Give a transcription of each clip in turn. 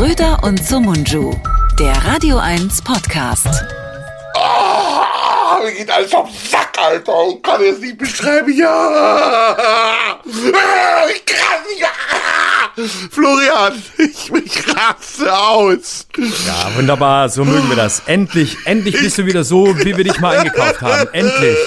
Schröder und Sumunju, der Radio 1 Podcast. Oh, mir geht alles auf den Sack, Alter. Ich kann es nicht beschreiben. Ja. Ich kann ja. Florian, ich mich raste aus. Ja, wunderbar, so mögen wir das. Endlich, endlich bist du wieder so, wie wir dich mal eingekauft haben. Endlich.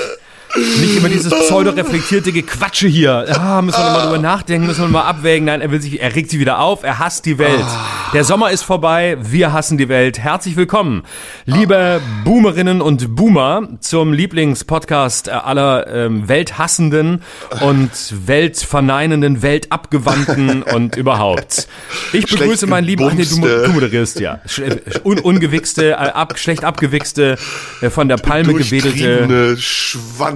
Nicht immer dieses pseudo-reflektierte Gequatsche hier. Ah, müssen wir mal drüber nachdenken, müssen wir mal abwägen. Nein, er will sich, er regt sich wieder auf, er hasst die Welt. Der Sommer ist vorbei, wir hassen die Welt. Herzlich willkommen, liebe Boomerinnen und Boomer, zum Lieblingspodcast aller ähm, Welthassenden und Weltverneinenden, Weltabgewandten und überhaupt. Ich begrüße meinen lieben, ach nee, du, du moderierst ja. Sch- Un, ungewichste, äh, ab, schlecht abgewichste, äh, von der Palme gewedelte. Durchtriebene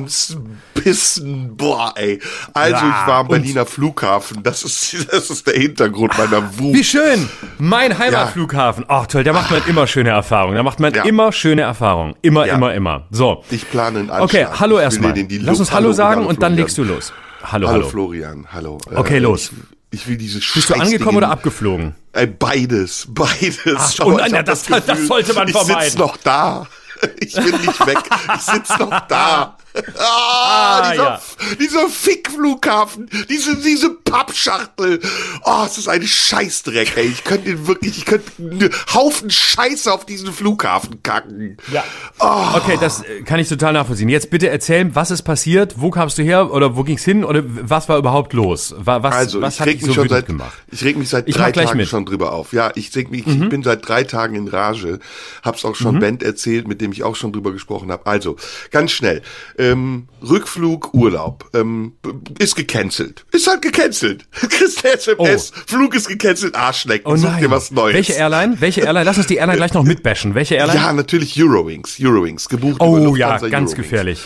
Schwanzpissen, boah, ey. Also, Ja, ich war am Berliner Flughafen. Das ist, das ist der Hintergrund meiner Wut. Wie schön! Mein Heimatflughafen. Ach toll, da macht man immer schöne Erfahrungen. Da macht man Ja. immer schöne Erfahrungen. Immer, immer, immer. So. Ich plane einen Anschlag. Okay, hallo erstmal. Lass uns Hallo sagen und dann legst du los. Hallo, Hallo, hallo. Florian, hallo. Okay, Äh, los. Ich, ich will diese Bist du angekommen oder abgeflogen? Äh, beides, beides. Ach, und- ja, hab das- das sollte man vermeiden. Ich sitz noch da. Ich bin nicht weg. Ich sitz noch da. Ah, Ah, dieser, ja. dieser Fickflughafen, diese, diese Pappschachtel. Oh, es ist ein Scheißdreck, ey. Ich könnte den wirklich, ich könnte einen Haufen Scheiße auf diesen Flughafen kacken. Ja. Okay, das äh, kann ich total nachvollziehen. Jetzt bitte erzählen, was ist passiert? Wo kamst du her oder wo ging's hin oder was war überhaupt los? Wa- Was, Also, was ich hat reg mich so schon seit, gemacht? ich reg mich seit Ich drei Tagen mit. Mhm. schon drüber auf. Ja, ich reg mich, ich bin seit drei Tagen in Rage, hab's auch schon Band erzählt, mit dem ich auch schon drüber gesprochen habe. Also, ganz schnell. Ähm, Rückflug, Urlaub, ähm, ist gecancelt. Ist halt gecancelt. Kriegst eine SMS, Flug ist gecancelt, Arschlecken, Oh such dir was Neues. Welche Airline? Welche Airline? Lass uns die Airline gleich noch mitbashen. Welche Airline? Ja, natürlich Eurowings, Eurowings, gebucht über oh ja, ganz Eurowings. gefährlich.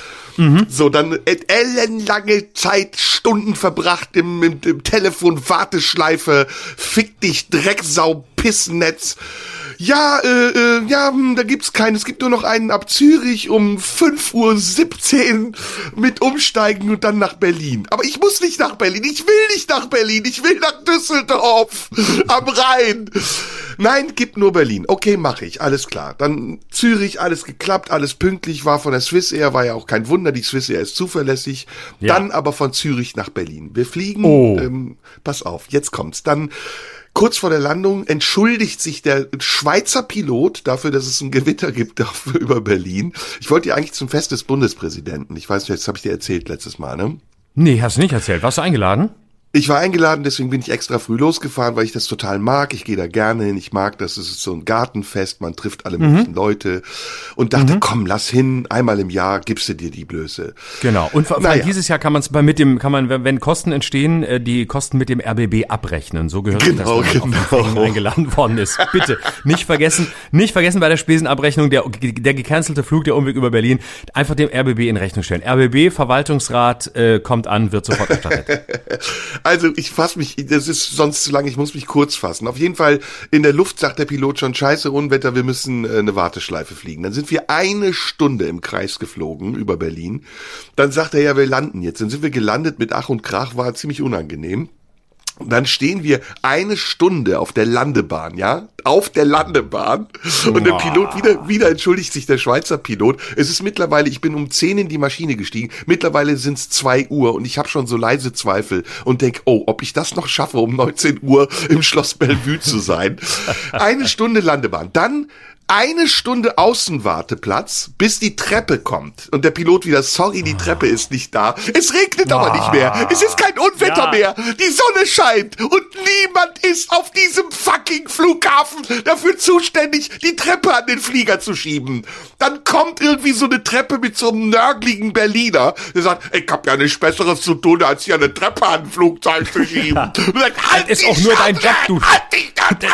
So, dann äh, ellenlange Zeit, Stunden verbracht im, im, im Telefon, Warteschleife, fick dich, Drecksau, Pissnetz. Ja, äh, äh, ja, hm, da gibt's keinen. Es gibt nur noch einen ab Zürich um 5.17 Uhr mit Umsteigen und dann nach Berlin. Aber ich muss nicht nach Berlin. Ich will nicht nach Berlin. Ich will nach Düsseldorf am Rhein. Nein, gibt nur Berlin. Okay, mache ich. Alles klar. Dann Zürich, alles geklappt, alles pünktlich, war von der Swiss Air, war ja auch kein Wunder, die Swiss Air ist zuverlässig. Ja. Dann aber von Zürich nach Berlin. Wir fliegen, Oh. ähm, pass auf, jetzt kommt's. Dann kurz vor der Landung entschuldigt sich der Schweizer Pilot dafür, dass es ein Gewitter gibt dafür über Berlin. Ich wollte ja eigentlich zum Fest des Bundespräsidenten. Ich weiß nicht, das habe ich dir erzählt letztes Mal, ne? Nee, hast du nicht erzählt. Warst du eingeladen? Ich war eingeladen, deswegen bin ich extra früh losgefahren, weil ich das total mag. Ich gehe da gerne hin. Ich mag das. Es ist so ein Gartenfest. Man trifft alle möglichen Leute. Und dachte, komm, lass hin. Einmal im Jahr gibst du dir die Blöße. Genau. Und vor- Naja. dieses Jahr kann man es bei mit dem, kann man, wenn Kosten entstehen, äh, die Kosten mit dem RBB abrechnen. So gehört Genau, das, wenn man genau. Eingeladen worden ist. Bitte nicht vergessen, nicht vergessen bei der Spesenabrechnung der der gecancelte Flug, der Umweg über Berlin, einfach dem RBB in Rechnung stellen. RBB Verwaltungsrat äh, kommt an, wird sofort erstattet. Also ich fass mich, das ist sonst zu lang, ich muss mich kurz fassen. Auf jeden Fall, in der Luft sagt der Pilot schon, scheiße, Unwetter, wir müssen äh, eine Warteschleife fliegen. Dann sind wir eine Stunde im Kreis geflogen über Berlin. Dann sagt er, ja, wir landen jetzt. Dann sind wir gelandet mit Ach und Krach, war ziemlich unangenehm. Und dann stehen wir eine Stunde auf der Landebahn, ja? Auf der Landebahn. Und der Pilot wieder, wieder entschuldigt sich der Schweizer Pilot. Es ist mittlerweile, ich bin um 10 in die Maschine gestiegen. Mittlerweile sind es 2 Uhr und ich habe schon so leise Zweifel und denk, oh, ob ich das noch schaffe, um 19 Uhr im Schloss Bellevue zu sein. Eine Stunde Landebahn. Dann eine Stunde Außenwarteplatz, bis die Treppe kommt. Und der Pilot wieder, sorry, die Treppe ist nicht da. Es regnet aber nicht mehr. Es ist kein Unwetter Ja. mehr. Die Sonne scheint. Und niemand ist auf diesem fucking Flughafen dafür zuständig, die Treppe an den Flieger zu schieben. Dann kommt irgendwie so eine Treppe mit so einem nörgligen Berliner, der sagt, ich hab ja nichts Besseres zu tun, als hier eine Treppe an ein Flugzeug zu schieben. Und sagt, halt ist die auch nur dein Job, du- Halt die Schnauze.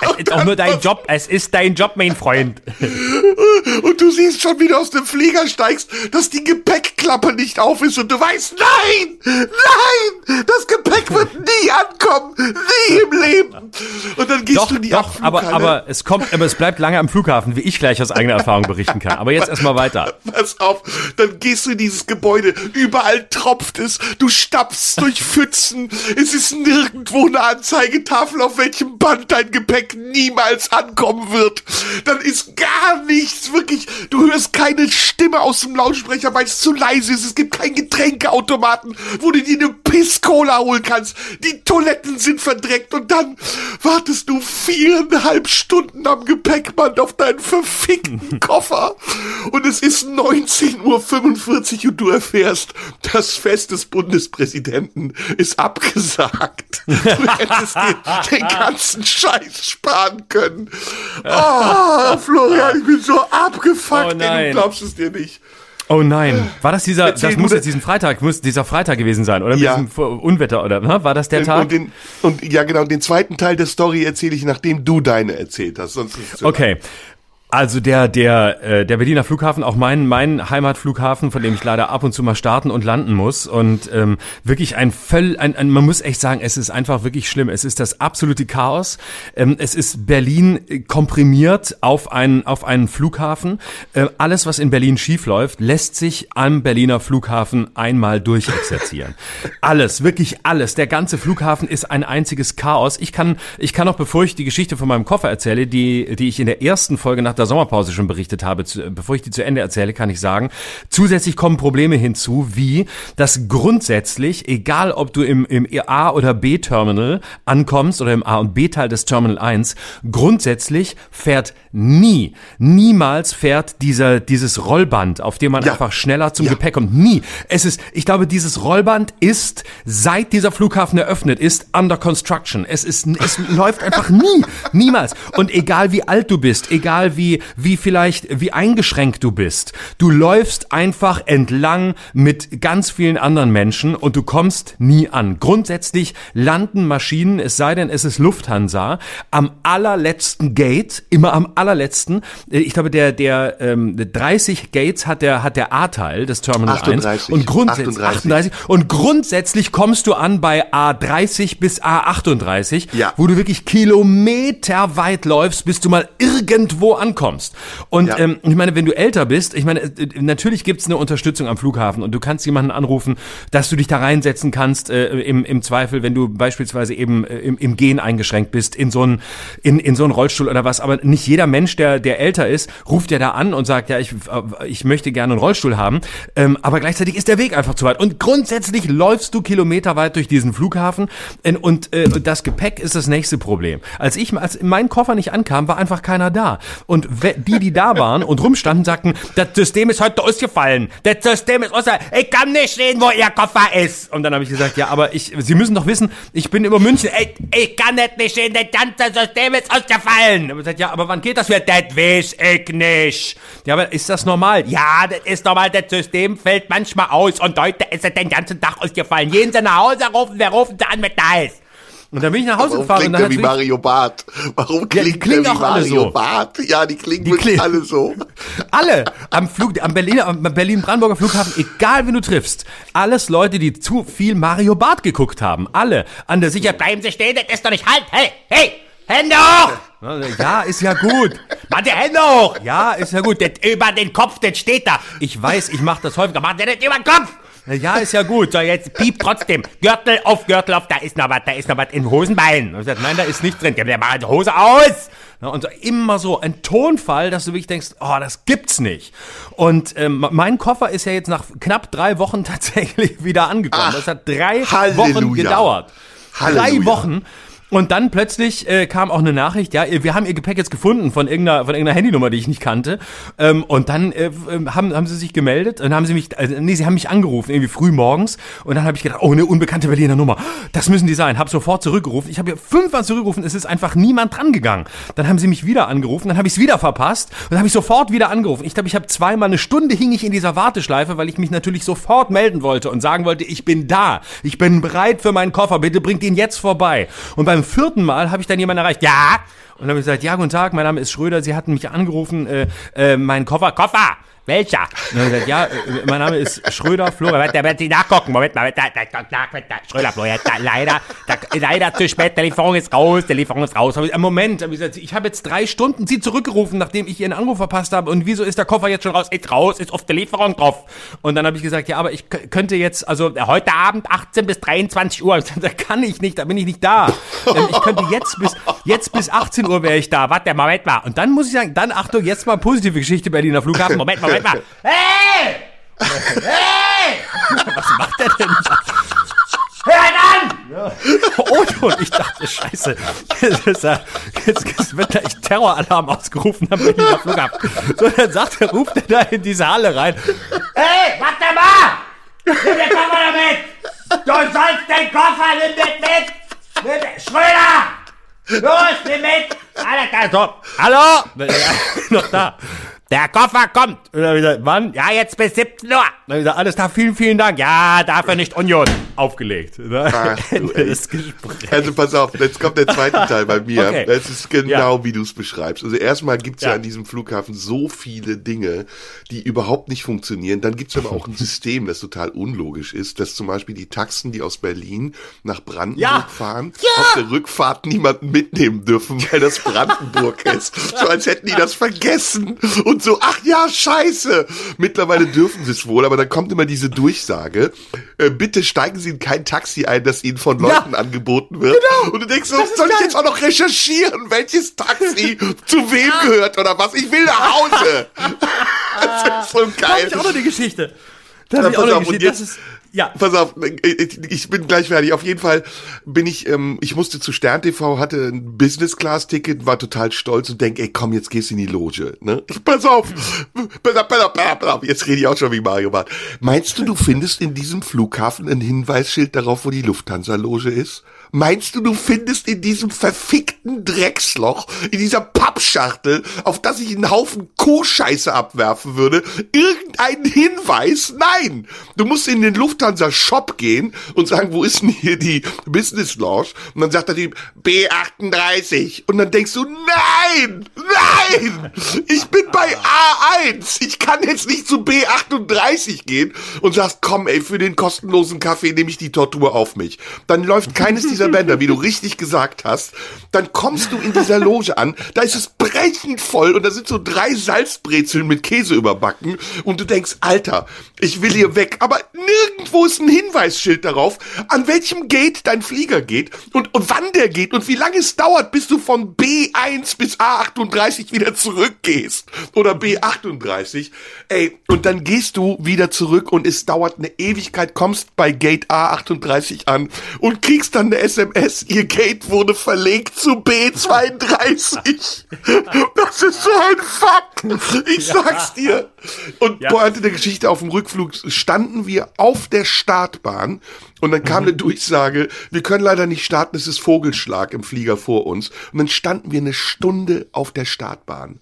Es ist auch nur dein Job. Es ist dein Job, mein Freund. Und du siehst schon, wie du aus dem Flieger steigst, dass die Gepäckklappe nicht auf ist und du weißt, nein, nein, das Gepäck wird nie ankommen, nie im Leben. Und dann gehst Doch, du in die doch, aber, aber es kommt, aber es bleibt lange am Flughafen, wie ich gleich aus eigener Erfahrung berichten kann. Aber jetzt erstmal weiter. Pass auf, dann gehst du in dieses Gebäude, überall tropft es, du stapfst durch Pfützen, es ist nirgendwo eine Anzeigetafel, auf welchem Band dein Gepäck niemals ankommen wird. Dann ist gar nichts, wirklich, du hörst keine Stimme aus dem Lautsprecher, weil es zu leise ist, es gibt keinen Getränkeautomaten, wo du dir eine Piss-Cola holen kannst, die Toiletten sind verdreckt. Und dann wartest du viereinhalb Stunden am Gepäckband auf deinen verfickten Koffer. Und es ist 19.45 Uhr und du erfährst, das Fest des Bundespräsidenten ist abgesagt. Du hättest dir den ganzen Scheiß sparen können. Oh, Florian, ich bin so abgefuckt, Oh ey, du glaubst es dir nicht. Oh nein, war das dieser, Erzähl das muss jetzt diesen Freitag, muss dieser Freitag gewesen sein, oder? Mit Ja. diesem Unwetter, oder? ne? War das der Tag? Und, den, und ja, genau, den zweiten Teil der Story erzähle ich, nachdem du deine erzählt hast. Sonst ist es Okay. Also der der äh, der Berliner Flughafen, auch mein mein Heimatflughafen, von dem ich leider ab und zu mal starten und landen muss und ähm, wirklich ein völl ein, ein man muss echt sagen, es ist einfach wirklich schlimm. Es ist das absolute Chaos. Ähm, es ist Berlin äh, komprimiert auf einen auf einen Flughafen. Äh, alles was in Berlin schief läuft, lässt sich am Berliner Flughafen einmal durchexerzieren. alles, wirklich alles. Der ganze Flughafen ist ein einziges Chaos. Ich kann ich kann auch bevor ich die Geschichte von meinem Koffer erzähle, die die ich in der ersten Folge nach der Sommerpause schon berichtet habe, zu, bevor ich die zu Ende erzähle, kann ich sagen, zusätzlich kommen Probleme hinzu, wie dass grundsätzlich, egal ob du im, im A- oder B-Terminal ankommst oder im A- und B-Teil des Terminal 1, grundsätzlich fährt nie, niemals fährt dieser, dieses Rollband, auf dem man Ja. einfach schneller zum Ja. Gepäck kommt. Nie. Es ist, ich glaube, dieses Rollband ist, seit dieser Flughafen eröffnet ist, under construction. Es ist, es läuft einfach nie. Niemals. Und egal wie alt du bist, egal wie, wie vielleicht, wie eingeschränkt du bist, du läufst einfach entlang mit ganz vielen anderen Menschen und du kommst nie an. Grundsätzlich landen Maschinen, es sei denn, es ist Lufthansa, am allerletzten Gate, immer am allerletzten. Äh, Ich glaube, der, der, ähm, 30 Gates hat der, hat der A-Teil des Terminal 38. 1. Und grundsätzlich, 38. 38. Und grundsätzlich kommst du an bei A30 bis A38, Ja. wo du wirklich kilometerweit läufst, bis du mal irgendwo ankommst. Und Ja. ähm, ich meine, wenn du älter bist, ich meine, äh, natürlich gibt's eine Unterstützung am Flughafen und du kannst jemanden anrufen, dass du dich da reinsetzen kannst, äh, im, im Zweifel, wenn du beispielsweise eben äh, im, im Gehen eingeschränkt bist, in so einen in, in so einen Rollstuhl oder was. Aber nicht jeder Mensch, der, der älter ist, ruft ja da an und sagt, ja, ich, äh, ich möchte gerne einen Rollstuhl haben. Ähm, aber gleichzeitig ist der Weg einfach zu weit. Und grundsätzlich läufst du kilometerweit durch diesen Flughafen äh, und äh, das Gepäck ist das nächste Problem. Als ich, als mein Koffer nicht ankam, war einfach keiner da. Und die, die da waren und rumstanden, sagten, das System ist heute ausgefallen. Das System ist ausgefallen. Ich kann nicht sehen, wo Ihr Koffer ist. Und dann habe ich gesagt, ja, aber ich, Sie müssen doch wissen, ich bin über München. Ich, ich kann nicht sehen, das ganze System ist ausgefallen. Und ich gesagt, ja, aber wann geht das wieder? Das weiß ich nicht. Ja, aber ist das normal? Ja, das ist normal. Das System fällt manchmal aus. Und heute ist es den ganzen Tag ausgefallen. Gehen Sie nach Hause, rufen, wir rufen Sie an, mit ist. Und dann bin ich nach Hause Warum gefahren und klingt dann der wie Mario Barth? Warum die klingt klingen der wie auch alle Mario so. Barth? Ja, die klingen Die wirklich alle so. Alle am Flug, am Berliner, am Berlin-Brandenburger Flughafen, egal wen du triffst, alles Leute, die zu viel Mario Barth geguckt haben. Alle an der Sicherheit. Bleiben Sie stehen, das ist doch nicht halt. Hey, hey, Hände hoch! Ja, ist ja gut. Mach die Hände hoch! Ja, ist ja gut. Das über den Kopf, das steht da. Ich weiß, ich mache das häufiger. Mach dir das über den Kopf! Ja, ist ja gut. So, jetzt piep trotzdem. Gürtel auf, Gürtel auf, da ist noch was, da ist noch was in Hosenbeinen. Und ich sag, nein, da ist nichts drin. Ja, mach die Hose aus! Und so immer so ein Tonfall, dass du wirklich denkst, oh, das gibt's nicht. Und ähm, mein Koffer ist ja jetzt nach knapp drei Wochen tatsächlich wieder angekommen. Ach, das hat drei Halleluja. Wochen gedauert. Drei Halleluja. Wochen. Und dann plötzlich äh, kam auch eine Nachricht, ja, wir haben ihr Gepäck jetzt gefunden von irgendeiner, von irgendeiner Handynummer, die ich nicht kannte. Ähm, und dann äh, ähm, haben, haben sie sich gemeldet und haben sie mich, also, nee, sie haben mich angerufen, irgendwie früh morgens. Und dann habe ich gedacht, oh, eine unbekannte Berliner Nummer. Das müssen die sein. Hab sofort zurückgerufen. Ich habe ihr fünfmal zurückgerufen, es ist einfach niemand dran gegangen. Dann haben sie mich wieder angerufen, dann habe ich es wieder verpasst und dann habe ich sofort wieder angerufen. Ich glaube, ich habe zweimal eine Stunde hing ich in dieser Warteschleife, weil ich mich natürlich sofort melden wollte und sagen wollte, ich bin da. Ich bin bereit für meinen Koffer. Bitte bringt ihn jetzt vorbei. Und beim vierten Mal habe ich dann jemanden erreicht. Ja. Und dann habe ich gesagt, ja, guten Tag, mein Name ist Schröder. Sie hatten mich angerufen, äh, äh, mein Koffer, Koffer. Welcher? Dann gesagt, ja, äh, mein Name ist Schröder. Da wird Sie nachgucken. Moment mal, da, da, da, da, Schröder leider, da, leider zu spät. Der Lieferung ist raus. Der Lieferung ist raus. Ich, Moment, ich, gesagt, ich habe jetzt drei Stunden Sie zurückgerufen, nachdem ich Ihren Anruf verpasst habe. Und wieso ist der Koffer jetzt schon raus? Ist raus, ist auf der Lieferung drauf. Und dann habe ich gesagt, ja, aber ich könnte jetzt, also heute Abend 18 bis 23 Uhr. Da kann ich nicht, da bin ich nicht da. Ähm, ich könnte jetzt bis, jetzt bis 18 Uhr wäre ich da. Warte, Moment mal. Und dann muss ich sagen, dann Achtung, jetzt mal positive Geschichte Berliner Flughafen. Moment, Moment mal. Hey! Hey! Was macht der denn da? Hör an! Oh, und ich dachte, scheiße, jetzt, ist er, jetzt, jetzt wird gleich Terroralarm ausgerufen am Berliner Flughafen. So, dann sagt er, ruft er da in diese Halle rein. Hey, warte mal! Nimm den Koffer damit! Du sollst den Koffer, nimm den mit! Nimm den, Schröder! Los, nimm mit! Alter, so. Hallo? Noch da. Der Koffer kommt. Und dann wieder, wann? Ja, jetzt bis 17 Uhr. Dann wieder, alles klar, vielen, vielen Dank. Ja, dafür nicht Union. Aufgelegt. Ne? Ach, du, das Gespräch. Also pass auf, jetzt kommt der zweite Teil bei mir. Okay. Das ist genau, ja. wie du es beschreibst. Also erstmal gibt's ja. ja an diesem Flughafen so viele Dinge, die überhaupt nicht funktionieren. Dann gibt's aber auch ein System, das total unlogisch ist, dass zum Beispiel die Taxen, die aus Berlin nach Brandenburg ja. fahren, auf der Rückfahrt niemanden mitnehmen dürfen, weil das Brandenburg ist. So als hätten die das vergessen. Und so, ach ja, scheiße. Mittlerweile dürfen sie es wohl, aber dann kommt immer diese Durchsage, äh, bitte steigen Sie in kein Taxi ein, das Ihnen von Leuten ja, angeboten wird. Genau. Und du denkst so, soll ich jetzt auch noch recherchieren, welches Taxi zu wem gehört oder was? Ich will nach Hause. das ist so geil. Da hab ich auch noch die Geschichte. Da hab ich auch noch die Geschichte. Das ist, ja. Pass auf, ich bin gleich fertig. Auf jeden Fall bin ich, ähm, ich musste zu Stern TV, hatte ein Business-Class-Ticket, war total stolz und denk, ey, komm, jetzt gehst du in die Loge. Ne? Pass auf, pass auf, pass auf, pass auf. jetzt rede ich auch schon wie Mario Bart. Meinst du, du findest in diesem Flughafen ein Hinweisschild darauf, wo die Lufthansa-Loge ist? Meinst du, du findest in diesem verfickten Drecksloch, in dieser Pappschachtel, auf das ich einen Haufen Kuhscheiße abwerfen würde, irgendeinen Hinweis? Nein! Du musst in den Lufthansa Shop gehen und sagen, wo ist denn hier die Business Lounge? Und dann sagt er die B38. Und dann denkst du, nein! Nein! Ich bin bei A1. Ich kann jetzt nicht zu B38 gehen und sagst, komm ey, für den kostenlosen Kaffee nehme ich die Tortur auf mich. Dann läuft keines dieser dieser Bänder, wie du richtig gesagt hast, dann kommst du in dieser Loge an, da ist es brechend voll und da sind so drei Salzbrezeln mit Käse überbacken und du denkst, Alter, ich will hier weg, aber nirgendwo ist ein Hinweisschild darauf, an welchem Gate dein Flieger geht und, und wann der geht und wie lange es dauert, bis du von B1 bis A38 wieder zurückgehst oder B38. Ey, und dann gehst du wieder zurück und es dauert eine Ewigkeit, kommst bei Gate A38 an und kriegst dann eine SMS, ihr Gate wurde verlegt zu B32. Das ist so ein Fuck. Ich sag's dir. Und ja. Pointe der Geschichte auf dem Rückflug standen wir auf der Startbahn und dann kam mhm. eine Durchsage, wir können leider nicht starten, es ist Vogelschlag im Flieger vor uns. Und dann standen wir eine Stunde auf der Startbahn.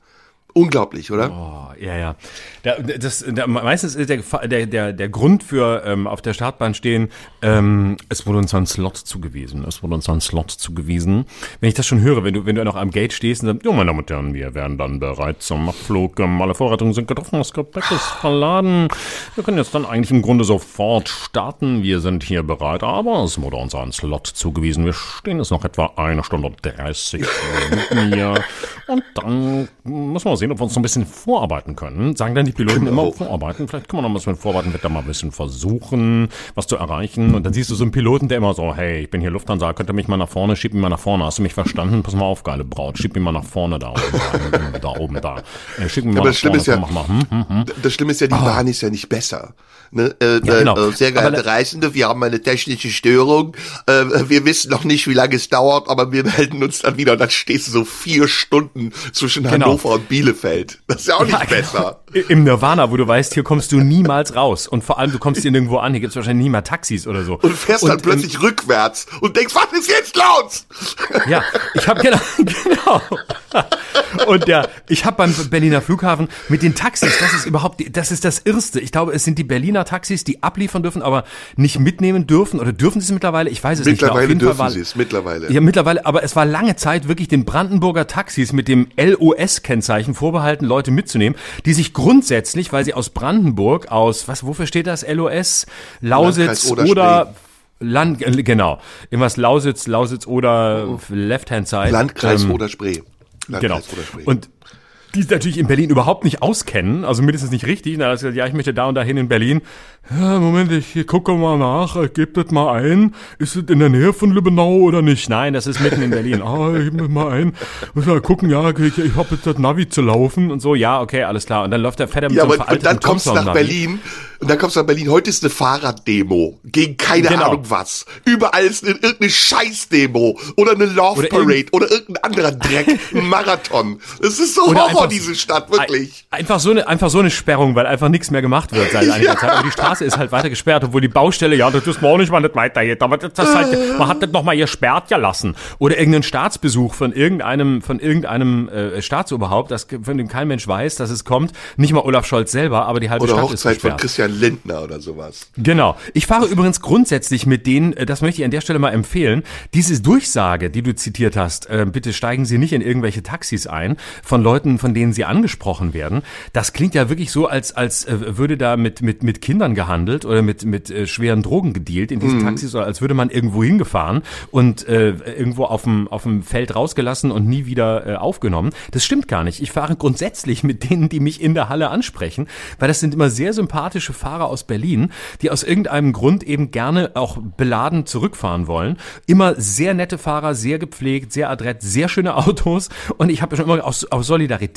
Unglaublich, oder? Oh, ja, ja. Der, das, der, meistens ist der, der, der, der Grund für ähm, auf der Startbahn stehen, ähm, es wurde uns ein Slot zugewiesen. Es wurde uns ein Slot zugewiesen. Wenn ich das schon höre, wenn du, wenn du noch am Gate stehst und sagst, ja, meine Damen und Herren, wir werden dann bereit zum Abflug. Ähm, alle Vorbereitungen sind getroffen, das Gepäck ist verladen. Wir können jetzt dann eigentlich im Grunde sofort starten. Wir sind hier bereit, aber es wurde uns ein Slot zugewiesen. Wir stehen jetzt noch etwa eine Stunde und 30 Minuten hier. Und dann müssen wir sehen, ob wir uns noch ein bisschen vorarbeiten können. Sagen dann die Piloten genau. immer vorarbeiten. Vielleicht können wir noch ein bisschen vorarbeiten, wird da mal ein bisschen versuchen, was zu erreichen. Und dann siehst du so einen Piloten, der immer so, hey, ich bin hier Lufthansa, könnt ihr mich mal nach vorne, schieb mich mal nach vorne. Hast du mich verstanden? Pass mal auf, geile Braut, schieb mich mal nach vorne da oben, da, oben da. Äh, schick mich mal Aber nach vorne. Ist ja, mal, hm, hm, hm. Das Schlimme ist ja, die oh. Bahn ist ja nicht besser. Ne? Äh, ja, genau. äh, sehr geehrte aber, Reisende, wir haben eine technische Störung. Äh, wir wissen noch nicht, wie lange es dauert, aber wir melden uns dann wieder. Und dann stehst du so vier Stunden zwischen genau. Hannover und Bielefeld Bielefeld. Das ist ja auch nicht ja, besser. Genau. Im Nirvana, wo du weißt, hier kommst du niemals raus. Und vor allem, du kommst hier nirgendwo an. Hier gibt's wahrscheinlich nie mal Taxis oder so. Und fährst und, dann plötzlich ähm, rückwärts und denkst, was ist jetzt los? Ja, ich habe genau, genau. Und ja, ich habe beim Berliner Flughafen mit den Taxis, das ist überhaupt, das ist das Irrste. Ich glaube, es sind die Berliner Taxis, die abliefern dürfen, aber nicht mitnehmen dürfen. Oder dürfen sie es mittlerweile? Ich weiß es mittlerweile nicht. Mittlerweile dürfen sie es, mittlerweile. Ja, mittlerweile, aber es war lange Zeit wirklich den Brandenburger Taxis mit dem LOS-Kennzeichen vorbehalten, Leute mitzunehmen, die sich grundsätzlich, weil sie aus Brandenburg, aus, was, wofür steht das? LOS, Lausitz oder, oder Land, äh, genau. Irgendwas Lausitz, Lausitz oder oh. Left-Hand-Side. Landkreis ähm, oder Spree. Genau. Und die natürlich in Berlin überhaupt nicht auskennen, also mindestens nicht richtig. Na, also, ja, ich möchte da und dahin in Berlin. Ja, Moment, ich gucke mal nach, ich gebe das mal ein. Ist es in der Nähe von Lübbenau oder nicht? Nein, das ist mitten in Berlin. Ah, ich gebe mal ein. Muss mal gucken, ja, ich, ich habe jetzt das Navi zu laufen und so. Ja, okay, alles klar. Und dann läuft der Fett mit ja, so einem aber, und dann kommst du nach Berlin und dann kommst du nach Berlin. Heute ist eine Fahrraddemo gegen keine genau. Ahnung was. Überall ist eine, irgendeine Scheißdemo oder eine Love Parade oder irgendein anderer Dreck, ein Marathon. Es ist so oder Horror, diese Stadt, wirklich. Einfach so eine, einfach so eine Sperrung, weil einfach nichts mehr gemacht wird seit einiger ja. Zeit. Aber die Straße ist halt weiter gesperrt, obwohl die Baustelle, ja, das ist morgen nicht mal nicht weitergeht. Aber das ist halt, man hat das noch mal gesperrt ja lassen. Oder irgendeinen Staatsbesuch von irgendeinem, von irgendeinem äh, Staatsoberhaupt, das, von dem kein Mensch weiß, dass es kommt. Nicht mal Olaf Scholz selber, aber die halbe oder Stadt Hochzeit ist gesperrt. von Christian Lindner oder sowas. Genau. Ich fahre übrigens grundsätzlich mit denen, äh, das möchte ich an der Stelle mal empfehlen, diese Durchsage, die du zitiert hast, äh, bitte steigen Sie nicht in irgendwelche Taxis ein, von Leuten, von denen Sie angesprochen werden. Das klingt ja wirklich so, als, als äh, würde da mit, mit, mit Kindern gehandelt oder mit, mit äh, schweren Drogen gedealt in diesen mhm. Taxis oder als würde man irgendwo hingefahren und äh, irgendwo auf dem, auf dem Feld rausgelassen und nie wieder äh, aufgenommen. Das stimmt gar nicht. Ich fahre grundsätzlich mit denen, die mich in der Halle ansprechen, weil das sind immer sehr sympathische Fahrer aus Berlin, die aus irgendeinem Grund eben gerne auch beladen zurückfahren wollen. Immer sehr nette Fahrer, sehr gepflegt, sehr adrett, sehr schöne Autos. Und ich habe schon immer aus, aus Solidarität,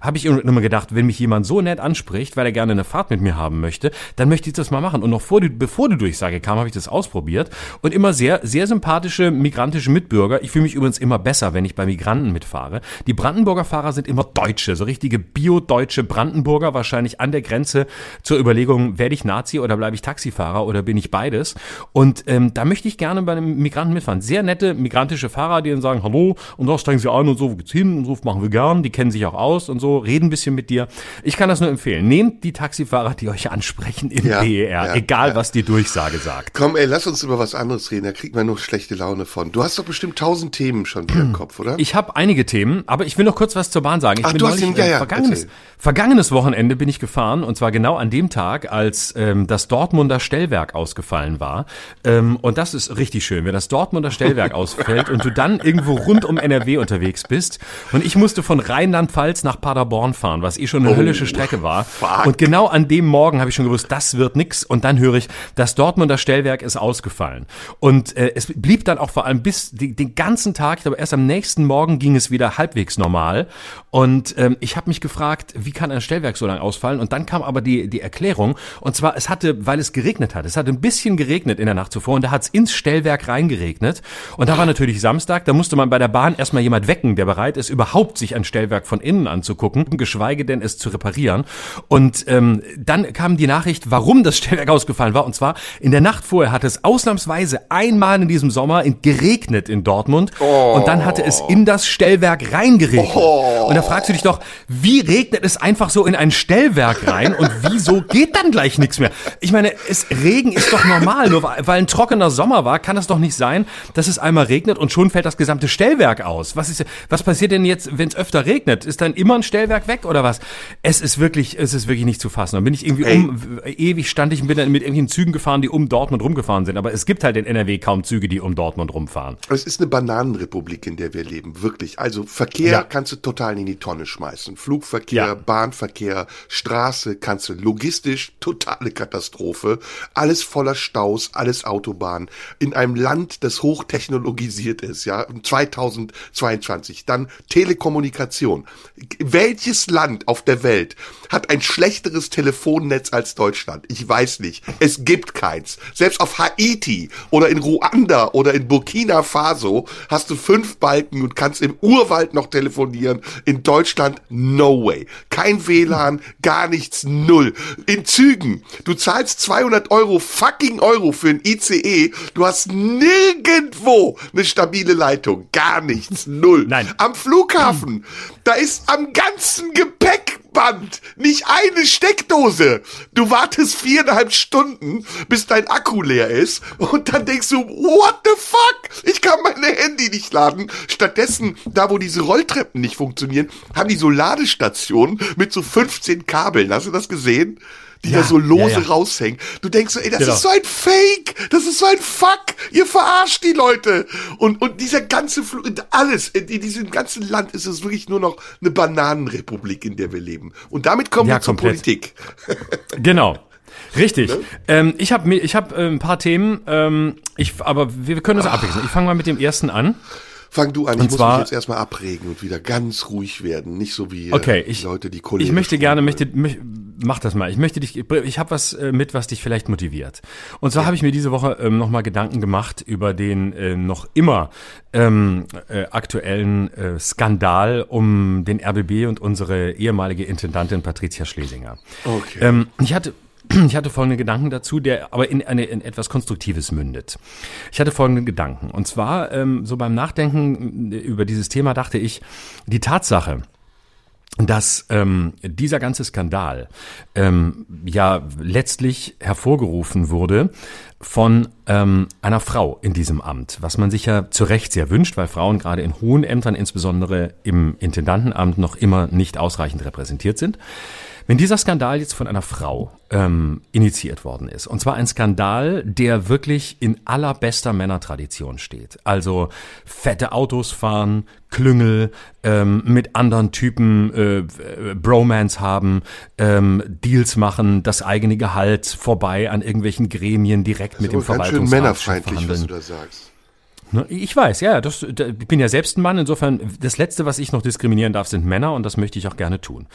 habe ich immer gedacht, wenn mich jemand so nett anspricht, weil er gerne eine Fahrt mit mir haben möchte, dann möchte ich das mal machen. Und noch vor die, bevor die Durchsage kam, habe ich das ausprobiert. Und immer sehr, sehr sympathische migrantische Mitbürger. Ich fühle mich übrigens immer besser, wenn ich bei Migranten mitfahre. Die Brandenburger Fahrer sind immer Deutsche, so richtige bio-deutsche Brandenburger, wahrscheinlich an der Grenze zur Überlegung, werde ich Nazi oder bleibe ich Taxifahrer oder bin ich beides? Und ähm, da möchte ich gerne bei einem Migranten mitfahren. Sehr nette migrantische Fahrer, die dann sagen, hallo, und da steigen sie ein und so, wo geht's hin? Und so machen wir gern, die kennen sich auch aus und so, reden ein bisschen mit dir. Ich kann das nur empfehlen. Nehmt die Taxifahrer, die euch ansprechen im ja, BER, ja, egal ja. was die Durchsage sagt. Komm, ey, lass uns über was anderes reden, da kriegt man nur schlechte Laune von. Du hast doch bestimmt tausend Themen schon hier im Kopf, oder? Ich habe einige Themen, aber ich will noch kurz was zur Bahn sagen. Ich Ach, bin du neulich, hast den, ja, ja, vergangenes, vergangenes Wochenende bin ich gefahren und zwar genau an dem Tag, als ähm, das Dortmunder Stellwerk ausgefallen war. Ähm, und das ist richtig schön, wenn das Dortmunder Stellwerk ausfällt und du dann irgendwo rund um NRW unterwegs bist. Und ich musste von Rheinland-Pfalz nach Paderborn fahren, was eh schon eine oh, höllische Strecke war. Fuck. Und genau an dem Morgen habe ich schon gewusst, das wird nix. Und dann höre ich, das Dortmunder Stellwerk ist ausgefallen. Und äh, es blieb dann auch vor allem bis die, den ganzen Tag, ich glaube erst am nächsten Morgen ging es wieder halbwegs normal. Und ähm, ich habe mich gefragt, wie kann ein Stellwerk so lange ausfallen? Und dann kam aber die, die Erklärung. Und zwar, es hatte, weil es geregnet hat, es hat ein bisschen geregnet in der Nacht zuvor und da hat es ins Stellwerk reingeregnet. Und da war natürlich Samstag, da musste man bei der Bahn erstmal jemand wecken, der bereit ist, überhaupt sich ein Stellwerk von innen anzugucken, geschweige denn es zu reparieren. Und ähm, dann kam die Nachricht, warum das Stellwerk ausgefallen war. Und zwar in der Nacht vorher hat es ausnahmsweise einmal in diesem Sommer geregnet in Dortmund. Oh. Und dann hatte es in das Stellwerk reingeregnet. Oh. Und da fragst du dich doch, wie regnet es einfach so in ein Stellwerk rein und wieso geht dann gleich nichts mehr? Ich meine, es, Regen ist doch normal. Nur weil ein trockener Sommer war, kann es doch nicht sein, dass es einmal regnet und schon fällt das gesamte Stellwerk aus. Was ist, was passiert denn jetzt, wenn es öfter regnet? Ist dann immer ein Stellwerk weg oder was? Es ist wirklich, es ist wirklich nicht zu fassen. Da bin ich irgendwie Ey. um, ewig stand ich und bin dann mit irgendwelchen Zügen gefahren, die um Dortmund rumgefahren sind. Aber es gibt halt in NRW kaum Züge, die um Dortmund rumfahren. Es ist eine Bananenrepublik, in der wir leben. Wirklich. Also Verkehr ja. kannst du total in die Tonne schmeißen. Flugverkehr, ja. Bahnverkehr, Straße kannst du logistisch totale Katastrophe. Alles voller Staus, alles Autobahn. In einem Land, das hochtechnologisiert ist, ja, 2022. Dann Telekommunikation. Welches Land auf der Welt hat ein schlechteres Telefonnetz als Deutschland? Ich weiß nicht. Es gibt keins. Selbst auf Haiti oder in Ruanda oder in Burkina Faso hast du fünf Balken und kannst im Urwald noch telefonieren. In Deutschland no way. Kein WLAN, gar nichts, null. In Zügen, du zahlst 200 Euro, fucking Euro für ein ICE. Du hast nirgendwo eine stabile Leitung. Gar nichts, null. Nein. Am Flughafen, da ist am ganzen Gepäckband nicht eine Steckdose. Du wartest viereinhalb Stunden, bis dein Akku leer ist und dann denkst du, what the fuck? Ich kann meine Handy nicht laden. Stattdessen, da wo diese Rolltreppen nicht funktionieren, haben die so Ladestationen mit so 15 Kabeln. Hast du das gesehen? Die Ja, da so lose ja, ja. raushängen. Du denkst so, ey, das Genau. ist so ein Fake, das ist so ein Fuck, ihr verarscht die Leute. Und, und dieser ganze, Fl alles, in, in diesem ganzen Land ist es wirklich nur noch eine Bananenrepublik, in der wir leben. Und damit kommen wir zur komplett. Politik. Genau. Richtig. Ne? Ähm, ich habe ich hab, äh, ein paar Themen, ähm, ich, aber wir können das abwechseln. Ich fange mal mit dem ersten an. Fang du an, ich Und muss zwar- mich jetzt erstmal abregen und wieder ganz ruhig werden. Nicht so wie äh, Okay, ich, Leute, die ich cholerisch möchte gerne, möchte, möchte, mach das mal. Ich möchte dich, ich habe was äh, mit, was dich vielleicht motiviert. Und zwar habe ich mir diese Woche ähm, nochmal Gedanken gemacht über den äh, noch immer ähm, äh, aktuellen äh, Skandal um den RBB und unsere ehemalige Intendantin Patricia Schlesinger. Okay. Ähm, ich hatte ich hatte folgende Gedanken dazu, der aber in, eine, in etwas Konstruktives mündet. Ich hatte folgende Gedanken. Und zwar, ähm, so beim Nachdenken äh, über dieses Thema dachte ich, die Tatsache, dass ähm, dieser ganze Skandal ähm, ja letztlich hervorgerufen wurde von ähm, einer Frau in diesem Amt, was man sich ja zu Recht sehr wünscht, weil Frauen gerade in hohen Ämtern, insbesondere im Intendantenamt, noch immer nicht ausreichend repräsentiert sind. Wenn dieser Skandal jetzt von einer Frau ähm, initiiert worden ist, und zwar ein Skandal, der wirklich in allerbester Männertradition steht, also fette Autos fahren, Klüngel, ähm, mit anderen Typen äh, Bromance haben, ähm, Deals machen, das eigene Gehalt vorbei an irgendwelchen Gremien direkt mit dem Verwaltungsrat männerfeindlich, was verhandeln. du da sagst. Ne, Ich weiß, ja, das, da- ich bin ja selbst ein Mann, insofern das Letzte, was ich noch diskriminieren darf, sind Männer und das möchte ich auch gerne tun.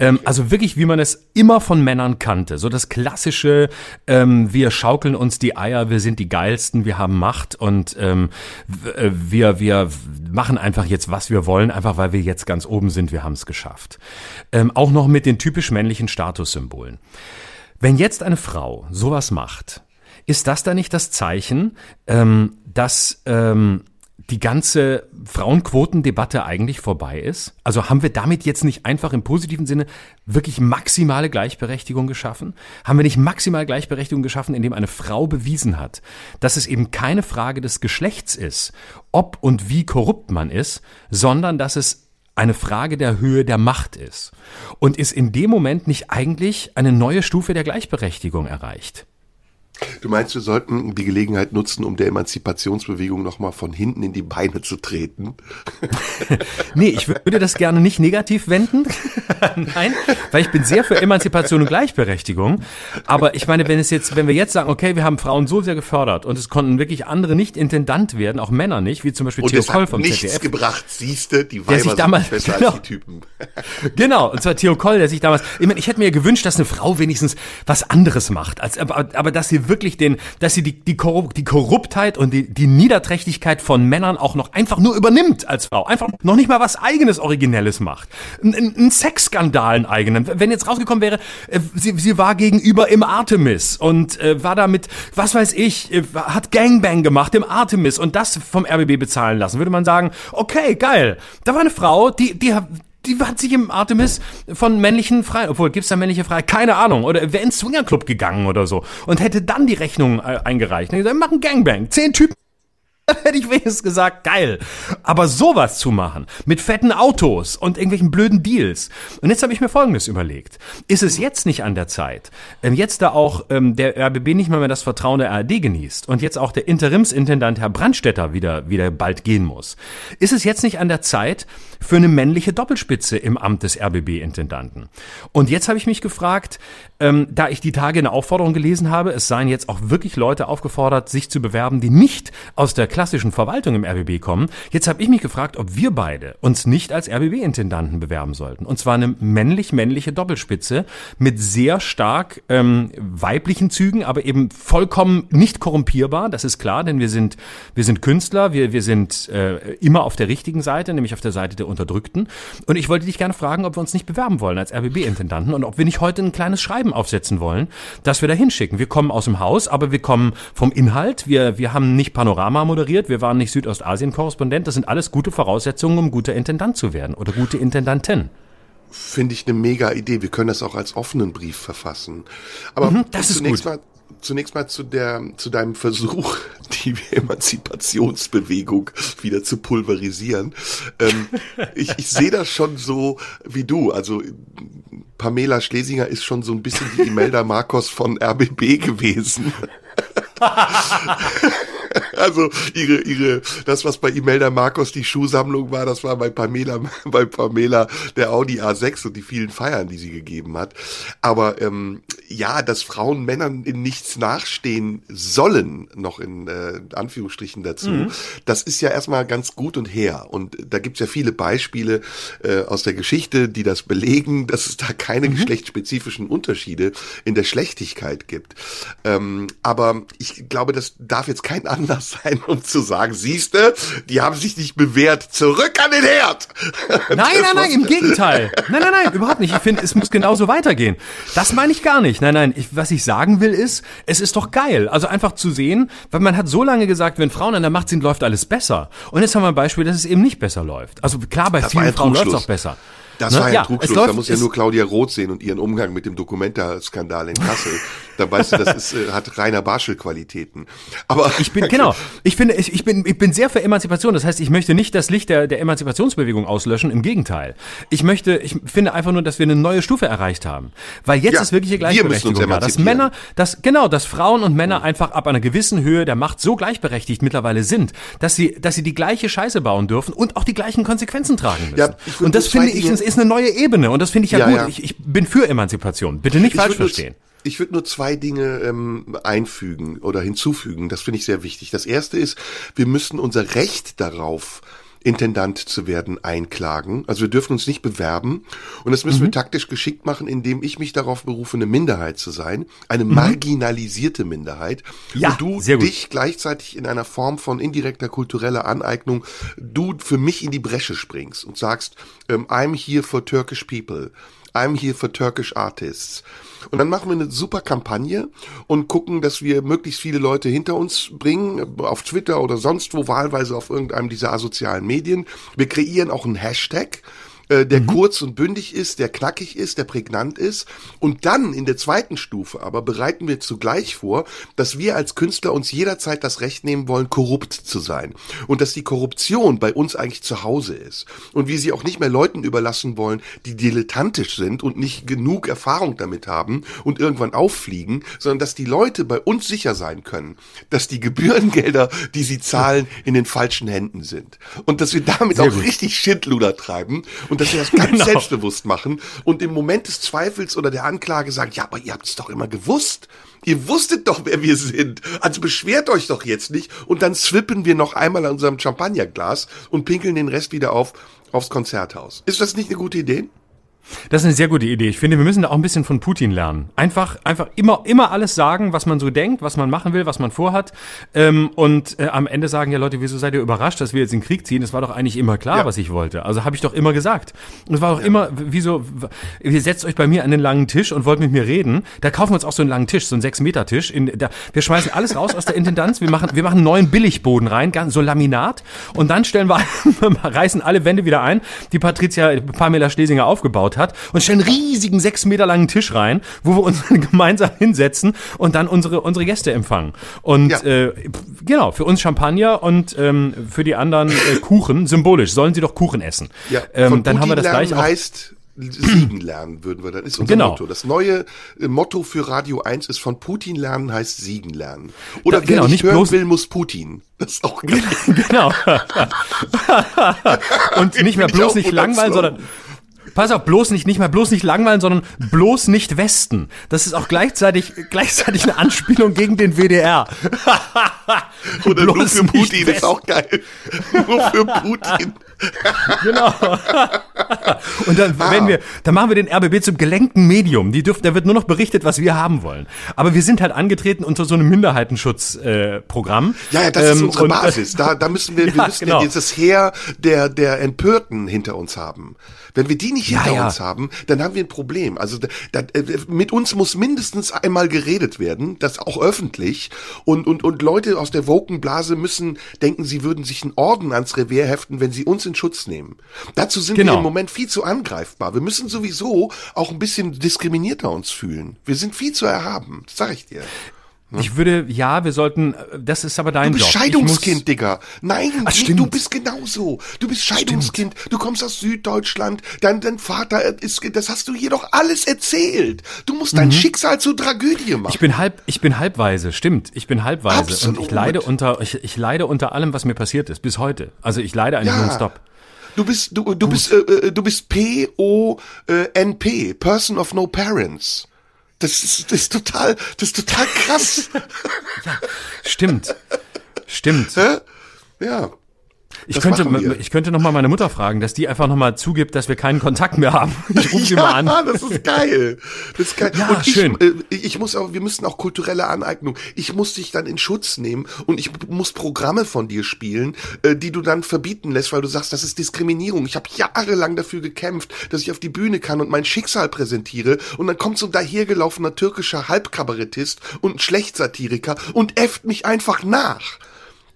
Ähm, also wirklich, wie man es immer von Männern kannte, so das klassische, ähm, wir schaukeln uns die Eier, wir sind die geilsten, wir haben Macht und ähm, äh, wir, wir machen einfach jetzt, was wir wollen, einfach weil wir jetzt ganz oben sind, wir haben es geschafft. Ähm, auch noch mit den typisch männlichen Statussymbolen. Wenn jetzt eine Frau sowas macht, ist das da nicht das Zeichen, ähm, dass ähm, die ganze Frauenquotendebatte eigentlich vorbei ist? Also haben wir damit jetzt nicht einfach im positiven Sinne wirklich maximale Gleichberechtigung geschaffen? Haben wir nicht maximale Gleichberechtigung geschaffen, indem eine Frau bewiesen hat, dass es eben keine Frage des Geschlechts ist, ob und wie korrupt man ist, sondern dass es eine Frage der Höhe der Macht ist. Und ist in dem Moment nicht eigentlich eine neue Stufe der Gleichberechtigung erreicht? Du meinst, wir sollten die Gelegenheit nutzen, um der Emanzipationsbewegung nochmal von hinten in die Beine zu treten? Nee, ich würde das gerne nicht negativ wenden. Nein, weil ich bin sehr für Emanzipation und Gleichberechtigung. Aber ich meine, wenn es jetzt, wenn wir jetzt sagen, okay, wir haben Frauen so sehr gefördert und es konnten wirklich andere nicht Intendant werden, auch Männer nicht, wie zum Beispiel Und Theo Koll hat vom nichts ZDF. gebracht, siehste, die Weiber sich sind damals- besser genau. als die Typen. Genau, und zwar Theo Koll, der sich damals, ich meine, ich hätte mir gewünscht, dass eine Frau wenigstens was anderes macht, als, aber, aber dass sie wirklich den, dass sie die, die, Korrup die Korruptheit und die, die Niederträchtigkeit von Männern auch noch einfach nur übernimmt als Frau, einfach noch nicht mal was eigenes, originelles macht. Ein, ein, ein Sexskandal einen eigenen. Wenn jetzt rausgekommen wäre, äh, sie, sie war gegenüber im Artemis und äh, war damit, was weiß ich, äh, hat Gangbang gemacht im Artemis und das vom RBB bezahlen lassen, würde man sagen, okay, geil. Da war eine Frau, die, die, die hat sich im Artemis von männlichen Freien, obwohl gibt's da männliche Freie, keine Ahnung, oder wäre ins Swingerclub gegangen oder so und hätte dann die Rechnung äh, eingereicht. Und gesagt, wir machen Gangbang, zehn Typen. Hätte ich wenigstens gesagt, geil. Aber sowas zu machen, mit fetten Autos und irgendwelchen blöden Deals. Und jetzt habe ich mir Folgendes überlegt. Ist es jetzt nicht an der Zeit, ähm, jetzt da auch ähm, der RBB nicht mal mehr das Vertrauen der ARD genießt und jetzt auch der Interimsintendant Herr Brandstetter wieder, wieder bald gehen muss, ist es jetzt nicht an der Zeit für eine männliche Doppelspitze im Amt des RBB-Intendanten? Und jetzt habe ich mich gefragt, ähm, da ich die Tage eine Aufforderung gelesen habe, es seien jetzt auch wirklich Leute aufgefordert, sich zu bewerben, die nicht aus der klassischen Verwaltung im RBB kommen. Jetzt habe ich mich gefragt, ob wir beide uns nicht als RBB-Intendanten bewerben sollten. Und zwar eine männlich-männliche Doppelspitze mit sehr stark ähm, weiblichen Zügen, aber eben vollkommen nicht korrumpierbar. Das ist klar, denn wir sind wir sind Künstler, wir wir sind äh, immer auf der richtigen Seite, nämlich auf der Seite der Unterdrückten. Und ich wollte dich gerne fragen, ob wir uns nicht bewerben wollen als RBB-Intendanten und ob wir nicht heute ein kleines Schreiben aufsetzen wollen, das wir da hinschicken. Wir kommen aus dem Haus, aber wir kommen vom Inhalt. Wir wir haben nicht Panorama moderiert, wir waren nicht Südostasien-Korrespondent. Das sind alles gute Voraussetzungen, um guter Intendant zu werden oder gute Intendantin finde ich eine mega Idee. Wir können das auch als offenen Brief verfassen. Aber mhm, das ist zunächst gut. mal zunächst mal zu der zu deinem Versuch, die Emanzipationsbewegung wieder zu pulverisieren. Ähm, ich, ich sehe das schon so wie du. Also Pamela Schlesinger ist schon so ein bisschen die Imelda Marcos von RBB gewesen. Also ihre, ihre, das, was bei Imelda Marcos die Schuhsammlung war, das war bei Pamela, bei Pamela der Audi A6 und die vielen Feiern, die sie gegeben hat. Aber ähm, ja, dass Frauen Männern in nichts nachstehen sollen, noch in äh, Anführungsstrichen dazu, mhm. das ist ja erstmal ganz gut und her. Und da gibt's ja viele Beispiele äh, aus der Geschichte, die das belegen, dass es da keine mhm. geschlechtsspezifischen Unterschiede in der Schlechtigkeit gibt. Ähm, aber ich glaube, das darf jetzt kein Anlass sein, um zu sagen, siehste, die haben sich nicht bewährt. Zurück an den Herd! Nein, nein, nein, im Gegenteil. Nein, nein, nein, überhaupt nicht. Ich finde, es muss genauso weitergehen. Das meine ich gar nicht. Nein, nein, ich, was ich sagen will ist, es ist doch geil. Also einfach zu sehen, weil man hat so lange gesagt, wenn Frauen an der Macht sind, läuft alles besser. Und jetzt haben wir ein Beispiel, dass es eben nicht besser läuft. Also klar, bei das vielen Frauen läuft es auch besser. Das ne? war ja, ein Trugschluss. Da muss ja nur Claudia Roth sehen und ihren Umgang mit dem Documenta-Skandal in Kassel. Da weißt du, das ist, äh, hat reiner Barschel-Qualitäten. Aber ich bin genau. Ich finde, ich, ich bin, ich bin sehr für Emanzipation. Das heißt, ich möchte nicht das Licht der, der Emanzipationsbewegung auslöschen. Im Gegenteil. Ich möchte, ich finde einfach nur, dass wir eine neue Stufe erreicht haben, weil jetzt ja, ist wirklich Gleichberechtigung da. Dass Männer, dass genau, dass Frauen und Männer mhm. einfach ab einer gewissen Höhe der Macht so gleichberechtigt mittlerweile sind, dass sie, dass sie die gleiche Scheiße bauen dürfen und auch die gleichen Konsequenzen tragen müssen. Ja, und das finde ich, ist eine neue Ebene und das finde ich ja, ja gut. Ja. Ich, ich bin für Emanzipation. Bitte nicht ich falsch verstehen. Ich würde nur zwei Dinge ähm, einfügen oder hinzufügen. Das finde ich sehr wichtig. Das erste ist, wir müssen unser Recht darauf Intendant zu werden, einklagen. Also wir dürfen uns nicht bewerben. Und das müssen mhm. wir taktisch geschickt machen, indem ich mich darauf berufe, eine Minderheit zu sein. Eine mhm. marginalisierte Minderheit. Ja, und du dich gleichzeitig in einer Form von indirekter kultureller Aneignung, du für mich in die Bresche springst und sagst, ähm, I'm here for Turkish people. I'm here for Turkish artists. Und dann machen wir eine super Kampagne und gucken, dass wir möglichst viele Leute hinter uns bringen, auf Twitter oder sonst wo, wahlweise auf irgendeinem dieser asozialen Medien. Wir kreieren auch einen Hashtag äh, der mhm. kurz und bündig ist, der knackig ist, der prägnant ist. Und dann in der zweiten Stufe aber bereiten wir zugleich vor, dass wir als Künstler uns jederzeit das Recht nehmen wollen, korrupt zu sein. Und dass die Korruption bei uns eigentlich zu Hause ist. Und wir sie auch nicht mehr Leuten überlassen wollen, die dilettantisch sind und nicht genug Erfahrung damit haben und irgendwann auffliegen, sondern dass die Leute bei uns sicher sein können, dass die Gebührengelder, die sie zahlen, in den falschen Händen sind. Und dass wir damit Sehr auch gut. richtig Schindluder treiben und dass wir das ganz genau. selbstbewusst machen und im Moment des Zweifels oder der Anklage sagen, ja, aber ihr habt es doch immer gewusst. Ihr wusstet doch, wer wir sind. Also beschwert euch doch jetzt nicht und dann zwippen wir noch einmal an unserem Champagnerglas und pinkeln den Rest wieder auf aufs Konzerthaus. Ist das nicht eine gute Idee? Das ist eine sehr gute Idee. Ich finde, wir müssen da auch ein bisschen von Putin lernen. Einfach, einfach immer, immer alles sagen, was man so denkt, was man machen will, was man vorhat. Ähm, und äh, am Ende sagen ja Leute, wieso seid ihr überrascht, dass wir jetzt in den Krieg ziehen? Das war doch eigentlich immer klar, ja. was ich wollte. Also habe ich doch immer gesagt. Und es war doch ja. immer, wieso, ihr setzt euch bei mir an den langen Tisch und wollt mit mir reden. Da kaufen wir uns auch so einen langen Tisch, so einen sechs Meter Tisch. In, da, wir schmeißen alles raus aus der Intendanz. Wir machen, wir machen einen neuen Billigboden rein, so Laminat. Und dann stellen wir, reißen alle Wände wieder ein, die Patricia Pamela Schlesinger aufgebaut gebaut hat und stellen einen riesigen sechs Meter langen Tisch rein, wo wir uns gemeinsam hinsetzen und dann unsere, unsere Gäste empfangen. Und ja. äh, genau, für uns Champagner und ähm, für die anderen äh, Kuchen, symbolisch, sollen sie doch Kuchen essen. Ja, ähm, dann haben wir das gleich auch. Heißt siegen lernen würden wir dann ist unser genau. Motto. Das neue äh, Motto für Radio 1 ist von Putin lernen heißt siegen lernen. Oder da, wer genau, nicht, hören will, muss Putin. Das ist auch geil. genau. Und nicht mehr bloß nicht langweilen, sondern Pass auf, bloß nicht, nicht mal bloß nicht langweilen, sondern bloß nicht Westen. Das ist auch gleichzeitig, gleichzeitig eine Anspielung gegen den WDR. Oder nur Bloß für nicht Putin, ist auch geil. nur für Putin. Genau. Und dann, Ah. wenn wir, dann machen wir den RBB zum gelenkten Medium. Die dürfen, da wird nur noch berichtet, was wir haben wollen. Aber wir sind halt angetreten unter so einem Minderheitenschutzprogramm. Äh. Ja, ja, das ist Ähm, unsere und, äh, Basis. Da, da müssen wir, wir Ja, müssen genau. ja dieses Heer der, der Empörten hinter uns haben. Wenn wir die nicht Ja, hinter ja. uns haben, dann haben wir ein Problem. Also da, da, äh, mit uns muss mindestens einmal geredet werden, das auch öffentlich. Und, und, und Leute aus der Woken-Blase müssen denken, sie würden sich einen Orden ans Revier heften, wenn sie uns in Schutz nehmen. Dazu sind Genau. wir im Moment viel zu angreifbar. Wir müssen sowieso auch ein bisschen diskriminierter uns fühlen. Wir sind viel zu erhaben, das sag ich dir. Ich würde, ja, wir sollten, äh, das ist aber dein Du bist Job. Scheidungskind, Digga. Nein, Ach, nee, stimmt. du bist genauso. Du bist Scheidungskind. Du kommst aus Süddeutschland. Dein, dein Vater ist, das hast du hier doch alles erzählt. Du musst dein Schicksal zur Tragödie machen. Mhm. Ich bin halb, ich bin halbweise, stimmt. Ich bin halbweise Absolut. und ich leide unter, ich, ich leide unter allem, was mir passiert ist, bis heute. Also ich leide eigentlich Ja. nonstop. Du bist, du, du bist, äh, äh, du bist P-O-N-P, Person of No Parents. Das ist, das ist total, das ist total krass. Stimmt. Stimmt. Hä? ja. Ich Das könnte, ich könnte noch mal meine Mutter fragen, dass die einfach noch mal zugibt, dass wir keinen Kontakt mehr haben. Ich rufe sie ja, mal an. das ist geil. Das ist geil. Ja, und ich, schön. Äh, ich muss auch, wir müssen auch kulturelle Aneignung. Ich muss dich dann in Schutz nehmen und ich muss Programme von dir spielen, äh, die du dann verbieten lässt, weil du sagst, das ist Diskriminierung. Ich habe jahrelang dafür gekämpft, dass ich auf die Bühne kann und mein Schicksal präsentiere und dann kommt so ein dahergelaufener türkischer Halbkabarettist und ein Schlechtsatiriker und äfft mich einfach nach.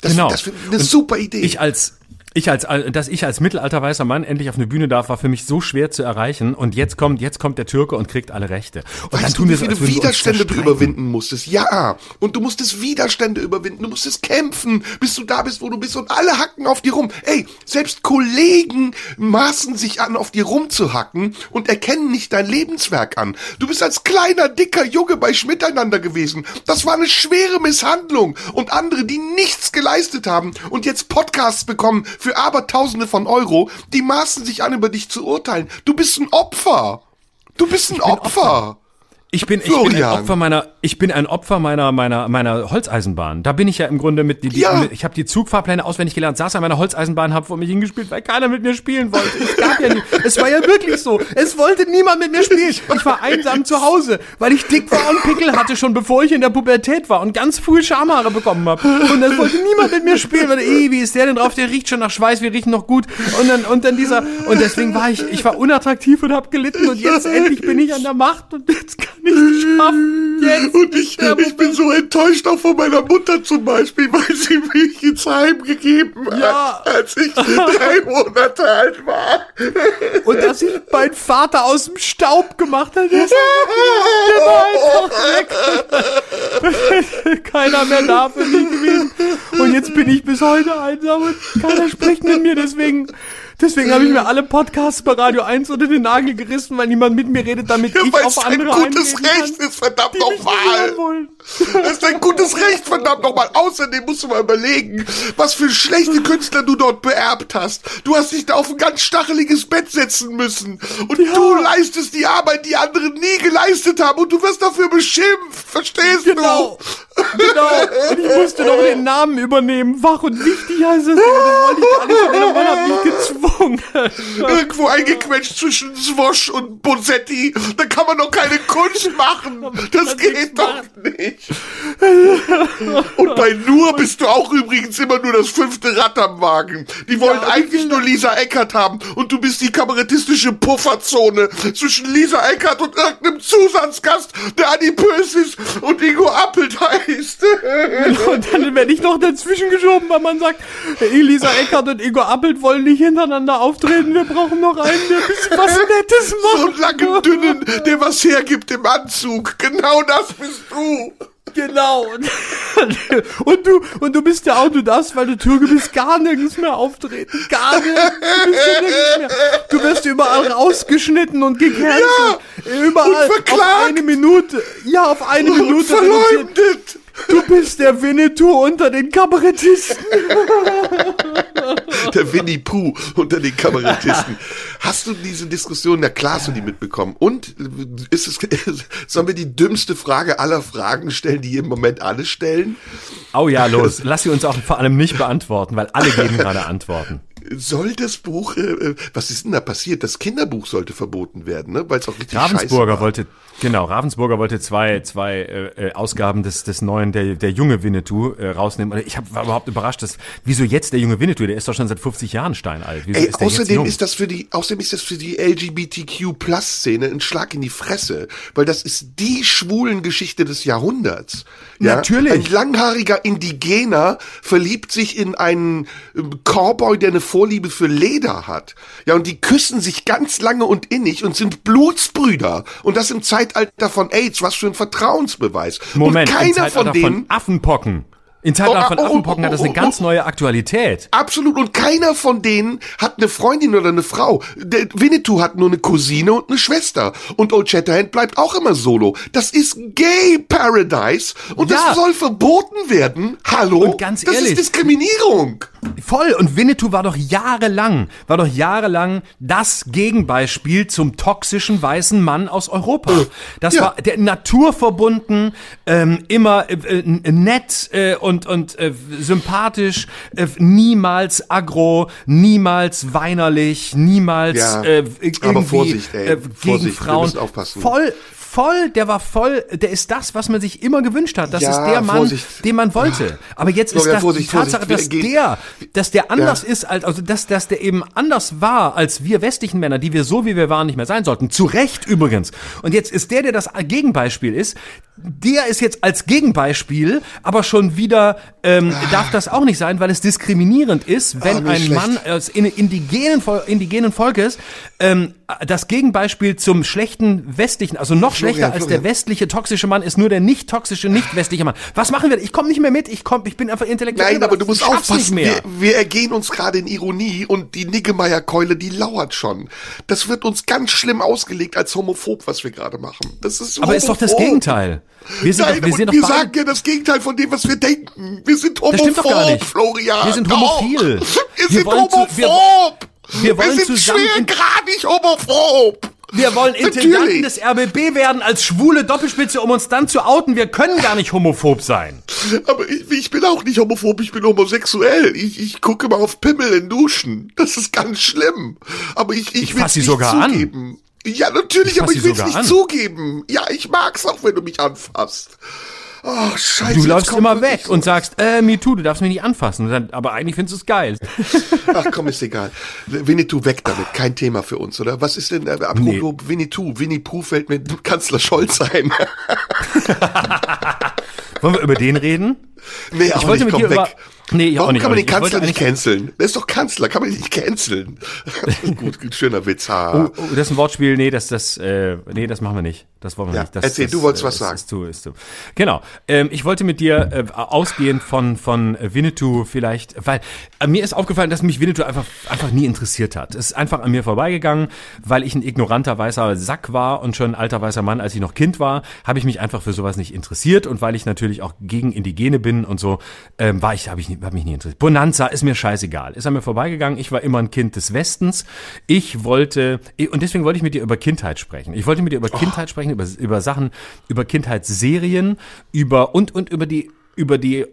Das, Genau. das ich eine super Idee. Ich als ich als, dass ich als mittelalter weißer Mann endlich auf eine Bühne darf, war für mich so schwer zu erreichen. Und jetzt kommt, jetzt kommt der Türke und kriegt alle Rechte. Und dann Weißt tun du, wir wie viele wir uns Widerstände du überwinden musstest? Ja. Und du musstest Widerstände überwinden. Du musstest kämpfen, bis du da bist, wo du bist. Und alle hacken auf dir rum. Ey, selbst Kollegen maßen sich an, auf dir rumzuhacken und erkennen nicht dein Lebenswerk an. Du bist als kleiner, dicker Junge bei Schmiteinander gewesen. Das war eine schwere Misshandlung. Und andere, die nichts geleistet haben und jetzt Podcasts bekommen für Abertausende von Euro, die maßen sich an, über dich zu urteilen. Du bist ein Opfer. Du bist ein Opfer. Ich bin, ich bin ein. Opfer meiner, ich bin ein Opfer meiner, meiner, meiner Holzeisenbahn. Da bin ich ja im Grunde mit, die, die, Ja. ich habe die Zugfahrpläne auswendig gelernt, saß an meiner Holzeisenbahn, hab vor mich hingespielt, weil keiner mit mir spielen wollte. Es gab ja nie, es war ja wirklich so. Es wollte niemand mit mir spielen. Ich war einsam zu Hause, weil ich dick war und Pickel hatte schon bevor ich in der Pubertät war und ganz früh Schamhaare bekommen habe. Und es wollte niemand mit mir spielen, weil, ey, wie ist der denn drauf? Der riecht schon nach Schweiß, wir riechen noch gut. Und dann, und dann dieser, und deswegen war ich, ich war unattraktiv und hab gelitten und jetzt endlich bin ich an der Macht und jetzt kann ich es schaffen. Jetzt. Und ich, ich bin so enttäuscht auch von meiner Mutter zum Beispiel, weil sie mich ins Heim gegeben hat, Ja. als ich drei Monate alt war. Und dass ich meinen Vater aus dem Staub gemacht hat, der ist der war einfach weg. Keiner mehr da für mich gewesen. Und jetzt bin ich bis heute einsam und keiner spricht mit mir. Deswegen, deswegen habe ich mir alle Podcasts bei Radio 1 unter den Nagel gerissen, weil niemand mit mir redet, damit Ja, ich weil auf es ein andere gutes eingehen kann, Recht ist, verdammt nochmal. Das ist ein gutes Recht, verdammt nochmal. Außerdem musst du mal überlegen, was für schlechte Künstler du dort beerbt hast. Du hast dich da auf ein ganz stacheliges Bett setzen müssen. Und du leistest die Arbeit, die andere nie geleistet haben. Und du wirst dafür beschimpft. Verstehst Genau. du? Genau. Und ich musste noch den Namen übernehmen. Wach und wichtig heißt es. Wollte ich gar nicht. Und Mann hat mich gezwungen. Irgendwo eingequetscht zwischen Swosh und Bosetti. Da kann man doch keine Kunst machen. Das geht doch nicht. Und bei Nur bist du auch übrigens immer nur das fünfte Rad am Wagen. Die wollen Ja, eigentlich nur Lisa Eckert haben und du bist die kabarettistische Pufferzone zwischen Lisa Eckert und irgendeinem Zusatzgast, der adipös ist und Ingo Appelt heißt. Und dann werde ich noch dazwischen geschoben, weil man sagt, Elisa Eckert und Ingo Appelt wollen nicht hintereinander auftreten. Wir brauchen noch einen, der ein bisschen was Nettes So macht. einen langen, dünnen, der was hergibt im Anzug. Genau das bist du. Genau. Und du, und du bist ja auch, du darfst, weil du Türke bist, gar nirgends mehr auftreten. Gar nirgends. Du bist ja nirgends mehr. Du wirst überall rausgeschnitten und gecancelt. Überall. und verklagt. Auf eine Minute. Ja, auf eine Und Minute. reduziert. Du bist der Winnetou unter den Kabarettisten. der Winnie Pooh unter den Kabarettisten. Hast du diese Diskussion, na klar hast du die mitbekommen. Und ist es, sollen wir die dümmste Frage aller Fragen stellen, die im Moment alle stellen? Oh ja, los. Lass sie uns auch vor allem nicht beantworten, weil alle geben gerade Antworten soll das Buch, äh, äh, was ist denn da passiert? Das Kinderbuch sollte verboten werden, ne? Weil es auch richtig Ravensburger scheiße war. wollte, genau, Ravensburger wollte zwei, zwei äh, äh, Ausgaben des, des neuen, der, der junge Winnetou äh, rausnehmen. Ich hab, war überhaupt überrascht, dass, wieso jetzt der junge Winnetou? Der ist doch schon seit 50 Jahren steinalt. Wieso Ey, ist außerdem ist das für die, außerdem ist das für die LGBTQ-Plus-Szene ein Schlag in die Fresse, weil das ist die schwulen Geschichte des Jahrhunderts. Ja? Natürlich. Ein langhaariger Indigener verliebt sich in einen äh, Cowboy, der eine Vorliebe für Leder hat. Ja, und die küssen sich ganz lange und innig und sind Blutsbrüder. Und das im Zeitalter von AIDS, was für ein Vertrauensbeweis. Moment, und keiner im Zeitalter von denen. von Affenpocken. In Zeitalter Oh, von oh, oh, Affenpocken hat das eine oh, ganz oh, neue Aktualität. Absolut. Und keiner von denen hat eine Freundin oder eine Frau. Der Winnetou hat nur eine Cousine und eine Schwester. Und Old Shatterhand bleibt auch immer solo. Das ist Gay Paradise. Und Ja. das soll verboten werden. Hallo? Und ganz das ehrlich- ist Diskriminierung. Voll. Und Winnetou war doch jahrelang, war doch jahrelang das Gegenbeispiel zum toxischen weißen Mann aus Europa. Das ja. war der naturverbunden, ähm, immer äh, äh, nett äh, und und äh, sympathisch, äh, niemals aggro, niemals weinerlich, niemals Ja, äh, irgendwie Vorsicht, ey, äh, gegen Vorsicht, Frauen. Voll voll, der war voll, der ist das, was man sich immer gewünscht hat. Das Ja, ist der Mann, Vorsicht. den man wollte. Aber jetzt ist das Vorsicht, die Tatsache, Vorsicht, dass der, dass der anders Ja. ist, als, also dass, dass der eben anders war als wir westlichen Männer, die wir so wie wir waren nicht mehr sein sollten. Zu Recht übrigens. Und jetzt ist der, der das Gegenbeispiel ist, der ist jetzt als Gegenbeispiel, aber schon wieder ähm, darf das auch nicht sein, weil es diskriminierend ist, wenn Ah, mir ist ein schlecht. Mann aus in, indigenen, indigenen Volkes ähm, das Gegenbeispiel zum schlechten westlichen, also noch Florian, schlechter als der Florian. westliche toxische Mann ist nur der nicht toxische, nicht westliche Mann. Was machen wir? Ich komme nicht mehr mit, ich komm, ich bin einfach intellektuell. Nein, aber du musst aufpassen. Nicht mehr. Wir, wir ergehen uns gerade in Ironie und die Niggemeier-Keule, die lauert schon. Das wird uns ganz schlimm ausgelegt als homophob, was wir gerade machen. Das ist Aber ist doch das homophob. Gegenteil. Wir sind Nein, doch, wir sind doch wir sagen ja das Gegenteil von dem, was wir denken. Wir sind homophob, Das stimmt doch gar nicht. Florian. Wir sind homophil. Wir, Wir sind wollen zu- homophob. wir- wir wollen sind zusammen schwergradig homophob. Wir wollen Intendanten Natürlich. des RBB werden als schwule Doppelspitze, um uns dann zu outen. Wir können gar nicht homophob sein. Aber ich, ich bin auch nicht homophob, ich bin homosexuell. Ich, ich gucke mal auf Pimmel in Duschen. Das ist ganz schlimm. Aber ich, ich, Ich will sie nicht sogar an. zugeben. Ja, natürlich, aber ich will es nicht an. zugeben. Ja, ich mag's auch, wenn du mich anfasst. Oh, scheiße. Du läufst immer weg und sagst, äh, me too, du darfst mich nicht anfassen. Dann, aber eigentlich findest du es geil. Ach komm, ist egal. Winnetou weg damit. Kein Thema für uns, oder? Was ist denn, äh, apropos Winnetou? Winnie Pooh fällt mir Kanzler Scholz ein. Wollen wir über den reden? nee, auch Ich wollte nicht, mit komm dir weg. über- Nee, ich auch Warum nicht, kann man den Kanzler nicht canceln? Der ist doch Kanzler, kann man ihn nicht canceln? gut, gut, schöner Witz. Ha. Oh, oh, das ist ein Wortspiel. Nee, das, das, äh, nee, das machen wir nicht. Das wollen wir Ja, nicht. Das, erzähl, das, du wolltest äh, was ist- sagen. Ist zu, ist zu. Genau. Ähm, ich wollte mit dir äh, ausgehend von von Winnetou vielleicht, weil äh, mir ist aufgefallen, dass mich Winnetou einfach einfach nie interessiert hat. Es ist einfach an mir vorbeigegangen, weil ich ein ignoranter weißer Sack war und schon ein alter weißer Mann, als ich noch Kind war, habe ich mich einfach für sowas nicht interessiert und weil ich natürlich auch gegen Indigene bin und so, ähm, war ich habe ich hab mich nie interessiert. Bonanza ist mir scheißegal. Ist an mir vorbeigegangen. Ich war immer ein Kind des Westens. Ich wollte und deswegen wollte ich mit dir über Kindheit sprechen. Ich wollte mit dir über Kindheit sprechen, über über Sachen, über Kindheitsserien, über und und über die über die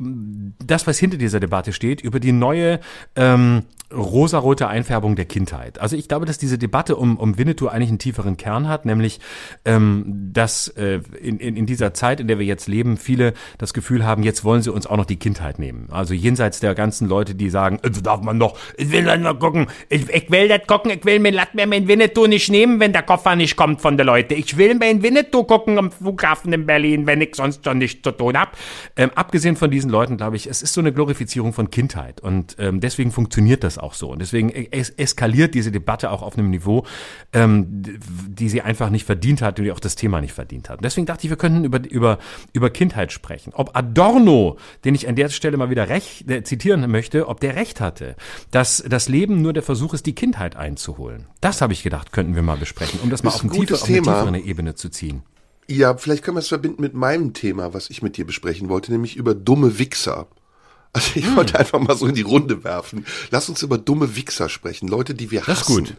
das, was hinter dieser Debatte steht, über die neue ähm, rosarote Einfärbung der Kindheit. Also ich glaube, dass diese Debatte um, um Winnetou eigentlich einen tieferen Kern hat, nämlich ähm, dass äh, in, in, in dieser Zeit, in der wir jetzt leben, viele das Gefühl haben, jetzt wollen sie uns auch noch die Kindheit nehmen. Also jenseits der ganzen Leute, die sagen, also darf man doch, ich will dann noch gucken, ich, ich will das gucken, ich will mir, lass mir mein Winnetou nicht nehmen, wenn der Koffer nicht kommt von der Leute. Ich will mein Winnetou gucken am Flughafen in Berlin, wenn ich sonst schon nichts zu tun hab. Ähm, abgesehen von diesen Leuten, glaube ich, es ist so eine Glorifizierung von Kindheit und ähm, deswegen funktioniert das auch so. Und deswegen es eskaliert diese Debatte auch auf einem Niveau, ähm, die sie einfach nicht verdient hat und die auch das Thema nicht verdient hat. Und deswegen dachte ich, wir könnten über, über, über Kindheit sprechen. Ob Adorno, den ich an der Stelle mal wieder recht, äh, zitieren möchte, ob der recht hatte, dass das Leben nur der Versuch ist, die Kindheit einzuholen. Das habe ich gedacht, könnten wir mal besprechen, um das mal Ist auf, ein tiefer, auf eine tiefere Ebene zu ziehen. Ja, vielleicht können wir es verbinden mit meinem Thema, was ich mit dir besprechen wollte, nämlich über dumme Wichser. Also ich hm. wollte einfach mal so in die Runde werfen. Lass uns über dumme Wichser sprechen. Leute, die wir das hassen. Gut.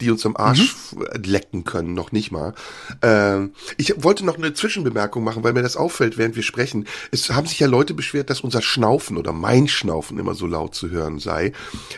Die uns am Arsch mhm. lecken können, noch nicht mal. Äh, ich wollte noch eine Zwischenbemerkung machen, weil mir das auffällt, während wir sprechen. Es haben sich ja Leute beschwert, dass unser Schnaufen oder mein Schnaufen immer so laut zu hören sei.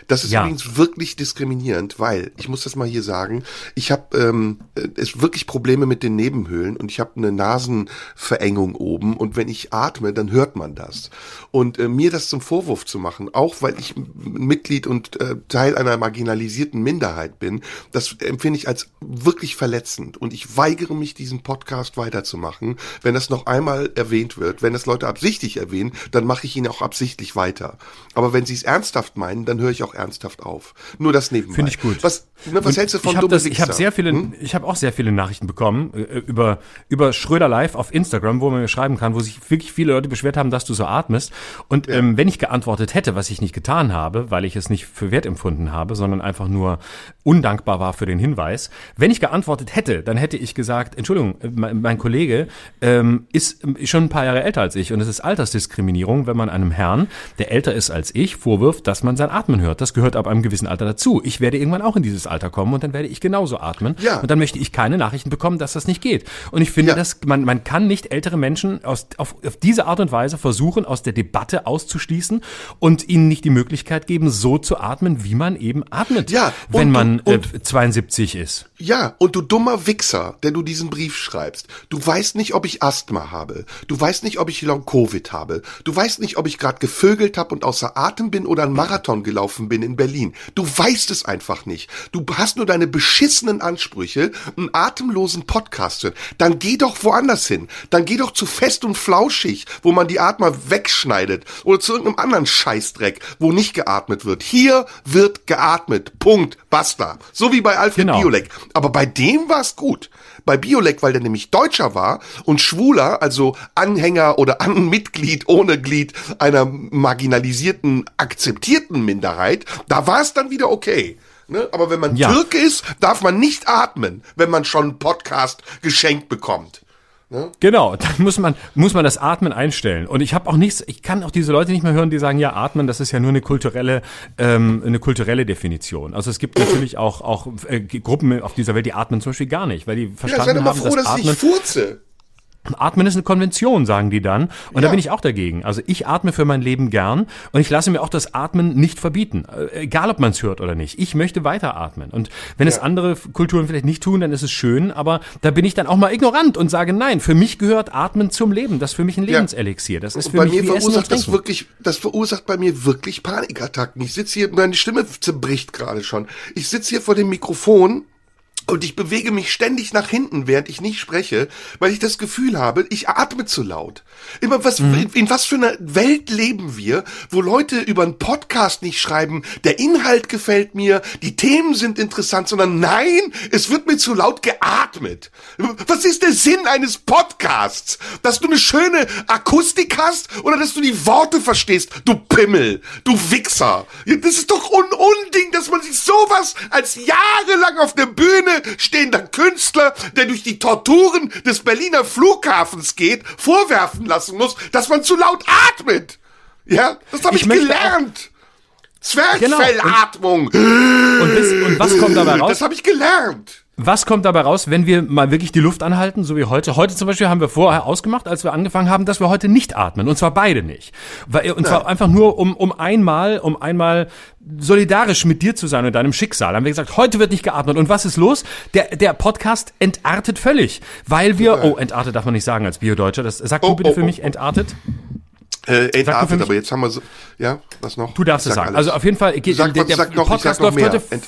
Das ist ja. übrigens wirklich diskriminierend, weil, ich muss das mal hier sagen, ich habe ähm, es wirklich Probleme mit den Nebenhöhlen und ich habe eine Nasenverengung oben und wenn ich atme, dann hört man das. Und äh, mir das zum Vorwurf zu machen, auch weil ich Mitglied und äh, Teil einer marginalisierten Minderheit bin, das empfinde ich als wirklich verletzend. Und ich weigere mich, diesen Podcast weiterzumachen. Wenn das noch einmal erwähnt wird, wenn das Leute absichtlich erwähnen, dann mache ich ihn auch absichtlich weiter. Aber wenn sie es ernsthaft meinen, dann höre ich auch ernsthaft auf. Nur das nebenbei. Finde ich gut. Was, ne, was hältst du von ich hab habe sehr viele, hm? ich habe auch sehr viele Nachrichten bekommen äh, über über Schröder Live auf Instagram, wo man mir schreiben kann, wo sich wirklich viele Leute beschwert haben, dass du so atmest. Und ja. ähm, wenn ich geantwortet hätte, was ich nicht getan habe, weil ich es nicht für wert empfunden habe, sondern einfach nur undankbar war für den Hinweis, wenn ich geantwortet hätte, dann hätte ich gesagt, Entschuldigung, mein, mein Kollege ähm, ist schon ein paar Jahre älter als ich und es ist Altersdiskriminierung, wenn man einem Herrn, der älter ist als ich, vorwirft, dass man sein Atmen hört. Das gehört ab einem gewissen Alter dazu. Ich werde irgendwann auch in dieses Alter kommen und dann werde ich genauso atmen. Ja. Und dann möchte ich keine Nachrichten bekommen, dass das nicht geht. Und ich finde, ja. dass man, man kann nicht ältere Menschen aus, auf, auf diese Art und Weise versuchen, aus der Debatte auszuschließen und ihnen nicht die Möglichkeit geben, so zu atmen, wie man eben atmet. Ja, wenn man äh, 72 ist. Ja, und du dummer Wichser, der du diesen Brief schreibst. Du weißt nicht, ob ich Asthma habe. Du weißt nicht, ob ich Long-Covid habe. Du weißt nicht, ob ich gerade gevögelt habe und außer Atem bin oder einen Marathon gelaufen bin in Berlin. Du weißt es einfach nicht. Du hast nur deine beschissenen Ansprüche, einen atemlosen Podcast zu hören. Dann geh doch woanders hin. Dann geh doch zu Fest und Flauschig, wo man die Atmer wegschneidet. Oder zu irgendeinem anderen Scheißdreck, wo nicht geatmet wird. Hier wird geatmet. Punkt. Basta. So wie bei Alfred genau. Biolek. Aber bei dem war es gut. Bei Biolek, weil der nämlich Deutscher war und Schwuler, also Anhänger oder An Mitglied ohne Glied einer marginalisierten, akzeptierten Minderheit, da war es dann wieder okay. Ne? Aber wenn man ja. Türke ist, darf man nicht atmen, wenn man schon einen Podcast geschenkt bekommt. Ne? Genau, dann muss man, muss man das Atmen einstellen. Und ich habe auch nichts, ich kann auch diese Leute nicht mehr hören, die sagen, ja, Atmen, das ist ja nur eine kulturelle, ähm, eine kulturelle Definition. Also es gibt natürlich auch, auch äh, Gruppen auf dieser Welt, die atmen zum Beispiel gar nicht, weil die verstanden ja, haben, froh, dass, dass Atmen, ich furze. Atmen ist eine Konvention, sagen die dann. Und ja. da bin ich auch dagegen. Also ich atme für mein Leben gern und ich lasse mir auch das Atmen nicht verbieten. Äh, egal, ob man es hört oder nicht. Ich möchte weiter atmen. Und wenn ja. es andere Kulturen vielleicht nicht tun, dann ist es schön. Aber da bin ich dann auch mal ignorant und sage, nein, für mich gehört Atmen zum Leben. Das ist für mich ein Lebenselixier. Das ist für bei mich mir verursacht das wirklich, das verursacht bei mir wirklich Panikattacken. Ich sitze hier, meine Stimme zerbricht gerade schon. Ich sitze hier vor dem Mikrofon und ich bewege mich ständig nach hinten, während ich nicht spreche, weil ich das Gefühl habe, ich atme zu laut. Immer was, mhm. in, was für einer Welt leben wir, wo Leute über einen Podcast nicht schreiben, der Inhalt gefällt mir, die Themen sind interessant, sondern nein, es wird mir zu laut geatmet. Was ist der Sinn eines Podcasts? Dass du eine schöne Akustik hast oder dass du die Worte verstehst, du Pimmel, du Wichser. Das ist doch un Unding, dass man sich sowas als jahrelang auf der Bühne stehender Künstler, der durch die Torturen des Berliner Flughafens geht, vorwerfen lassen muss, dass man zu laut atmet. Ja, das habe ich, ich gelernt. Zwerchfellatmung. Genau. Und, und, bis, und was kommt dabei raus? Das habe ich gelernt. Was kommt dabei raus, wenn wir mal wirklich die Luft anhalten, so wie heute? Heute zum Beispiel haben wir vorher ausgemacht, als wir angefangen haben, dass wir heute nicht atmen. Und zwar beide nicht. Weil, und Nein. zwar einfach nur, um, um einmal, um einmal solidarisch mit dir zu sein und deinem Schicksal. Haben wir gesagt, heute wird nicht geatmet. Und was ist los? Der, der Podcast entartet völlig. Weil wir, oh, entartet darf man nicht sagen als Biodeutscher. Das sag oh, du bitte oh, für oh. mich, entartet. Äh, entartet, aber jetzt haben wir so, ja, was noch? Du darfst es sagen. Alles. Also auf jeden Fall, geht, sag, der, der noch, Podcast läuft heute Ent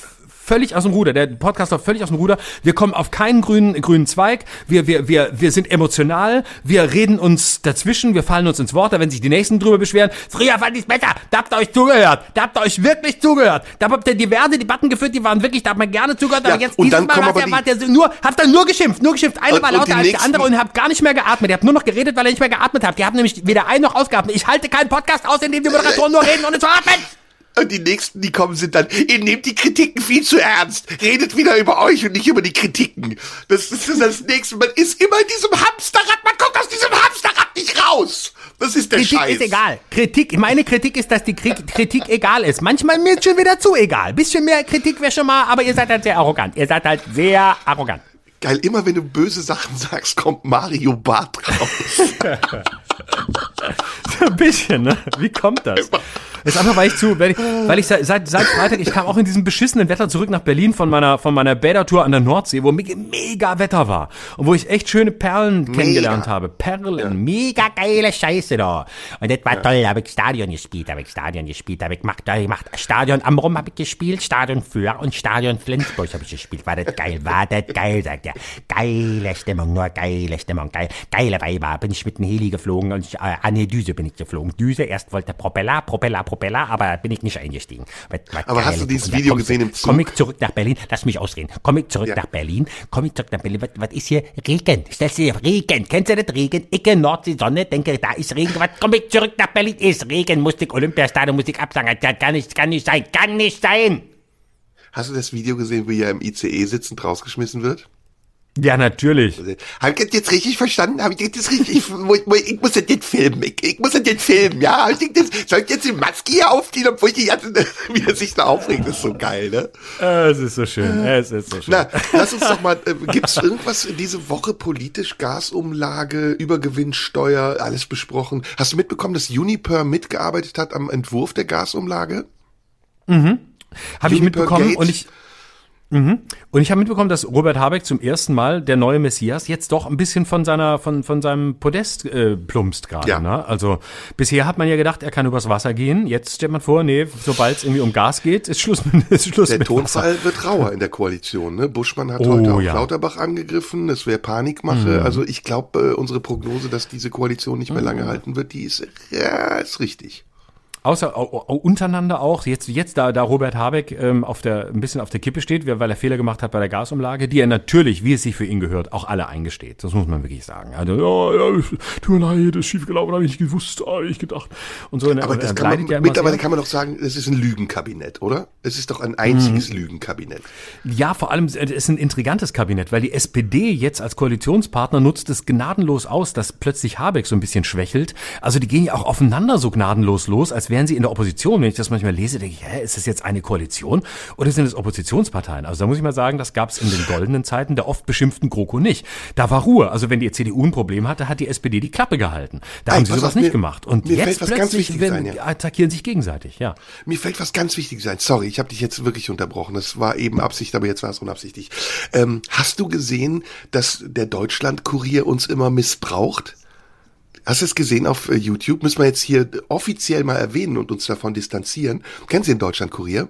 völlig aus dem Ruder. Der Podcast läuft völlig aus dem Ruder. Wir kommen auf keinen grünen, grünen Zweig. Wir, wir, wir, wir sind emotional. Wir reden uns dazwischen. Wir fallen uns ins Wort. Da werden sich die Nächsten drüber beschweren. Früher fand ich's besser. Da habt ihr euch zugehört. Da habt ihr euch wirklich zugehört. Da habt ihr diverse Debatten geführt, die waren wirklich, da hat man gerne zugehört. Ja, aber jetzt dieses Mal wart ihr, wart ihr nur, habt ihr nur geschimpft, nur geschimpft. Eine war lauter als der andere und habt gar nicht mehr geatmet. Ihr habt nur noch geredet, weil ihr nicht mehr geatmet habt. Ihr habt nämlich weder ein noch ausgeatmet. Ich halte keinen Podcast aus, in dem die Moderatoren nur reden und zu atmen. Und die nächsten, die kommen, sind dann, ihr nehmt die Kritiken viel zu ernst. Redet wieder über euch und nicht über die Kritiken. Das, das ist das nächste. Man ist immer in diesem Hamsterrad. Man kommt aus diesem Hamsterrad nicht raus. Das ist der Kritik Scheiß. ist egal. Kritik, meine Kritik ist, dass die Kritik egal ist. Manchmal mir ist schon wieder zu egal. Bisschen mehr Kritik wäre schon mal, aber ihr seid halt sehr arrogant. Ihr seid halt sehr arrogant. Geil, immer wenn du böse Sachen sagst, kommt Mario Bart raus. Ein bisschen, ne? Wie kommt das? Ist einfach, weil ich zu, weil ich, weil ich seit, seit seit Freitag, ich kam auch in diesem beschissenen Wetter zurück nach Berlin von meiner, von meiner Bädertour an der Nordsee, wo me- mega Wetter war. Und wo ich echt schöne Perlen kennengelernt habe. Perlen. Mega geile Scheiße da. Und das war toll. Da habe ich Stadion gespielt, habe ich Stadion gespielt, habe ich gemacht, da hab ich gemacht. Stadion Amrum habe ich gespielt, Stadion Föhr und Stadion Flensburg habe ich gespielt. War das geil, war das geil, sagt er. Geile Stimmung, nur geile Stimmung, geil, geile Weiber. Bin ich mit dem Heli geflogen und ich, äh, an die Düse bin ich geflogen. Düse, erst wollte Propeller, Propeller, Propeller, aber bin ich nicht eingestiegen. Was- was Aber hast du dieses Video gesehen im Zug? Komm ich zurück nach Berlin, lass mich ausreden. Komm ich zurück Ja. nach Berlin, komm ich zurück nach Berlin. Was, was ist hier? Regen. Stellst du dir Regen? Kennst du das Regen? Icke, Nordsee, Sonne, denke, da ist Regen. Was, komm ich zurück nach Berlin, ist Regen. Musste ich Olympiastadion, musste ich absagen. Das kann nicht, kann nicht sein, kann nicht sein. Hast du das Video gesehen, wie er im ICE sitzend rausgeschmissen wird? Ja, natürlich. Habe ich das jetzt richtig verstanden? Habe ich das richtig? Ich, ich muss das jetzt filmen. Ich, ich muss das jetzt filmen, ja? Hab ich das, soll ich jetzt die Maske hier aufziehen, obwohl ich die ganze, wie er sich da aufregt, ist so geil, ne? Äh, Es ist so schön. Es ist so schön. Na, lass uns doch mal, äh, gibt's irgendwas diese Woche politisch, Gasumlage, Übergewinnsteuer, alles besprochen? Hast du mitbekommen, dass Uniper mitgearbeitet hat am Entwurf der Gasumlage? Habe ich mitbekommen Gate. und ich. Mhm. Und ich habe mitbekommen, dass Robert Habeck zum ersten Mal, der neue Messias, jetzt doch ein bisschen von seiner, von, von seinem Podest äh, plumpst gerade. Ja. Ne? Also bisher hat man ja gedacht, er kann übers Wasser gehen. Jetzt stellt man vor, nee, sobald es irgendwie um Gas geht, ist Schluss mit, ist Schluss Der mit Wasser. Tonfall wird rauer in der Koalition. Ne? Buschmann hat Oh, heute auch ja. Mhm. Lauterbach angegriffen. Es wäre Panikmache. Also ich glaube, äh, unsere Prognose, dass diese Koalition nicht mehr lange halten wird, die ist, ja, ist richtig. Außer au- au- untereinander auch, jetzt, jetzt da, da Robert Habeck ähm, auf der, ein bisschen auf der Kippe steht, weil er Fehler gemacht hat bei der Gasumlage, die er natürlich, wie es sich für ihn gehört, auch alle eingesteht. Das muss man wirklich sagen. Also, ja, ja, tut mir leid, ist schiefgelaufen, habe ich nicht gewusst, habe ich gedacht. Und so, Aber er das kann man, ja mittlerweile kann man doch sagen, es ist ein Lügenkabinett, oder? Es ist doch ein Mhm. einziges Lügenkabinett. Ja, vor allem, es ist ein intrigantes Kabinett, weil die SPD jetzt als Koalitionspartner nutzt es gnadenlos aus, dass plötzlich Habeck so ein bisschen schwächelt. Also die gehen ja auch aufeinander so gnadenlos los, als wären sie in der Opposition. Wenn ich das manchmal lese, denke ich, hä, ist das jetzt eine Koalition oder sind es Oppositionsparteien? Also da muss ich mal sagen, das gab es in den goldenen Zeiten der oft beschimpften GroKo nicht. Da war Ruhe. Also wenn die CDU ein Problem hatte, hat die SPD die Klappe gehalten. Da Ey, haben sie sowas auf, nicht mir- gemacht. Und mir jetzt fällt was ganz plötzlich wenn, ein, ja. attackieren sich gegenseitig, ja. Mir fällt was ganz Wichtiges ein. Sorry, ich habe dich jetzt wirklich unterbrochen. Das war eben Absicht, aber jetzt war es unabsichtlich. Ähm, hast du gesehen, dass der Deutschland-Kurier uns immer missbraucht? Hast du es gesehen auf äh, YouTube? Müssen wir jetzt hier offiziell mal erwähnen und uns davon distanzieren. Kennst du den Deutschland-Kurier?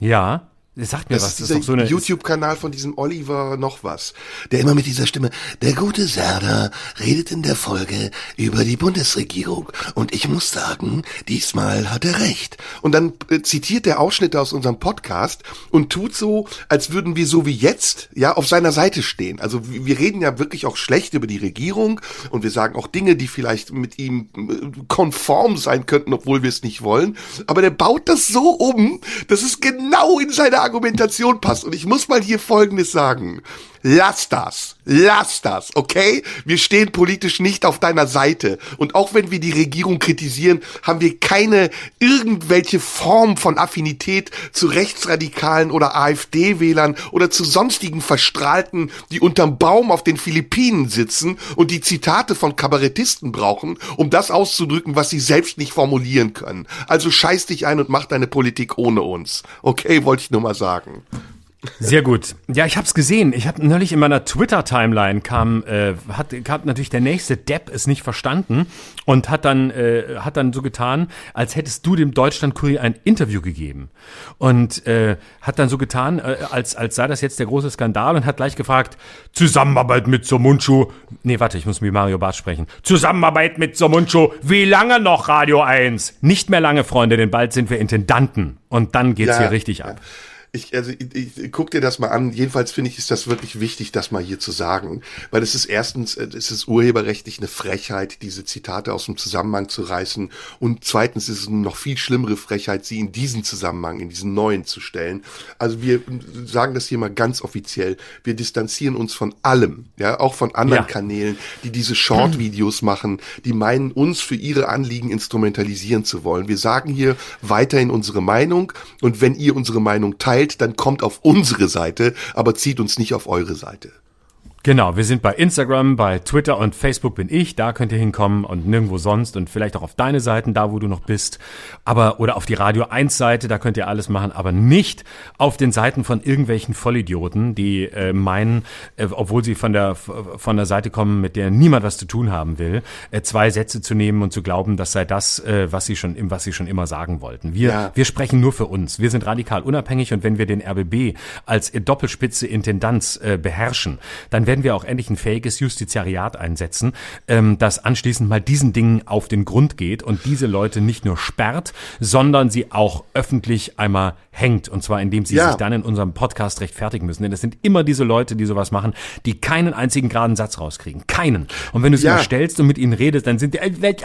Ja, sagt mir Das was. ist Das ist doch so eine, YouTube-Kanal von diesem Oliver noch was, der immer mit dieser Stimme, der gute Serda redet in der Folge über die Bundesregierung und ich muss sagen, diesmal hat er recht. Und dann äh, zitiert er Ausschnitte aus unserem Podcast und tut so, als würden wir so wie jetzt, ja, auf seiner Seite stehen. Also wir reden ja wirklich auch schlecht über die Regierung und wir sagen auch Dinge, die vielleicht mit ihm äh, konform sein könnten, obwohl wir es nicht wollen. Aber der baut das so um, dass es genau in seine Argumentation passt. Und ich muss mal hier Folgendes sagen. Lass das. Lass das, okay? Wir stehen politisch nicht auf deiner Seite. Und auch wenn wir die Regierung kritisieren, haben wir keine irgendwelche Form von Affinität zu Rechtsradikalen oder AfD-Wählern oder zu sonstigen Verstrahlten, die unterm Baum auf den Philippinen sitzen und die Zitate von Kabarettisten brauchen, um das auszudrücken, was sie selbst nicht formulieren können. Also scheiß dich ein und mach deine Politik ohne uns. Okay, wollte ich nur mal sagen. Sehr gut. Ja, ich hab's gesehen. Ich habe neulich in meiner Twitter-Timeline kam, äh, hat, hat natürlich der nächste Depp es nicht verstanden und hat dann, äh, hat dann so getan, als hättest du dem Deutschland-Kurier ein Interview gegeben. Und äh, hat dann so getan, äh, als, als sei das jetzt der große Skandal und hat gleich gefragt, Zusammenarbeit mit Somunchu. Nee, warte, ich muss mit Mario Barth sprechen. Zusammenarbeit mit Somunchu. Wie lange noch, Radio 1? Nicht mehr lange, Freunde, denn bald sind wir Intendanten. Und dann geht's Ja, hier richtig ja. Ich, also ich, ich guck dir das mal an. Jedenfalls finde ich, ist das wirklich wichtig, das mal hier zu sagen. Weil es ist erstens, äh, es ist urheberrechtlich eine Frechheit, diese Zitate aus dem Zusammenhang zu reißen. Und zweitens ist es eine noch viel schlimmere Frechheit, sie in diesen Zusammenhang, in diesen neuen zu stellen. Also wir sagen das hier mal ganz offiziell. Wir distanzieren uns von allem, ja, auch von anderen ja. Kanälen, die diese Short-Videos machen, die meinen, uns für ihre Anliegen instrumentalisieren zu wollen. Wir sagen hier weiterhin unsere Meinung und wenn ihr unsere Meinung teilt, dann kommt auf unsere Seite, aber zieht uns nicht auf eure Seite. Genau, wir sind bei Instagram, bei Twitter und Facebook bin ich, da könnt ihr hinkommen und nirgendwo sonst und vielleicht auch auf deine Seiten, da wo du noch bist, aber oder auf die Radio 1 Seite, da könnt ihr alles machen, aber nicht auf den Seiten von irgendwelchen Vollidioten, die äh, meinen, äh, obwohl sie von der von der Seite kommen, mit der niemand was zu tun haben will, äh, zwei Sätze zu nehmen und zu glauben, das sei das, äh, was sie schon was sie schon immer sagen wollten. Wir ja. wir sprechen nur für uns. Wir sind radikal unabhängig und wenn wir den RBB als Doppelspitze Intendanz äh, beherrschen, dann werden wir auch endlich ein fähiges Justiziariat einsetzen, ähm, das anschließend mal diesen Dingen auf den Grund geht und diese Leute nicht nur sperrt, sondern sie auch öffentlich einmal hängt. Und zwar indem sie ja. sich dann in unserem Podcast rechtfertigen müssen. Denn es sind immer diese Leute, die sowas machen, die keinen einzigen geraden Satz rauskriegen. Keinen. Und wenn du sie ja. mal stellst und mit ihnen redest, dann sind die, ich fand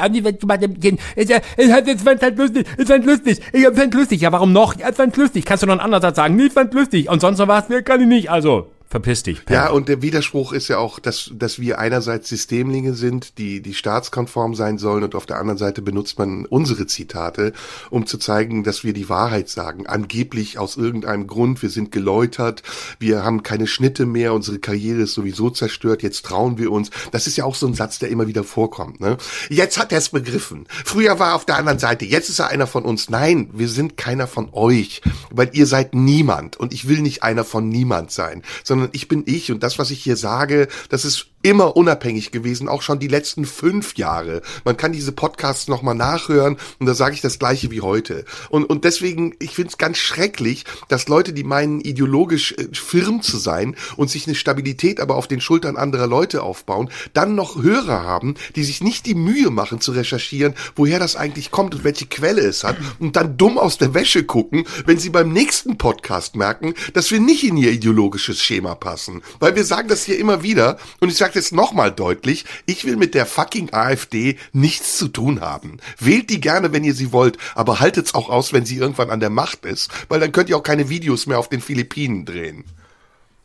lustig, ich fand lustig, ich fand lustig. Ja, warum noch? Ich fand lustig. Kannst du noch einen anderen Satz sagen? Nee, ich fand lustig. Und sonst noch was? Kann ich nicht. Also, Verpiss dich. Pen. Ja, und der Widerspruch ist ja auch, dass, dass wir einerseits Systemlinge sind, die, die staatskonform sein sollen und auf der anderen Seite benutzt man unsere Zitate, um zu zeigen, dass wir die Wahrheit sagen. Angeblich aus irgendeinem Grund, wir sind geläutert, wir haben keine Schnitte mehr, unsere Karriere ist sowieso zerstört, jetzt trauen wir uns. Das ist ja auch so ein Satz, der immer wieder vorkommt. Ne? Jetzt hat er es begriffen. Früher war er auf der anderen Seite, jetzt ist er einer von uns. Nein, wir sind keiner von euch, weil ihr seid niemand und ich will nicht einer von niemand sein, sondern sondern ich bin ich und das, was ich hier sage, das ist immer unabhängig gewesen, auch schon die letzten fünf Jahre. Man kann diese Podcasts nochmal nachhören und da sage ich das gleiche wie heute. Und, und deswegen, ich finde es ganz schrecklich, dass Leute, die meinen, ideologisch äh, firm zu sein und sich eine Stabilität aber auf den Schultern anderer Leute aufbauen, dann noch Hörer haben, die sich nicht die Mühe machen zu recherchieren, woher das eigentlich kommt und welche Quelle es hat und dann dumm aus der Wäsche gucken, wenn sie beim nächsten Podcast merken, dass wir nicht in ihr ideologisches Schema passen. Weil wir sagen das hier immer wieder und ich sage sage es nochmal deutlich, ich will mit der fucking AfD nichts zu tun haben. Wählt die gerne, wenn ihr sie wollt, aber haltet's auch aus, wenn sie irgendwann an der Macht ist, weil dann könnt ihr auch keine Videos mehr auf den Philippinen drehen.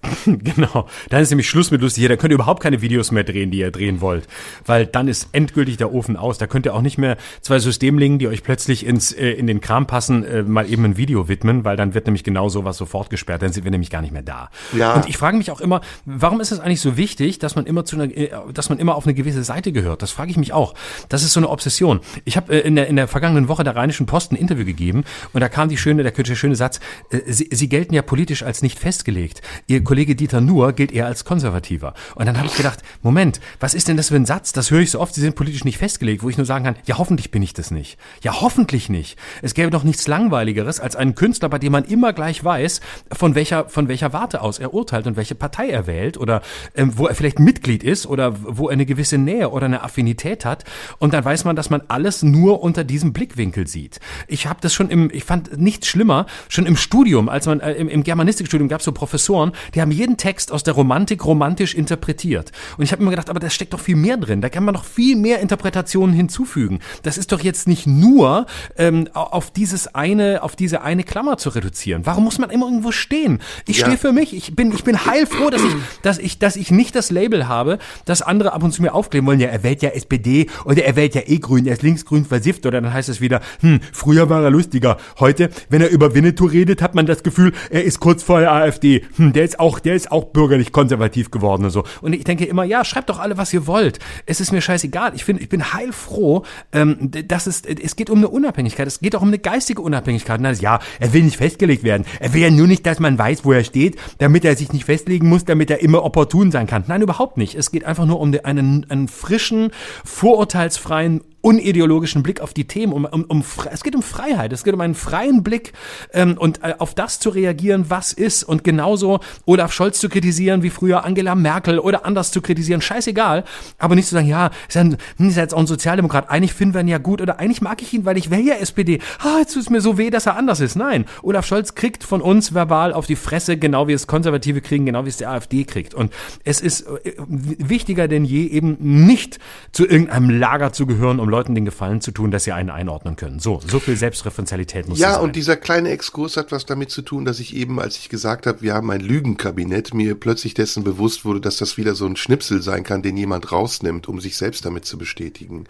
genau. Dann ist nämlich Schluss mit lustig hier. Da könnt ihr überhaupt keine Videos mehr drehen, die ihr drehen wollt. Weil dann ist endgültig der Ofen aus. Da könnt ihr auch nicht mehr zwei Systemlingen, die euch plötzlich ins, äh, in den Kram passen, äh, mal eben ein Video widmen, weil dann wird nämlich genau sowas sofort gesperrt. Dann sind wir nämlich gar nicht mehr da. Ja. Und ich frage mich auch immer, warum ist es eigentlich so wichtig, dass man immer zu einer, äh, dass man immer auf eine gewisse Seite gehört? Das frage ich mich auch. Das ist so eine Obsession. Ich habe äh, in, der, in der vergangenen Woche der Rheinischen Post ein Interview gegeben und da kam die schöne, der, der schöne Satz, äh, sie, sie gelten ja politisch als nicht festgelegt. Ihr Kollege Dieter Nuhr gilt eher als konservativer. Und dann habe ich gedacht, Moment, was ist denn das für ein Satz? Das höre ich so oft, sie sind politisch nicht festgelegt, wo ich nur sagen kann, ja, hoffentlich bin ich das nicht. Ja, hoffentlich nicht. Es gäbe doch nichts langweiligeres als einen Künstler, bei dem man immer gleich weiß, von welcher, von welcher Warte aus er urteilt und welche Partei er wählt oder ähm, wo er vielleicht Mitglied ist oder wo er eine gewisse Nähe oder eine Affinität hat. Und dann weiß man, dass man alles nur unter diesem Blickwinkel sieht. Ich habe das schon im, ich fand nichts schlimmer, schon im Studium, als man äh, im, im Germanistikstudium gab es so Professoren, die haben jeden Text aus der Romantik romantisch interpretiert. Und ich habe immer gedacht, aber da steckt doch viel mehr drin. Da kann man noch viel mehr Interpretationen hinzufügen. Das ist doch jetzt nicht nur ähm, auf dieses eine, auf diese eine Klammer zu reduzieren. Warum muss man immer irgendwo stehen? Ich ja. stehe für mich. Ich bin, ich bin heilfroh, dass ich, dass ich, dass ich nicht das Label habe, dass andere ab und zu mir aufkleben wollen. Ja, er wählt ja SPD oder er wählt ja eh grün, er ist linksgrün versifft oder dann heißt es wieder, hm, früher war er lustiger. Heute, wenn er über Winnetou redet, hat man das Gefühl, er ist kurz vor der AfD. Hm, der ist auch, der ist auch bürgerlich konservativ geworden und so. Und ich denke immer, ja, schreibt doch alle, was ihr wollt. Es ist mir scheißegal. Ich finde, ich bin heilfroh, ähm, dass es, es geht um eine Unabhängigkeit. Es geht auch um eine geistige Unabhängigkeit. Und das, ja, er will nicht festgelegt werden. Er will ja nur nicht, dass man weiß, wo er steht, damit er sich nicht festlegen muss, damit er immer opportun sein kann. Nein, überhaupt nicht. Es geht einfach nur um einen, einen frischen, vorurteilsfreien unideologischen Blick auf die Themen, um, um, um es geht um Freiheit, es geht um einen freien Blick ähm, und äh, auf das zu reagieren, was ist und genauso Olaf Scholz zu kritisieren wie früher Angela Merkel oder anders zu kritisieren, scheißegal, aber nicht zu sagen, ja, ist, ein, hm, ist jetzt auch ein Sozialdemokrat, eigentlich finden wir ihn ja gut oder eigentlich mag ich ihn, weil ich wäre ja SPD. Ah, jetzt tut es mir so weh, dass er anders ist. Nein, Olaf Scholz kriegt von uns verbal auf die Fresse, genau wie es Konservative kriegen, genau wie es die AfD kriegt. Und es ist äh, wichtiger denn je, eben nicht zu irgendeinem Lager zu gehören, um Leuten den Gefallen zu tun, dass sie einen einordnen können. So, so viel Selbstreferenzialität muss ja, sein. und dieser kleine Exkurs hat was damit zu tun, dass ich eben, als ich gesagt habe, wir haben ein Lügenkabinett, mir plötzlich dessen bewusst wurde, dass das wieder so ein Schnipsel sein kann, den jemand rausnimmt, um sich selbst damit zu bestätigen.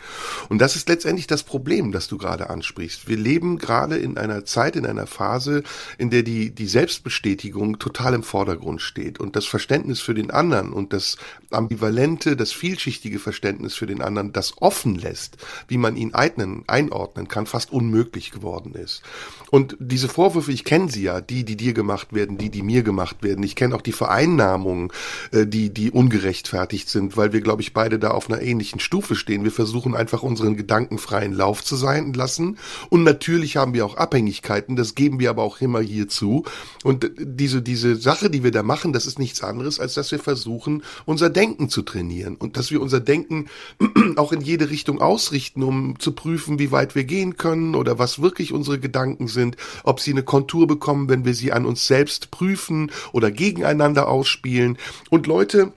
Und das ist letztendlich das Problem, das du gerade ansprichst. Wir leben gerade in einer Zeit, in einer Phase, in der die, die Selbstbestätigung total im Vordergrund steht und das Verständnis für den anderen und das ambivalente, das vielschichtige Verständnis für den anderen, das offen lässt, wie man ihn eignen, einordnen kann, fast unmöglich geworden ist. Und diese Vorwürfe, ich kenne sie ja, die, die dir gemacht werden, die, die mir gemacht werden. Ich kenne auch die Vereinnahmungen, äh, die, die ungerechtfertigt sind, weil wir, glaube ich, beide da auf einer ähnlichen Stufe stehen. Wir versuchen einfach unseren Gedanken freien Lauf zu sein lassen. Und natürlich haben wir auch Abhängigkeiten, das geben wir aber auch immer hier zu. Und diese, diese Sache, die wir da machen, das ist nichts anderes, als dass wir versuchen, unser Denken zu trainieren und dass wir unser Denken auch in jede Richtung ausrichten, um zu prüfen, wie weit wir gehen können oder was wirklich unsere Gedanken sind sind, ob sie eine Kontur bekommen, wenn wir sie an uns selbst prüfen oder gegeneinander ausspielen. Und Leute,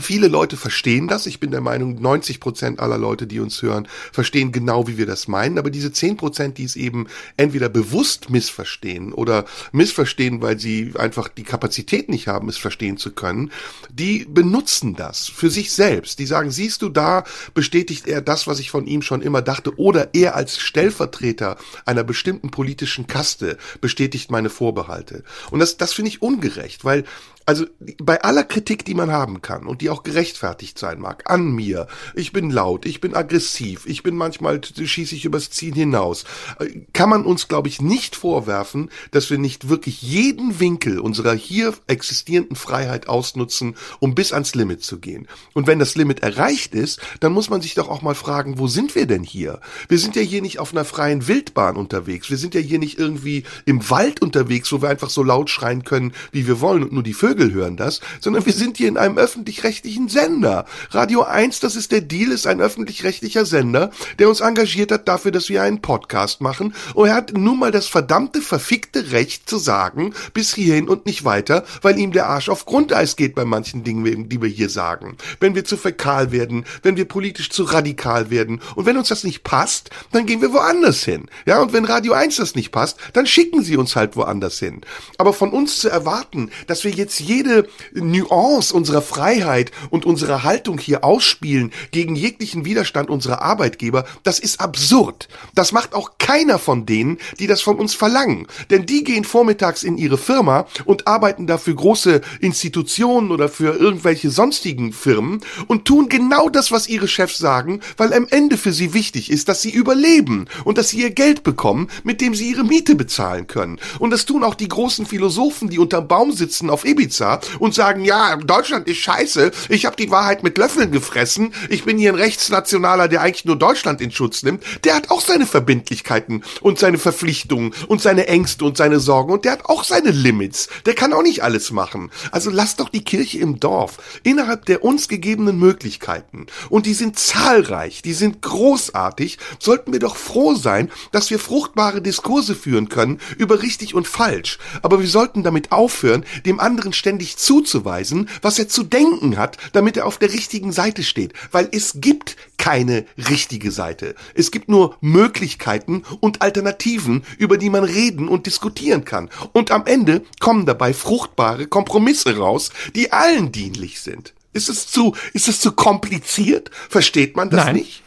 Viele Leute verstehen das. Ich bin der Meinung, 90 Prozent aller Leute, die uns hören, verstehen genau, wie wir das meinen. Aber diese 10 Prozent, die es eben entweder bewusst missverstehen oder missverstehen, weil sie einfach die Kapazität nicht haben, es verstehen zu können, die benutzen das für sich selbst. Die sagen, siehst du, da bestätigt er das, was ich von ihm schon immer dachte. Oder er als Stellvertreter einer bestimmten politischen Kaste bestätigt meine Vorbehalte. Und das, das finde ich ungerecht, weil also bei aller Kritik, die man haben kann und die auch gerechtfertigt sein mag, an mir, ich bin laut, ich bin aggressiv, ich bin manchmal schieße ich übers Ziel hinaus, äh, kann man uns, glaube ich, nicht vorwerfen, dass wir nicht wirklich jeden Winkel unserer hier existierenden Freiheit ausnutzen, um bis ans Limit zu gehen. Und wenn das Limit erreicht ist, dann muss man sich doch auch mal fragen, wo sind wir denn hier? Wir sind ja hier nicht auf einer freien Wildbahn unterwegs, wir sind ja hier nicht irgendwie im Wald unterwegs, wo wir einfach so laut schreien können, wie wir wollen und nur die Vögel Vögel hören das, sondern wir sind hier in einem öffentlich-rechtlichen Sender. Radio 1, das ist der Deal, ist ein öffentlich-rechtlicher Sender, der uns engagiert hat dafür, dass wir einen Podcast machen. Und er hat nun mal das verdammte, verfickte Recht zu sagen, bis hierhin und nicht weiter, weil ihm der Arsch auf Grundeis geht bei manchen Dingen, die wir hier sagen. Wenn wir zu fäkal werden, wenn wir politisch zu radikal werden und wenn uns das nicht passt, dann gehen wir woanders hin. Ja, und wenn Radio 1 das nicht passt, dann schicken sie uns halt woanders hin. Aber von uns zu erwarten, dass wir jetzt jede Nuance unserer Freiheit und unserer Haltung hier ausspielen gegen jeglichen Widerstand unserer Arbeitgeber, das ist absurd. Das macht auch keiner von denen, die das von uns verlangen. Denn die gehen vormittags in ihre Firma und arbeiten dafür große Institutionen oder für irgendwelche sonstigen Firmen und tun genau das, was ihre Chefs sagen, weil am Ende für sie wichtig ist, dass sie überleben und dass sie ihr Geld bekommen, mit dem sie ihre Miete bezahlen können. Und das tun auch die großen Philosophen, die unterm Baum sitzen auf Ibiza Besserwisser und sagen, ja, Deutschland ist scheiße, ich habe die Wahrheit mit Löffeln gefressen, ich bin hier ein Rechtsnationaler, der eigentlich nur Deutschland in Schutz nimmt, der hat auch seine Verbindlichkeiten und seine Verpflichtungen und seine Ängste und seine Sorgen und der hat auch seine Limits. Der kann auch nicht alles machen. Also lass doch die Kirche im Dorf innerhalb der uns gegebenen Möglichkeiten und die sind zahlreich, die sind großartig, sollten wir doch froh sein, dass wir fruchtbare Diskurse führen können über richtig und falsch. Aber wir sollten damit aufhören, dem anderen ständig zuzuweisen, was er zu denken hat, damit er auf der richtigen Seite steht. Weil es gibt keine richtige Seite. Es gibt nur Möglichkeiten und Alternativen, über die man reden und diskutieren kann. Und am Ende kommen dabei fruchtbare Kompromisse raus, die allen dienlich sind. Ist es zu, ist es zu kompliziert? Versteht man das Nein. nicht?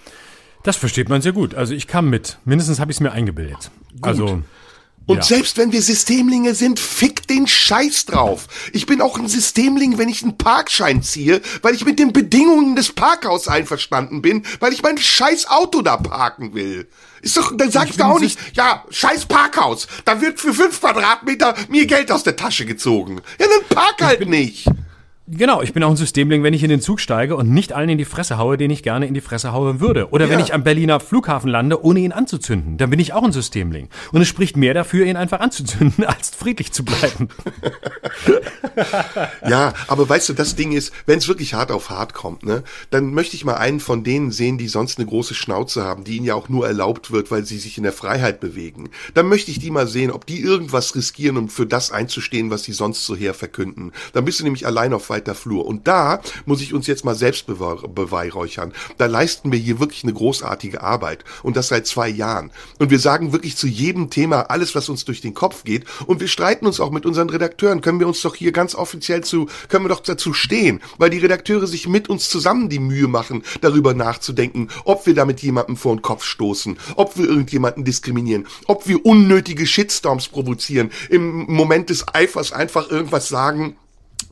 Das versteht man sehr gut. Also ich kam mit. Mindestens habe ich es mir eingebildet. Also Und Ja. selbst wenn wir Systemlinge sind, fick den Scheiß drauf. Ich bin auch ein Systemling, wenn ich einen Parkschein ziehe, weil ich mit den Bedingungen des Parkhaus einverstanden bin, weil ich mein scheiß Auto da parken will. Ist doch, dann sagst du bin auch Sys- nicht, ja, scheiß Parkhaus, da wird für fünf Quadratmeter mir Geld aus der Tasche gezogen. Ja, dann park halt nicht. Genau, ich bin auch ein Systemling, wenn ich in den Zug steige und nicht allen in die Fresse haue, den ich gerne in die Fresse hauen würde. Oder wenn Ja. ich am Berliner Flughafen lande, ohne ihn anzuzünden, dann bin ich auch ein Systemling. Und es spricht mehr dafür, ihn einfach anzuzünden, als friedlich zu bleiben. Ja, aber weißt du, das Ding ist, wenn es wirklich hart auf hart kommt, ne, dann möchte ich mal einen von denen sehen, die sonst eine große Schnauze haben, die ihnen ja auch nur erlaubt wird, weil sie sich in der Freiheit bewegen. Dann möchte ich die mal sehen, ob die irgendwas riskieren, um für das einzustehen, was sie sonst so her verkünden. Dann bist du nämlich allein auf weiter Flur. Und da muss ich uns jetzt mal selbst bewe- beweihräuchern. Da leisten wir hier wirklich eine großartige Arbeit. Und das seit zwei Jahren. Und wir sagen wirklich zu jedem Thema alles, was uns durch den Kopf geht. Und wir streiten uns auch mit unseren Redakteuren. Können wir uns doch hier ganz offiziell zu, können wir doch dazu stehen. Weil die Redakteure sich mit uns zusammen die Mühe machen, darüber nachzudenken, ob wir damit jemandem vor den Kopf stoßen, ob wir irgendjemanden diskriminieren, ob wir unnötige Shitstorms provozieren, im Moment des Eifers einfach irgendwas sagen,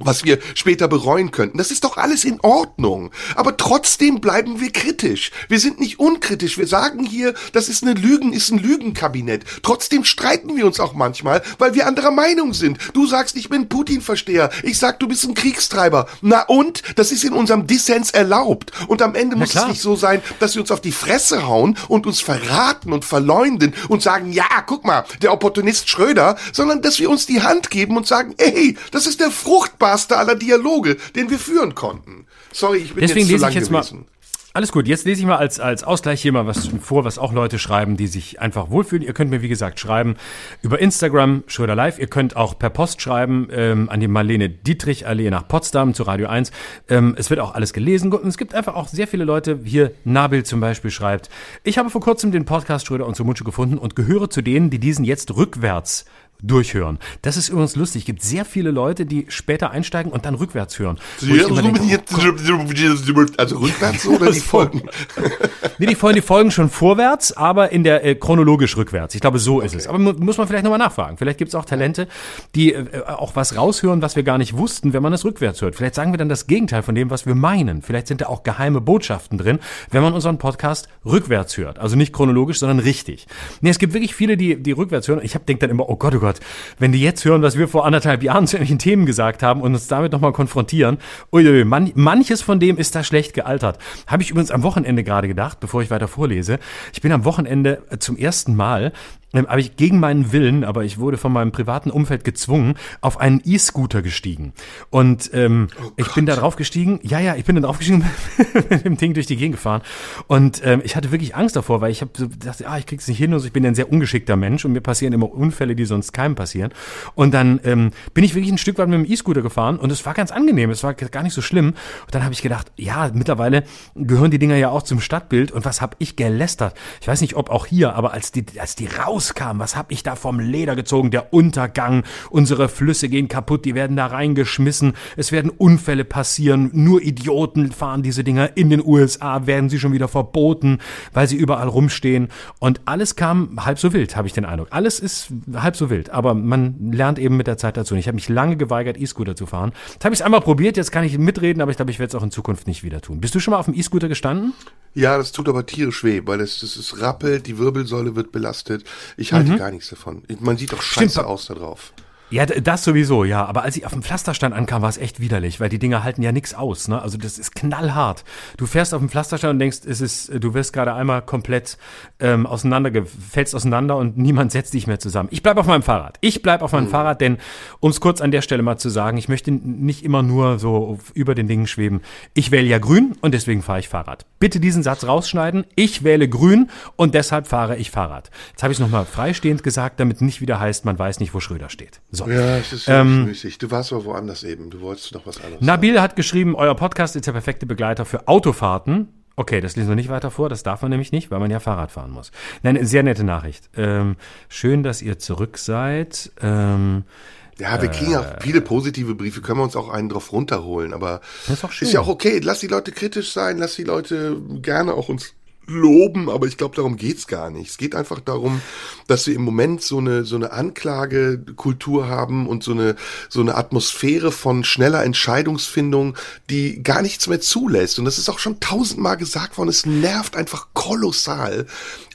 was wir später bereuen könnten. Das ist doch alles in Ordnung. Aber trotzdem bleiben wir kritisch. Wir sind nicht unkritisch. Wir sagen hier, das ist eine Lügen, ist ein Lügenkabinett. Trotzdem streiten wir uns auch manchmal, weil wir anderer Meinung sind. Du sagst, ich bin Putin-Versteher. Ich sag, du bist ein Kriegstreiber. Na und? Das ist in unserem Dissens erlaubt. Und am Ende muss es nicht so sein, dass wir uns auf die Fresse hauen und uns verraten und verleumden und sagen, ja, guck mal, der Opportunist Schröder, sondern dass wir uns die Hand geben und sagen, ey, das ist der fruchtbarste aller Dialoge, den wir führen konnten. Sorry, ich bin Deswegen jetzt zu lese lang ich jetzt gewesen. mal. Alles gut, jetzt lese ich mal als, als Ausgleich hier mal was vor, was auch Leute schreiben, die sich einfach wohlfühlen. Ihr könnt mir, wie gesagt, schreiben über Instagram, Schröder Live. Ihr könnt auch per Post schreiben ähm, an die Marlene Dietrich Allee nach Potsdam zu Radio 1. Ähm, es wird auch alles gelesen. Und es gibt einfach auch sehr viele Leute, hier Nabil zum Beispiel schreibt, ich habe vor kurzem den Podcast Schröder und Sumunchu gefunden und gehöre zu denen, die diesen jetzt rückwärts durchhören. Das ist übrigens lustig. Es gibt sehr viele Leute, die später einsteigen und dann rückwärts hören. Denke, Also rückwärts oder die Folgen? Nee, die folgen, die folgen schon vorwärts, aber in der äh, chronologisch rückwärts. Ich glaube, so ist es. Aber mu muss man vielleicht nochmal nachfragen. Vielleicht gibt es auch Talente, die äh, auch was raushören, was wir gar nicht wussten, wenn man es rückwärts hört. Vielleicht sagen wir dann das Gegenteil von dem, was wir meinen. Vielleicht sind da auch geheime Botschaften drin, wenn man unseren Podcast rückwärts hört. Also nicht chronologisch, sondern richtig. Nee, es gibt wirklich viele, die, die rückwärts hören. Ich hab denk dann immer, oh Gott, oh Gott, wenn die jetzt hören, was wir vor anderthalb Jahren zu irgendwelchen Themen gesagt haben und uns damit nochmal konfrontieren, uiuiui, man, manches von dem ist da schlecht gealtert. Habe ich übrigens am Wochenende gerade gedacht, bevor ich weiter vorlese. Ich bin am Wochenende äh, zum ersten Mal ähm, habe ich gegen meinen Willen, aber ich wurde von meinem privaten Umfeld gezwungen, auf einen E-Scooter gestiegen. Und ähm, ich bin da drauf gestiegen, ja, ja, ich bin da drauf gestiegen, mit dem Ding durch die Gegend gefahren. Und ähm, ich hatte wirklich Angst davor, weil ich habe so gedacht, ah, ich krieg's nicht hin und so. ich bin ein sehr ungeschickter Mensch und mir passieren immer Unfälle, die sonst keinem passieren. Und dann ähm, bin ich wirklich ein Stück weit mit dem E-Scooter gefahren und es war ganz angenehm, es war gar nicht so schlimm. Und dann habe ich gedacht, ja, mittlerweile gehören die Dinger ja auch zum Stadtbild und was habe ich gelästert? Ich weiß nicht, ob auch hier, aber als die, als die rauskam, was habe ich da vom Leder gezogen? Der Untergang, unsere Flüsse gehen kaputt, die werden da reingeschmissen, es werden Unfälle passieren, nur Idioten fahren diese Dinger in den USA, werden sie schon wieder verboten, weil sie überall rumstehen und alles kam halb so wild, habe ich den Eindruck. Alles ist halb so wild, aber man lernt eben mit der Zeit dazu. Und Ich habe mich lange geweigert, E-Scooter zu fahren. Jetzt habe ich es einmal probiert, jetzt kann ich mitreden, aber ich glaube, ich werde es auch in Zukunft nicht wieder tun. Bist du schon mal auf dem E-Scooter gestanden? Ja, das tut aber tierisch weh, weil das, das ist rappelt, die Wirbelsäule wird belastet. Ich halte gar nichts davon. Man sieht doch scheiße Stimmt. aus da drauf. Ja, das sowieso, ja. Aber als ich auf dem Pflasterstein ankam, war es echt widerlich, weil die Dinger halten ja nichts aus. Ne? Also das ist knallhart. Du fährst auf dem Pflasterstein und denkst, es ist, du wirst gerade einmal komplett ähm, auseinander, fällst auseinander und niemand setzt dich mehr zusammen. Ich bleib auf meinem Fahrrad. Ich bleib auf meinem Fahrrad, denn um es kurz an der Stelle mal zu sagen, ich möchte nicht immer nur so über den Dingen schweben. Ich wähle ja grün und deswegen fahre ich Fahrrad. Bitte diesen Satz rausschneiden. Ich wähle grün und deshalb fahre ich Fahrrad. Jetzt habe ich es nochmal freistehend gesagt, damit nicht wieder heißt, man weiß nicht, wo Schröder steht. So. Ja, es ist ähm, müßig. Du warst aber woanders eben. Du wolltest noch was anderes. Nabil hat geschrieben, euer Podcast ist der perfekte Begleiter für Autofahrten. Okay, das lesen wir nicht weiter vor, das darf man nämlich nicht, weil man ja Fahrrad fahren muss. Nein, sehr nette Nachricht. Ähm, schön, dass ihr zurück seid. Ähm, Ja, wir kriegen ja viele positive Briefe, können wir uns auch einen drauf runterholen, aber Das ist ist ja auch okay. Lass die Leute kritisch sein, lass die Leute gerne auch uns loben, aber ich glaube, darum geht's gar nicht. Es geht einfach darum, dass wir im Moment so eine, so eine Anklagekultur haben und so eine, so eine Atmosphäre von schneller Entscheidungsfindung, die gar nichts mehr zulässt. Und das ist auch schon tausendmal gesagt worden. Es nervt einfach kolossal,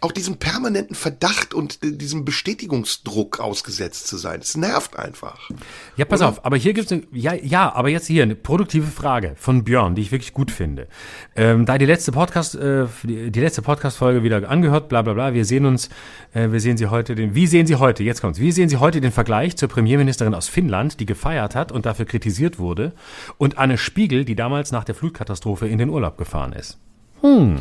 auch diesem permanenten Verdacht und äh, diesem Bestätigungsdruck ausgesetzt zu sein. Es nervt einfach. Ja, pass auf, aber hier gibt's eine, ja, ja, aber jetzt hier eine produktive Frage von Björn, die ich wirklich gut finde. Ähm, da die letzte Podcast, äh, die, die letzte Podcast-Folge wieder angehört, bla bla bla, wir sehen uns, äh, wir sehen Sie heute den, wie sehen Sie heute, jetzt kommt's, wie sehen Sie heute den Vergleich zur Premierministerin aus Finnland, die gefeiert hat und dafür kritisiert wurde, und Anne Spiegel, die damals nach der Flutkatastrophe in den Urlaub gefahren ist? Hm.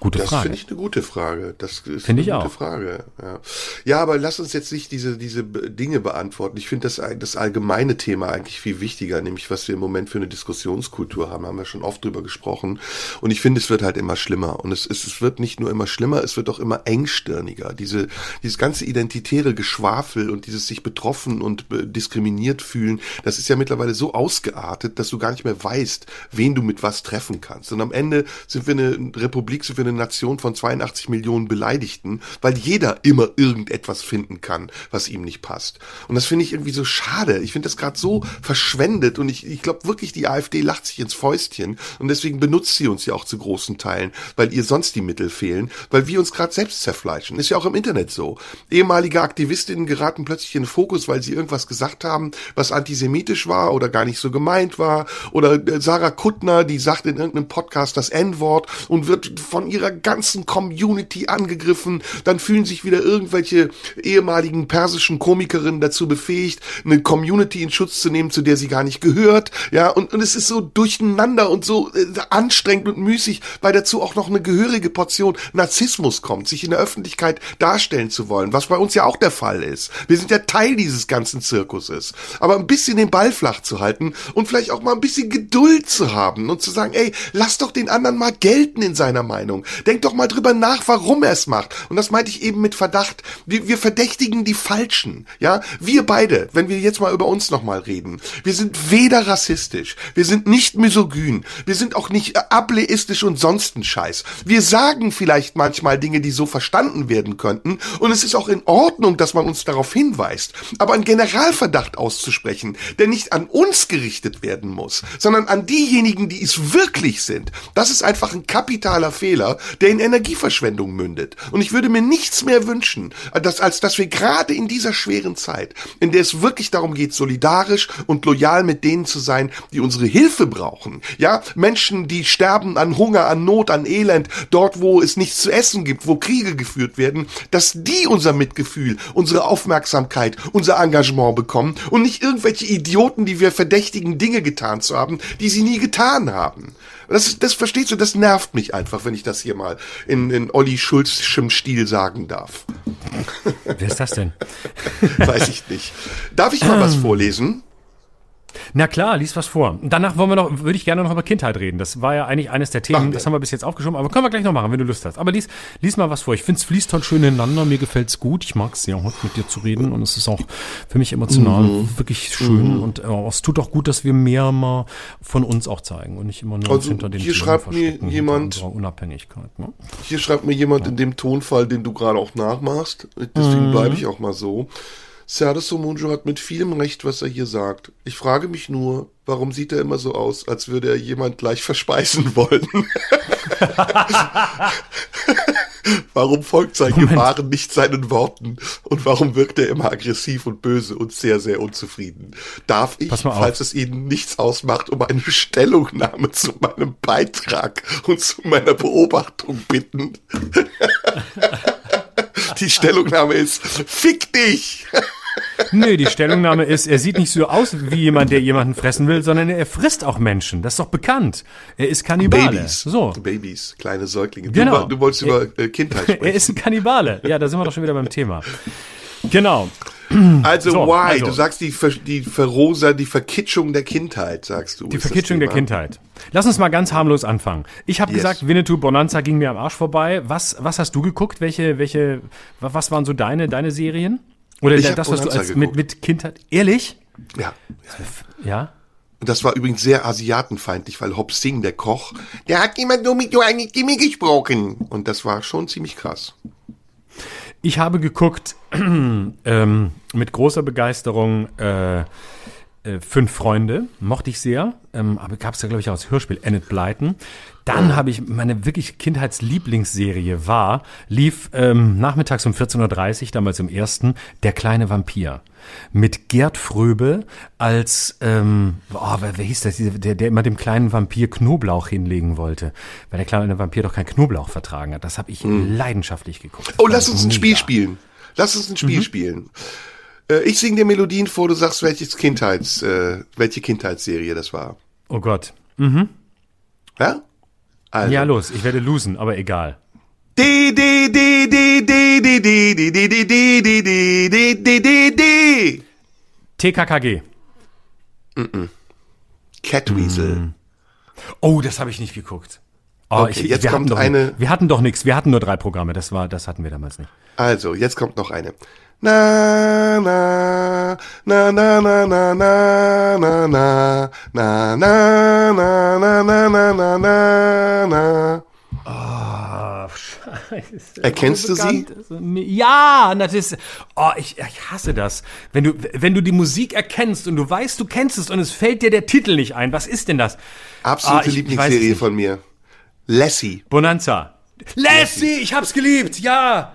Gute das finde ich eine gute Frage. Das ist Finde ich eine gute auch. Frage. Ja. ja, aber lass uns jetzt nicht diese, diese Dinge beantworten. Ich finde das, das allgemeine Thema eigentlich viel wichtiger, nämlich was wir im Moment für eine Diskussionskultur haben. Haben wir schon oft drüber gesprochen. Und ich finde, es wird halt immer schlimmer. Und es, es, es wird nicht nur immer schlimmer, es wird auch immer engstirniger. Diese, dieses ganze identitäre Geschwafel und dieses sich betroffen und be- diskriminiert fühlen, das ist ja mittlerweile so ausgeartet, dass du gar nicht mehr weißt, wen du mit was treffen kannst. Und am Ende sind wir eine Republik, sind wir eine Nation von 82 Millionen Beleidigten, weil jeder immer irgendetwas finden kann, was ihm nicht passt. Und das finde ich irgendwie so schade. Ich finde das gerade so verschwendet und ich, ich glaube wirklich, die AfD lacht sich ins Fäustchen und deswegen benutzt sie uns ja auch zu großen Teilen, weil ihr sonst die Mittel fehlen, weil wir uns gerade selbst zerfleischen. Ist ja auch im Internet so. Ehemalige Aktivistinnen geraten plötzlich in den Fokus, weil sie irgendwas gesagt haben, was antisemitisch war oder gar nicht so gemeint war. Oder äh, Sarah Kuttner, die sagt in irgendeinem Podcast das N-Wort und wird von ihrer ganzen Community angegriffen. Dann fühlen sich wieder irgendwelche ehemaligen persischen Komikerinnen dazu befähigt, eine Community in Schutz zu nehmen, zu der sie gar nicht gehört. Ja, und, und es ist so durcheinander und so äh, anstrengend und müßig, weil dazu auch noch eine gehörige Portion Narzissmus kommt, sich in der Öffentlichkeit darstellen zu wollen, was bei uns ja auch der Fall ist. Wir sind ja Teil dieses ganzen Zirkuses. Aber ein bisschen den Ball flach zu halten und vielleicht auch mal ein bisschen Geduld zu haben und zu sagen, ey, lass doch den anderen mal gelten in seiner Meinung. Denk doch mal drüber nach, warum er es macht. Und das meinte ich eben mit Verdacht. Wir, wir verdächtigen die Falschen. Ja, wir beide, wenn wir jetzt mal über uns nochmal reden, wir sind weder rassistisch, wir sind nicht misogyn, wir sind auch nicht ableistisch und sonst ein Scheiß. Wir sagen vielleicht manchmal Dinge, die so verstanden werden könnten. Und es ist auch in Ordnung, dass man uns darauf hinweist. Aber einen Generalverdacht auszusprechen, der nicht an uns gerichtet werden muss, sondern an diejenigen, die es wirklich sind, das ist einfach ein kapitaler Fehler, der in Energieverschwendung mündet. Und ich würde mir nichts mehr wünschen, als, als dass wir gerade in dieser schweren Zeit, in der es wirklich darum geht, solidarisch und loyal mit denen zu sein, die unsere Hilfe brauchen. Ja, Menschen, die sterben an Hunger, an Not, an Elend, dort, wo es nichts zu essen gibt, wo Kriege geführt werden, dass die unser Mitgefühl, unsere Aufmerksamkeit, unser Engagement bekommen und nicht irgendwelche Idioten, die wir verdächtigen, Dinge getan zu haben, die sie nie getan haben. Das, das verstehst du, das nervt mich einfach, wenn ich das hier mal in, in Olli Schulzschem Stil sagen darf. Wer ist das denn? Weiß ich nicht. Darf ich mal was vorlesen? Na klar, lies was vor. Danach wollen wir noch, würde ich gerne noch über Kindheit reden. Das war ja eigentlich eines der Themen, das haben wir bis jetzt aufgeschoben, aber können wir gleich noch machen, wenn du Lust hast. Aber lies, lies mal was vor. Ich finde es fließt halt schön ineinander, mir gefällt's gut. Ich mag es sehr, heute mit dir zu reden und es ist auch für mich emotional Mhm. wirklich schön und äh, es tut auch gut, dass wir mehr mal von uns auch zeigen und nicht immer nur Also, hinter den hier Themen schreibt mir jemand- Unabhängigkeit. Ne? Hier schreibt mir jemand in dem Tonfall, den du gerade auch nachmachst. Deswegen bleibe ich auch mal so. Serde Somunjo hat mit vielem Recht, was er hier sagt. Ich frage mich nur, warum sieht er immer so aus, als würde er jemand gleich verspeisen wollen? warum folgt sein Moment. Gebaren nicht seinen Worten? Und warum wirkt er immer aggressiv und böse und sehr, sehr unzufrieden? Darf ich, falls es Ihnen nichts ausmacht, um eine Stellungnahme zu meinem Beitrag und zu meiner Beobachtung bitten? Die Stellungnahme ist, fick dich! Nö, die Stellungnahme ist, er sieht nicht so aus wie jemand, der jemanden fressen will, sondern er frisst auch Menschen. Das ist doch bekannt. Er ist Kannibale. Babys. So. Babys, kleine Säuglinge. Genau. Du, du wolltest über äh, Kindheit Er sprechen. ist ein Kannibale. Ja, da sind wir doch schon wieder beim Thema. Genau. Also, So, why? also. Du sagst die, Ver die Verrosa, die Verkitschung der Kindheit, sagst du. Die Verkitschung der. Kindheit. Lass uns mal ganz harmlos anfangen. Ich habe Yes. gesagt, Winnetou Bonanza ging mir am Arsch vorbei. Was, was hast du geguckt? Welche, welche, wa- was waren so deine, deine Serien? Oder Ich das, was du als mit, mit Kindheit. Ehrlich? Ja. Ja? Und das war übrigens sehr asiatenfeindlich, weil Hop Singh, der Koch, der hat immer nur mit so einer Stimme gesprochen. Und das war schon ziemlich krass. Ich habe geguckt ähm, mit großer Begeisterung äh, äh, Fünf Freunde, mochte ich sehr, ähm, aber gab es ja, glaube ich, auch als Hörspiel, Enid Blyton. Dann habe ich, meine wirklich Kindheitslieblingsserie war, lief ähm, nachmittags um 14.30 Uhr, damals im ersten, Der kleine Vampir. Mit Gerd Fröbe als, ähm, oh, wer, wer hieß das, der, der immer dem kleinen Vampir Knoblauch hinlegen wollte, weil der kleine Vampir doch kein Knoblauch vertragen hat. Das habe ich leidenschaftlich geguckt. Das Oh, lass uns ein mega. Spiel spielen. Lass uns ein Spiel spielen. Äh, ich singe dir Melodien vor, du sagst, welches Kindheits, äh, welche Kindheitsserie das war. Oh Gott. Ja? Also. Ja, los, ich werde losen, aber egal. D, D, D, D, D, D, D, D, D, D, D, D, D, D, D, D. TKKG. Catweasel. Oh, das habe ich nicht geguckt. Oh, Okay, jetzt wir kommt hatten doch, eine- Wir hatten doch nichts. Wir hatten nur drei Programme. Das war, das hatten wir damals nicht. Also, jetzt kommt noch eine. Na, na, na, na, na, na, na, na, na, na, na, na, na, na, na, na, na, na. Ah, scheiße. Erkennst du sie? Ja, das ist. Oh, ich, ich hasse das. Wenn du, wenn du die Musik erkennst und du weißt, du kennst es und es fällt dir der Titel nicht ein. Was ist denn das? Absolute Ah, ich- ich Lieblingsserie nicht. von mir. Lassie. Bonanza. Lassie, ich hab's geliebt, ja.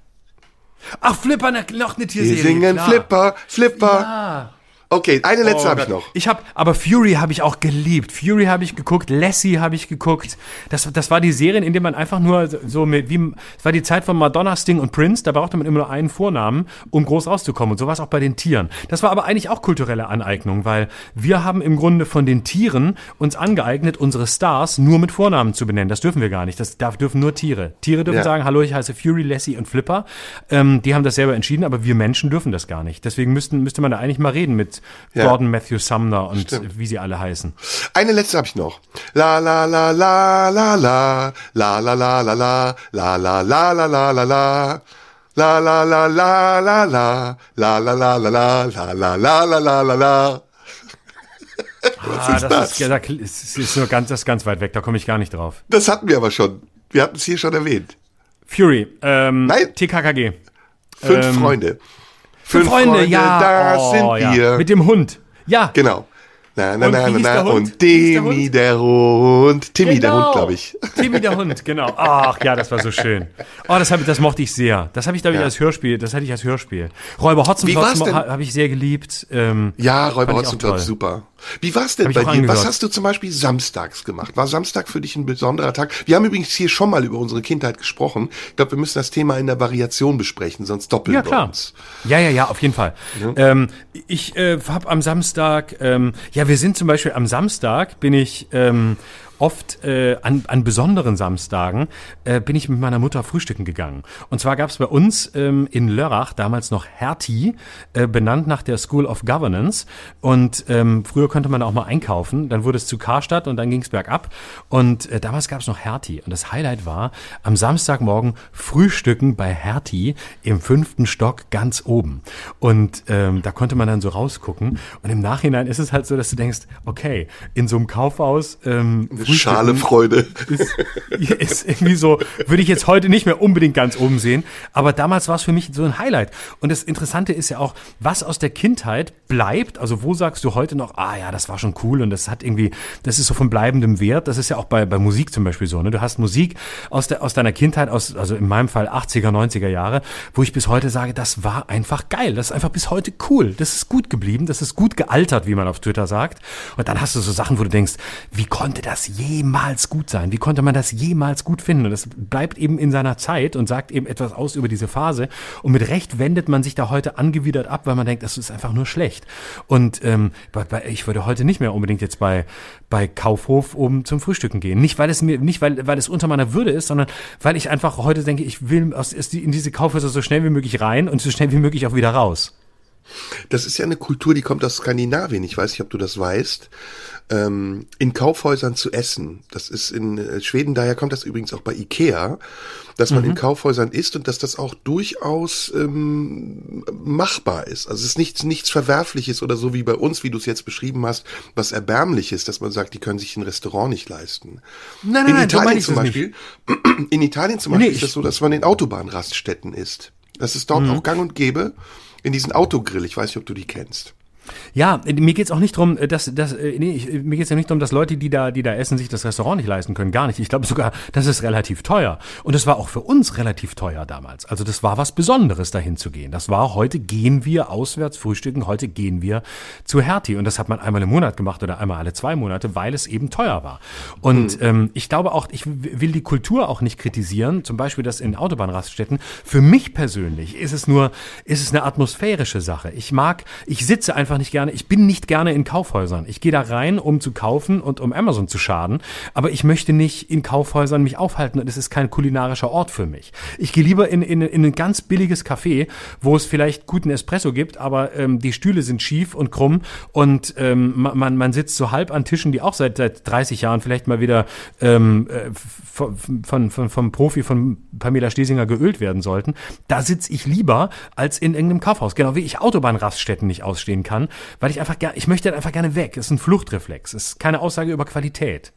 Ach, Flipper, noch eine Tierserie. Wir singen klar. Flipper, Flipper. Ja. Okay, eine letzte Oh habe ich noch. Ich habe, aber Fury habe ich auch geliebt. Fury habe ich geguckt, Lassie habe ich geguckt. Das, das war die Serien, in denen man einfach nur so mit, wie, es war die Zeit von Madonna, Sting und Prince. Da brauchte man immer nur einen Vornamen, um groß rauszukommen. Und so war es auch bei den Tieren. Das war aber eigentlich auch kulturelle Aneignung, weil wir haben im Grunde von den Tieren uns angeeignet, unsere Stars nur mit Vornamen zu benennen. Das dürfen wir gar nicht. Das darf, dürfen nur Tiere. Tiere dürfen Ja. sagen, hallo, ich heiße Fury, Lassie und Flipper. Ähm, die haben das selber entschieden, aber wir Menschen dürfen das gar nicht. Deswegen müssten, müsste man da eigentlich mal reden mit Ja. Gordon Matthew Sumner und Stimmt. wie sie alle heißen. Eine letzte habe ich noch. La la la la la la la la la la la la la la la la la la La la la la la la la la la la la la la la la la la la ah, ist das, das? Ist, ja, da, ist, ist nur ganz, das ist ganz weit weg, da komme ich gar nicht drauf. Das hatten wir aber schon. Wir hatten es hier schon erwähnt. Fury, ähm, Nein. TKKG. Fünf Ähm, Freunde. Fünf Freunde, ja. das oh, sind ja. wir. Mit dem Hund. Ja. Genau. Na, na, Und na, na, na. Hund? Und hieß der Demi, Hund? der Hund. Timmy, der Genau. Hund, glaube ich. Timmy der Hund, genau. Ach ja, das war so schön. Oh, das, hab, ich- das mochte ich sehr. Das habe ich, glaube ich, Ja. als Hörspiel, das hatte ich als Hörspiel. Räuber Wie war's Hotzenplotz denn? ha- habe ich sehr geliebt. Ähm, Ja, Räuber Hotzenplotz, toll. super. Wie war's denn Hab ich bei dir? Was angehört. hast du zum Beispiel samstags gemacht? War Samstag für dich ein besonderer Tag? Wir haben übrigens hier schon mal über unsere Kindheit gesprochen. Ich glaube, wir müssen das Thema in der Variation besprechen, sonst doppeln Ja, wir klar. uns. Ja, ja, ja, auf jeden Fall. Ähm, ich äh, habe am Samstag, ähm, ja, wir sind zum Beispiel am Samstag, bin ich ähm, oft äh, an, an besonderen Samstagen, äh, bin ich mit meiner Mutter frühstücken gegangen. Und zwar gab es bei uns ähm, in Lörrach damals noch Hertie, äh, benannt nach der School of Governance. Und ähm, früher konnte man auch mal einkaufen, dann wurde es zu Karstadt und dann ging es bergab. Und äh, damals gab es noch Hertie. Und das Highlight war am Samstagmorgen Frühstücken bei Hertie im fünften Stock ganz oben. Und ähm, da konnte man dann so rausgucken. Und im Nachhinein ist es halt so, dass du denkst, okay, in so einem Kaufhaus ähm, Eine Schale Freude. ist, ist irgendwie so, würde ich jetzt heute nicht mehr unbedingt ganz oben sehen, aber damals war es für mich so ein Highlight. Und das Interessante ist ja auch, was aus der Kindheit bleibt, also wo sagst du heute noch, ah ja, das war schon cool und das hat irgendwie, das ist so von bleibendem Wert, das ist ja auch bei, bei Musik zum Beispiel so, ne? Du hast Musik aus, der, aus deiner Kindheit, aus, also in meinem Fall 80er, 90er Jahre, wo ich bis heute sage, das war einfach geil, das ist einfach bis heute cool, das ist gut geblieben, das ist gut gealtert, wie man auf Twitter sagt. Und dann hast du so Sachen, wo du denkst, wie konnte das jemals gut sein? Wie konnte man das jemals gut finden? Und das bleibt eben in seiner Zeit und sagt eben etwas aus über diese Phase. Und mit Recht wendet man sich da heute angewidert ab, weil man denkt, das ist einfach nur schlecht. Und ähm, ich würde heute nicht mehr unbedingt jetzt bei, bei Kaufhof um zum Frühstücken gehen. Nicht, weil es mir, nicht weil, weil es unter meiner Würde ist, sondern weil ich einfach heute denke, ich will aus, in diese Kaufhäuser so schnell wie möglich rein und so schnell wie möglich auch wieder raus. Das ist ja eine Kultur, die kommt aus Skandinavien. Ich weiß nicht, ob du das weißt. Ähm, in Kaufhäusern zu essen. Das ist in äh, Schweden, daher kommt das übrigens auch bei Ikea, dass man mhm. in Kaufhäusern isst und dass das auch durchaus ähm, machbar ist. Also es ist nichts, nichts Verwerfliches oder so wie bei uns, wie du es jetzt beschrieben hast, was Erbärmliches, dass man sagt, die können sich ein Restaurant nicht leisten. Nein, nein, in nein, Italien zum Beispiel, in Italien zum Beispiel nee, ist das so, dass man in Autobahnraststätten isst. Das ist dort mhm. auch gang und gäbe in diesen Autogrill. Ich weiß nicht, ob du die kennst. Ja, mir geht's auch nicht drum, äh, dass, dass äh, nee, ich, mir geht's ja nicht drum, dass Leute, die da, die da essen, sich das Restaurant nicht leisten können. Gar nicht. Ich glaube sogar, das ist relativ teuer. Und es war auch für uns relativ teuer damals. Also das war was Besonderes, dahin zu gehen. Das war, heute gehen wir auswärts frühstücken, heute gehen wir zu Hertie. Und das hat man einmal im Monat gemacht oder einmal alle zwei Monate, weil es eben teuer war. Und mhm. ähm, ich glaube auch, ich will die Kultur auch nicht kritisieren, zum Beispiel das in Autobahnraststätten. Für mich persönlich ist es nur, ist es eine atmosphärische Sache. Ich mag, ich sitze einfach nicht gerne, ich bin nicht gerne in Kaufhäusern. Ich gehe da rein, um zu kaufen und um Amazon zu schaden, aber ich möchte nicht in Kaufhäusern mich aufhalten und es ist kein kulinarischer Ort für mich. Ich gehe lieber in, in, in ein ganz billiges Café, wo es vielleicht guten Espresso gibt, aber ähm, die Stühle sind schief und krumm und ähm, man, man sitzt so halb an Tischen, die auch seit, seit 30 Jahren vielleicht mal wieder ähm, äh, von, von, von, vom Profi von Pamela Stesinger geölt werden sollten. Da sitze ich lieber als in irgendeinem Kaufhaus. Genau wie ich Autobahnraststätten nicht ausstehen kann, weil ich einfach gerne, ich möchte einfach gerne weg. Es ist ein Fluchtreflex. Es ist keine Aussage über Qualität.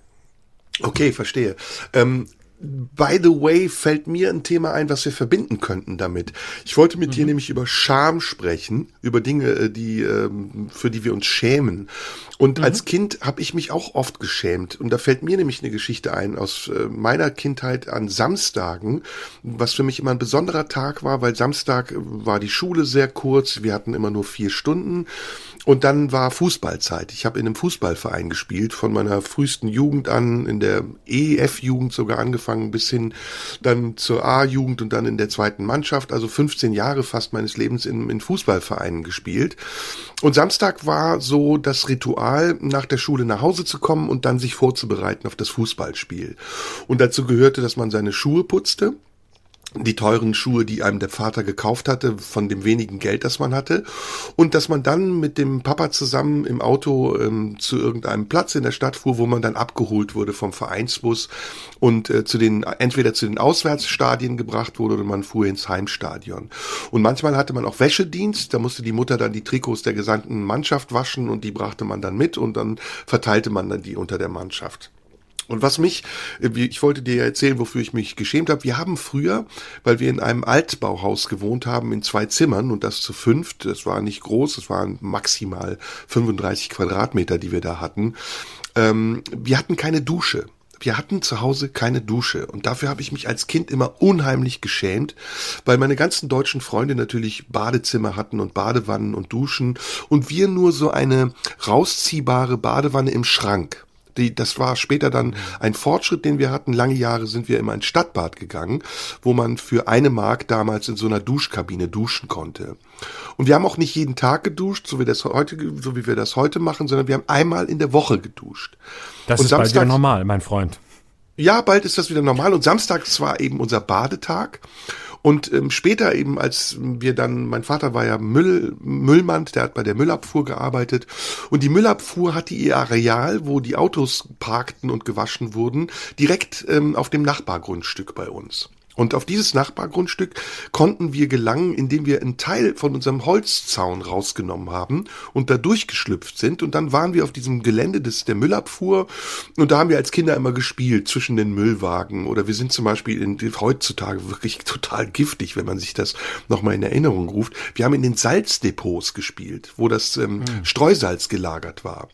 Okay, verstehe. Ähm, By the way, fällt mir ein Thema ein, was wir verbinden könnten damit. Ich wollte mit mhm. dir nämlich über Scham sprechen, über Dinge, äh, die ähm, für die wir uns schämen. Und mhm. als Kind habe ich mich auch oft geschämt. Und da fällt mir nämlich eine Geschichte ein aus äh, meiner Kindheit an Samstagen, was für mich immer ein besonderer Tag war, weil Samstag war die Schule sehr kurz. Wir hatten immer nur vier Stunden. Und dann war Fußballzeit. Ich habe in einem Fußballverein gespielt, von meiner frühesten Jugend an, in der EF-Jugend sogar angefangen, bis hin dann zur A-Jugend und dann in der zweiten Mannschaft. Also 15 Jahre fast meines Lebens in, in Fußballvereinen gespielt. Und Samstag war so das Ritual, nach der Schule nach Hause zu kommen und dann sich vorzubereiten auf das Fußballspiel. Und dazu gehörte, dass man seine Schuhe putzte die teuren Schuhe, die einem der Vater gekauft hatte, von dem wenigen Geld, das man hatte. Und dass man dann mit dem Papa zusammen im Auto ähm, zu irgendeinem Platz in der Stadt fuhr, wo man dann abgeholt wurde vom Vereinsbus und äh, zu den, entweder zu den Auswärtsstadien gebracht wurde oder man fuhr ins Heimstadion. Und manchmal hatte man auch Wäschedienst, da musste die Mutter dann die Trikots der gesamten Mannschaft waschen und die brachte man dann mit und dann verteilte man dann die unter der Mannschaft. Und was mich, äh, ich wollte dir erzählen, wofür ich mich geschämt habe. Wir haben früher, weil wir in einem Altbauhaus gewohnt haben, in zwei Zimmern und das zu fünft, das war nicht groß, das waren maximal 35 Quadratmeter, die wir da hatten. Ähm, wir hatten keine Dusche. Wir hatten zu Hause keine Dusche und dafür habe ich mich als Kind immer unheimlich geschämt, weil meine ganzen deutschen Freunde natürlich Badezimmer hatten und Badewannen und Duschen und wir nur so eine rausziehbare Badewanne im Schrank. Die, das war später dann ein Fortschritt, den wir hatten. Lange Jahre sind wir immer ins Stadtbad gegangen, wo man für eine Mark damals in so einer Duschkabine duschen konnte. Und wir haben auch nicht jeden Tag geduscht, so wie, das heute, so wie wir das heute machen, sondern wir haben einmal in der Woche geduscht. Das und ist Samstag, bald wieder normal, mein Freund. Ja, bald ist das wieder normal. Und samstags war eben unser Badetag. Und ähm, später eben, als wir dann, mein Vater war ja Müll, Müllmann, der hat bei der Müllabfuhr gearbeitet. Und die Müllabfuhr hatte ihr Areal, wo die Autos parkten und gewaschen wurden, direkt ähm, auf dem Nachbargrundstück bei uns. Und auf dieses Nachbargrundstück konnten wir gelangen, indem wir einen Teil von unserem Holzzaun rausgenommen haben und da durchgeschlüpft sind. Und dann waren wir auf diesem Gelände des, der Müllabfuhr und da haben wir als Kinder immer gespielt zwischen den Müllwagen. Oder wir sind zum Beispiel in, heutzutage wirklich total giftig, wenn man sich das nochmal in Erinnerung ruft. Wir haben in den Salzdepots gespielt, wo das ähm, mhm. Streusalz gelagert war.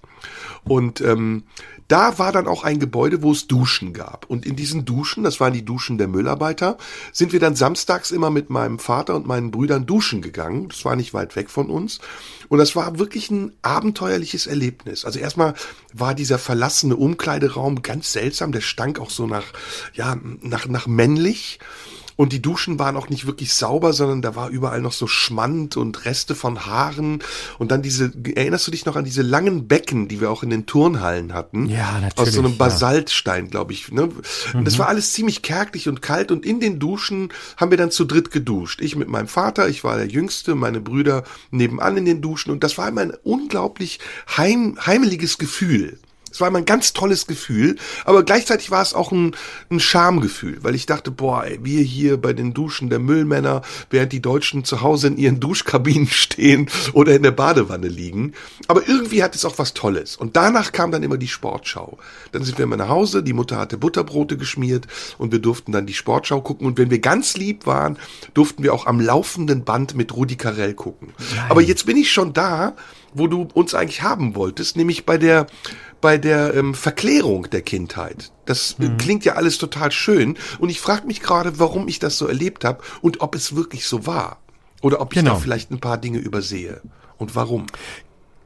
Und ähm, da war dann auch ein Gebäude, wo es Duschen gab. Und in diesen Duschen, das waren die Duschen der Müllarbeiter, sind wir dann samstags immer mit meinem Vater und meinen Brüdern duschen gegangen. Das war nicht weit weg von uns. Und das war wirklich ein abenteuerliches Erlebnis. Also erstmal war dieser verlassene Umkleideraum ganz seltsam. Der stank auch so nach, ja, nach, nach männlich. Und die Duschen waren auch nicht wirklich sauber, sondern da war überall noch so Schmand und Reste von Haaren. Und dann diese, erinnerst du dich noch an diese langen Becken, die wir auch in den Turnhallen hatten? Ja, natürlich. Aus so einem ja. Basaltstein, glaube ich. Ne? Und das war alles ziemlich kärglich und kalt. Und in den Duschen haben wir dann zu dritt geduscht. Ich mit meinem Vater, ich war der Jüngste, meine Brüder nebenan in den Duschen. Und das war immer ein unglaublich heim, heimeliges Gefühl. Es war immer ein ganz tolles Gefühl, aber gleichzeitig war es auch ein, ein Schamgefühl, weil ich dachte, boah, ey, wir hier bei den Duschen der Müllmänner, während die Deutschen zu Hause in ihren Duschkabinen stehen oder in der Badewanne liegen. Aber irgendwie hat es auch was Tolles. Und danach kam dann immer die Sportschau. Dann sind wir immer nach Hause, die Mutter hatte Butterbrote geschmiert und wir durften dann die Sportschau gucken. Und wenn wir ganz lieb waren, durften wir auch am laufenden Band mit Rudi Carell gucken. Aber jetzt bin ich schon da, wo du uns eigentlich haben wolltest, nämlich bei der bei der ähm, Verklärung der Kindheit. Das äh, klingt ja alles total schön und ich frage mich gerade, warum ich das so erlebt habe und ob es wirklich so war oder ob ich Genau. da vielleicht ein paar Dinge übersehe und warum.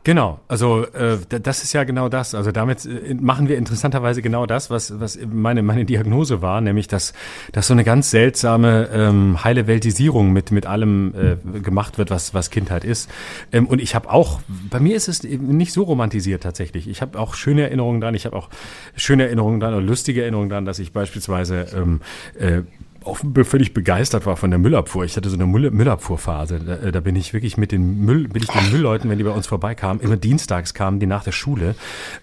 Genau, also äh, das ist ja genau das. Also damit äh, machen wir interessanterweise genau das, was, was meine, meine Diagnose war, nämlich dass, dass so eine ganz seltsame ähm, heile Weltisierung mit, mit allem äh, gemacht wird, was, was Kindheit ist. Ähm, und ich habe auch, bei mir ist es eben nicht so romantisiert tatsächlich. Ich habe auch schöne Erinnerungen dran, ich habe auch schöne Erinnerungen dran oder lustige Erinnerungen dran, dass ich beispielsweise ähm, äh, auch völlig begeistert war von der Müllabfuhr. Ich hatte so eine Müll Müllabfuhrphase. Da, äh, da bin ich wirklich mit den Müll, bin ich den Müllleuten, wenn die bei uns vorbeikamen, immer dienstags kamen die nach der Schule.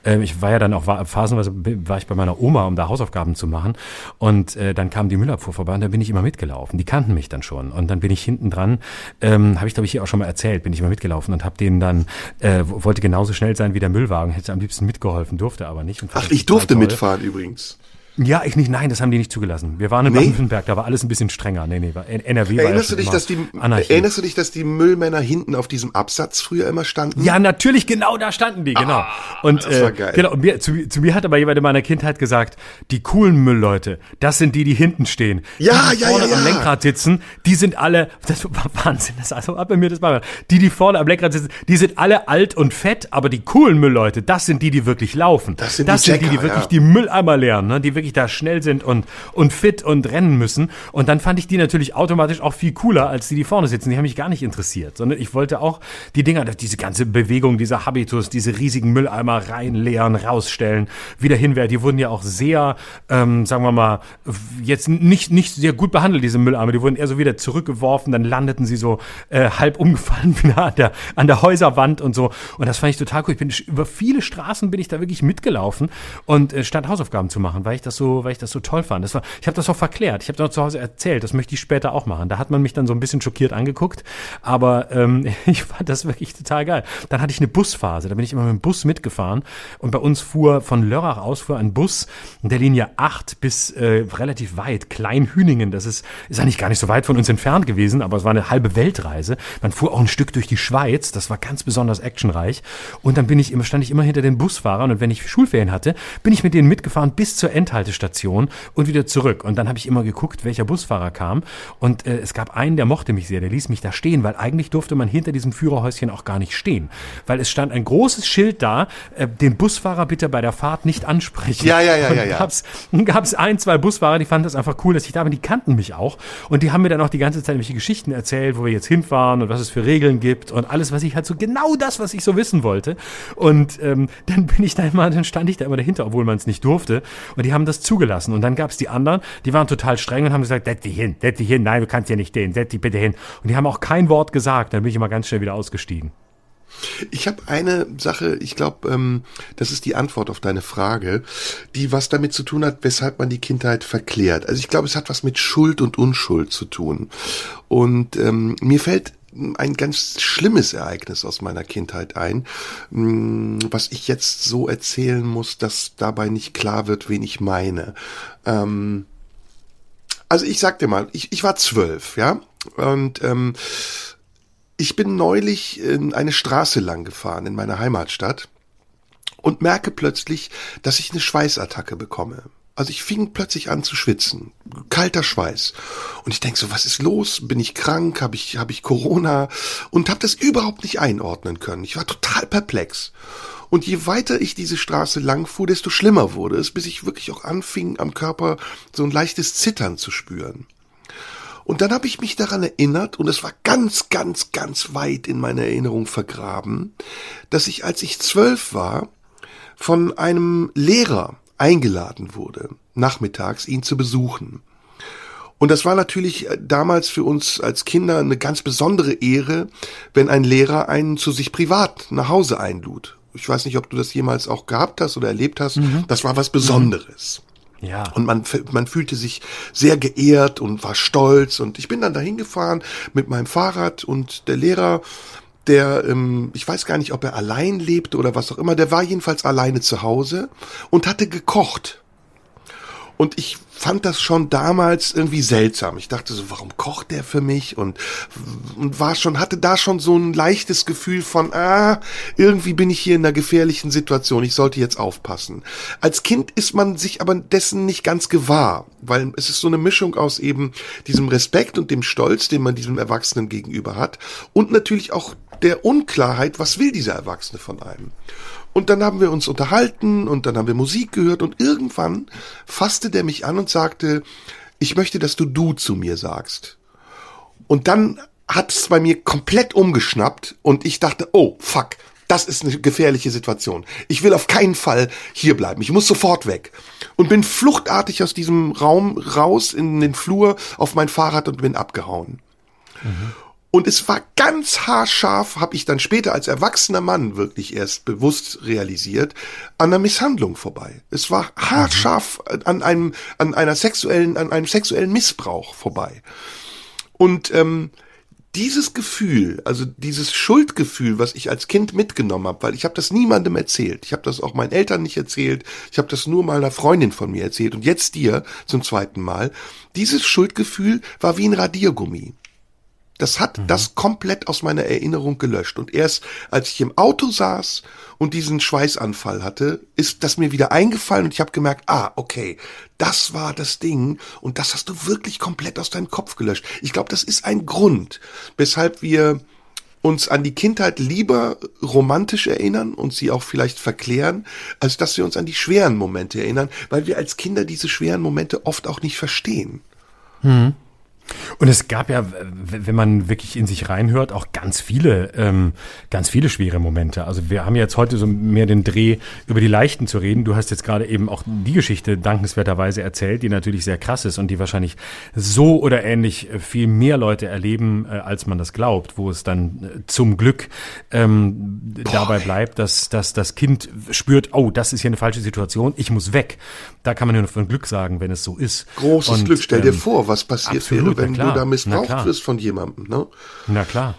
Ähm, ich war ja dann auch war, phasenweise war ich bei meiner Oma, um da Hausaufgaben zu machen. Und äh, dann kam die Müllabfuhr vorbei und da bin ich immer mitgelaufen. Die kannten mich dann schon. Und dann bin ich hinten dran, ähm, habe ich glaube ich hier auch schon mal erzählt, bin ich immer mitgelaufen und habe denen dann äh, wollte genauso schnell sein wie der Müllwagen, hätte am liebsten mitgeholfen, durfte aber nicht. Ach, ich durfte mitfahren übrigens. Ja, ich nicht, nein, das haben die nicht zugelassen. Wir waren in Nee? Baden-Württemberg, da war alles ein bisschen strenger. Nee, nee, war- NRW war Erinnerst ja du dich, dass die Anarchie. erinnerst du dich, dass die Müllmänner hinten auf diesem Absatz früher immer standen? Ja, natürlich, genau da standen die, genau. und Ah, das war äh, geil. genau, und mir, zu, zu mir hat aber jemand in meiner Kindheit gesagt, die coolen Müllleute, das sind die, die hinten stehen. Ja, die, die ja, vorne ja, am ja. Lenkrad sitzen, die sind alle, das war Wahnsinn, das also ab bei mir das war die, die vorne am Lenkrad sitzen, die sind alle alt und fett, aber die coolen Müllleute, das sind die, die wirklich laufen. Das sind das die sind die, die Jacker, wirklich ja. die Mülleimer leeren, ne? die wirklich da schnell sind und, und fit und rennen müssen. Und dann fand ich die natürlich automatisch auch viel cooler, als die, die vorne sitzen. Die haben mich gar nicht interessiert, sondern ich wollte auch die Dinger, diese ganze Bewegung, dieser Habitus, diese riesigen Mülleimer reinleeren, rausstellen, wieder hinwerfen. Die wurden ja auch sehr, ähm, sagen wir mal, jetzt nicht, nicht sehr gut behandelt, diese Mülleimer. Die wurden eher so wieder zurückgeworfen, dann landeten sie so äh, halb umgefallen wieder an der, an der Häuserwand und so. Und das fand ich total cool. Ich bin über viele Straßen bin ich da wirklich mitgelaufen und äh, statt Hausaufgaben zu machen, weil ich das so, weil ich das so toll fand. Das war, ich habe das auch verklärt. Ich habe das zu Hause erzählt. Das möchte ich später auch machen. Da hat man mich dann so ein bisschen schockiert angeguckt, aber ähm, ich fand das wirklich total geil. Dann hatte ich eine Busphase. Da bin ich immer mit dem Bus mitgefahren und bei uns fuhr von Lörrach aus fuhr ein Bus der Linie 8 bis äh, relativ weit, Kleinhüningen. Das ist ist eigentlich gar nicht so weit von uns entfernt gewesen, aber es war eine halbe Weltreise. Man fuhr auch ein Stück durch die Schweiz. Das war ganz besonders actionreich. Und dann bin ich immer stand ich immer hinter den Busfahrern und wenn ich Schulferien hatte, bin ich mit denen mitgefahren bis zur Endhaltestation und wieder zurück. Und dann habe ich immer geguckt, welcher Busfahrer kam. Und äh, es gab einen, der mochte mich sehr, der ließ mich da stehen, weil eigentlich durfte man hinter diesem Führerhäuschen auch gar nicht stehen. Weil es stand ein großes Schild da, äh, den Busfahrer bitte bei der Fahrt nicht ansprechen. Ja, ja, ja, Und ja, ja. Gab's, gab's ein, zwei Busfahrer, die fanden das einfach cool, dass ich da bin, die kannten mich auch. Und die haben mir dann auch die ganze Zeit welche Geschichten erzählt, wo wir jetzt hinfahren und was es für Regeln gibt und alles, was ich halt so genau das, was ich so wissen wollte. Und ähm, dann bin ich da immer, dann stand ich da immer dahinter, obwohl man es nicht durfte. Und die haben das zugelassen. Und dann gab's die anderen, die waren total streng und haben gesagt, setz dich hin, setz dich hin, nein, du kannst ja nicht stehen, setz dich bitte hin. Und die haben auch kein Wort gesagt. Dann bin ich immer ganz schnell wieder ausgestiegen. Ich habe eine Sache, ich glaube, ähm, das ist die Antwort auf deine Frage, die was damit zu tun hat, weshalb man die Kindheit verklärt. Also ich glaube, es hat was mit Schuld und Unschuld zu tun. Und ähm, mir fällt ein ganz schlimmes Ereignis aus meiner Kindheit ein, mh, was ich jetzt so erzählen muss, dass dabei nicht klar wird, wen ich meine. Ähm, also ich sag dir mal, ich, ich war zwölf, ja, und ähm, ich bin neulich in eine Straße lang gefahren in meiner Heimatstadt und merke plötzlich, dass ich eine Schweißattacke bekomme. Also ich fing plötzlich an zu schwitzen. Kalter Schweiß. Und ich denk so, was ist los? Bin ich krank? Habe ich, hab ich Corona? Und habe das überhaupt nicht einordnen können. Ich war total perplex. Und je weiter ich diese Straße lang fuhr, desto schlimmer wurde es, bis ich wirklich auch anfing, am Körper so ein leichtes Zittern zu spüren. Und dann habe ich mich daran erinnert, und es war ganz, ganz, ganz weit in meiner Erinnerung vergraben, dass ich, als ich zwölf war, von einem Lehrer eingeladen wurde, nachmittags ihn zu besuchen. Und das war natürlich äh, damals für uns als Kinder eine ganz besondere Ehre, wenn ein Lehrer einen zu sich privat nach Hause einlud. Ich weiß nicht, ob du das jemals auch gehabt hast oder erlebt hast. Mhm. Das war was Besonderes. Ja. Und man, man fühlte sich sehr geehrt und war stolz. Und ich bin dann dahin gefahren mit meinem Fahrrad und der Lehrer der, ähm, ich weiß gar nicht, ob er allein lebte oder was auch immer, der war jedenfalls alleine zu Hause und hatte gekocht. Und ich fand das schon damals irgendwie seltsam. Ich dachte so, warum kocht der für mich? Und, und war schon, hatte da schon so ein leichtes Gefühl von, ah, irgendwie bin ich hier in einer gefährlichen Situation. Ich sollte jetzt aufpassen. Als Kind ist man sich aber dessen nicht ganz gewahr, weil es ist so eine Mischung aus eben diesem Respekt und dem Stolz, den man diesem Erwachsenen gegenüber hat und natürlich auch der Unklarheit, was will dieser Erwachsene von einem? Und dann haben wir uns unterhalten und dann haben wir Musik gehört und irgendwann fasste der mich an und sagte, ich möchte, dass du du zu mir sagst. Und dann hat es bei mir komplett umgeschnappt und ich dachte, oh, fuck, das ist eine gefährliche Situation. Ich will auf keinen Fall hier bleiben. Ich muss sofort weg. Und bin fluchtartig aus diesem Raum raus in den Flur auf mein Fahrrad und bin abgehauen. Mhm. Und es war ganz haarscharf, habe ich dann später als erwachsener Mann wirklich erst bewusst realisiert, an einer Misshandlung vorbei. Es war haarscharf an einem, an einer sexuellen, an einem sexuellen Missbrauch vorbei. Und ähm, dieses Gefühl, also dieses Schuldgefühl, was ich als Kind mitgenommen habe, weil ich habe das niemandem erzählt, ich habe das auch meinen Eltern nicht erzählt, ich habe das nur mal einer Freundin von mir erzählt und jetzt dir zum zweiten Mal, dieses Schuldgefühl war wie ein Radiergummi. Das hat mhm. das komplett aus meiner Erinnerung gelöscht. Und erst als ich im Auto saß und diesen Schweißanfall hatte, ist das mir wieder eingefallen und ich habe gemerkt, ah, okay, das war das Ding und das hast du wirklich komplett aus deinem Kopf gelöscht. Ich glaube, das ist ein Grund, weshalb wir uns an die Kindheit lieber romantisch erinnern und sie auch vielleicht verklären, als dass wir uns an die schweren Momente erinnern, weil wir als Kinder diese schweren Momente oft auch nicht verstehen. Mhm. Und es gab ja, wenn man wirklich in sich reinhört, auch ganz viele, ähm, ganz viele schwere Momente. Also wir haben jetzt heute so mehr den Dreh, über die Leichten zu reden. Du hast jetzt gerade eben auch die Geschichte dankenswerterweise erzählt, die natürlich sehr krass ist und die wahrscheinlich so oder ähnlich viel mehr Leute erleben, äh, als man das glaubt, wo es dann äh, zum Glück ähm, dabei bleibt, dass, dass das Kind spürt, oh, das ist hier eine falsche Situation, ich muss weg. Da kann man nur von Glück sagen, wenn es so ist. Großes und, Glück. Stell ähm, dir vor, was passiert absolut, wäre, wenn du da missbraucht wirst von jemandem. Ne? Na klar.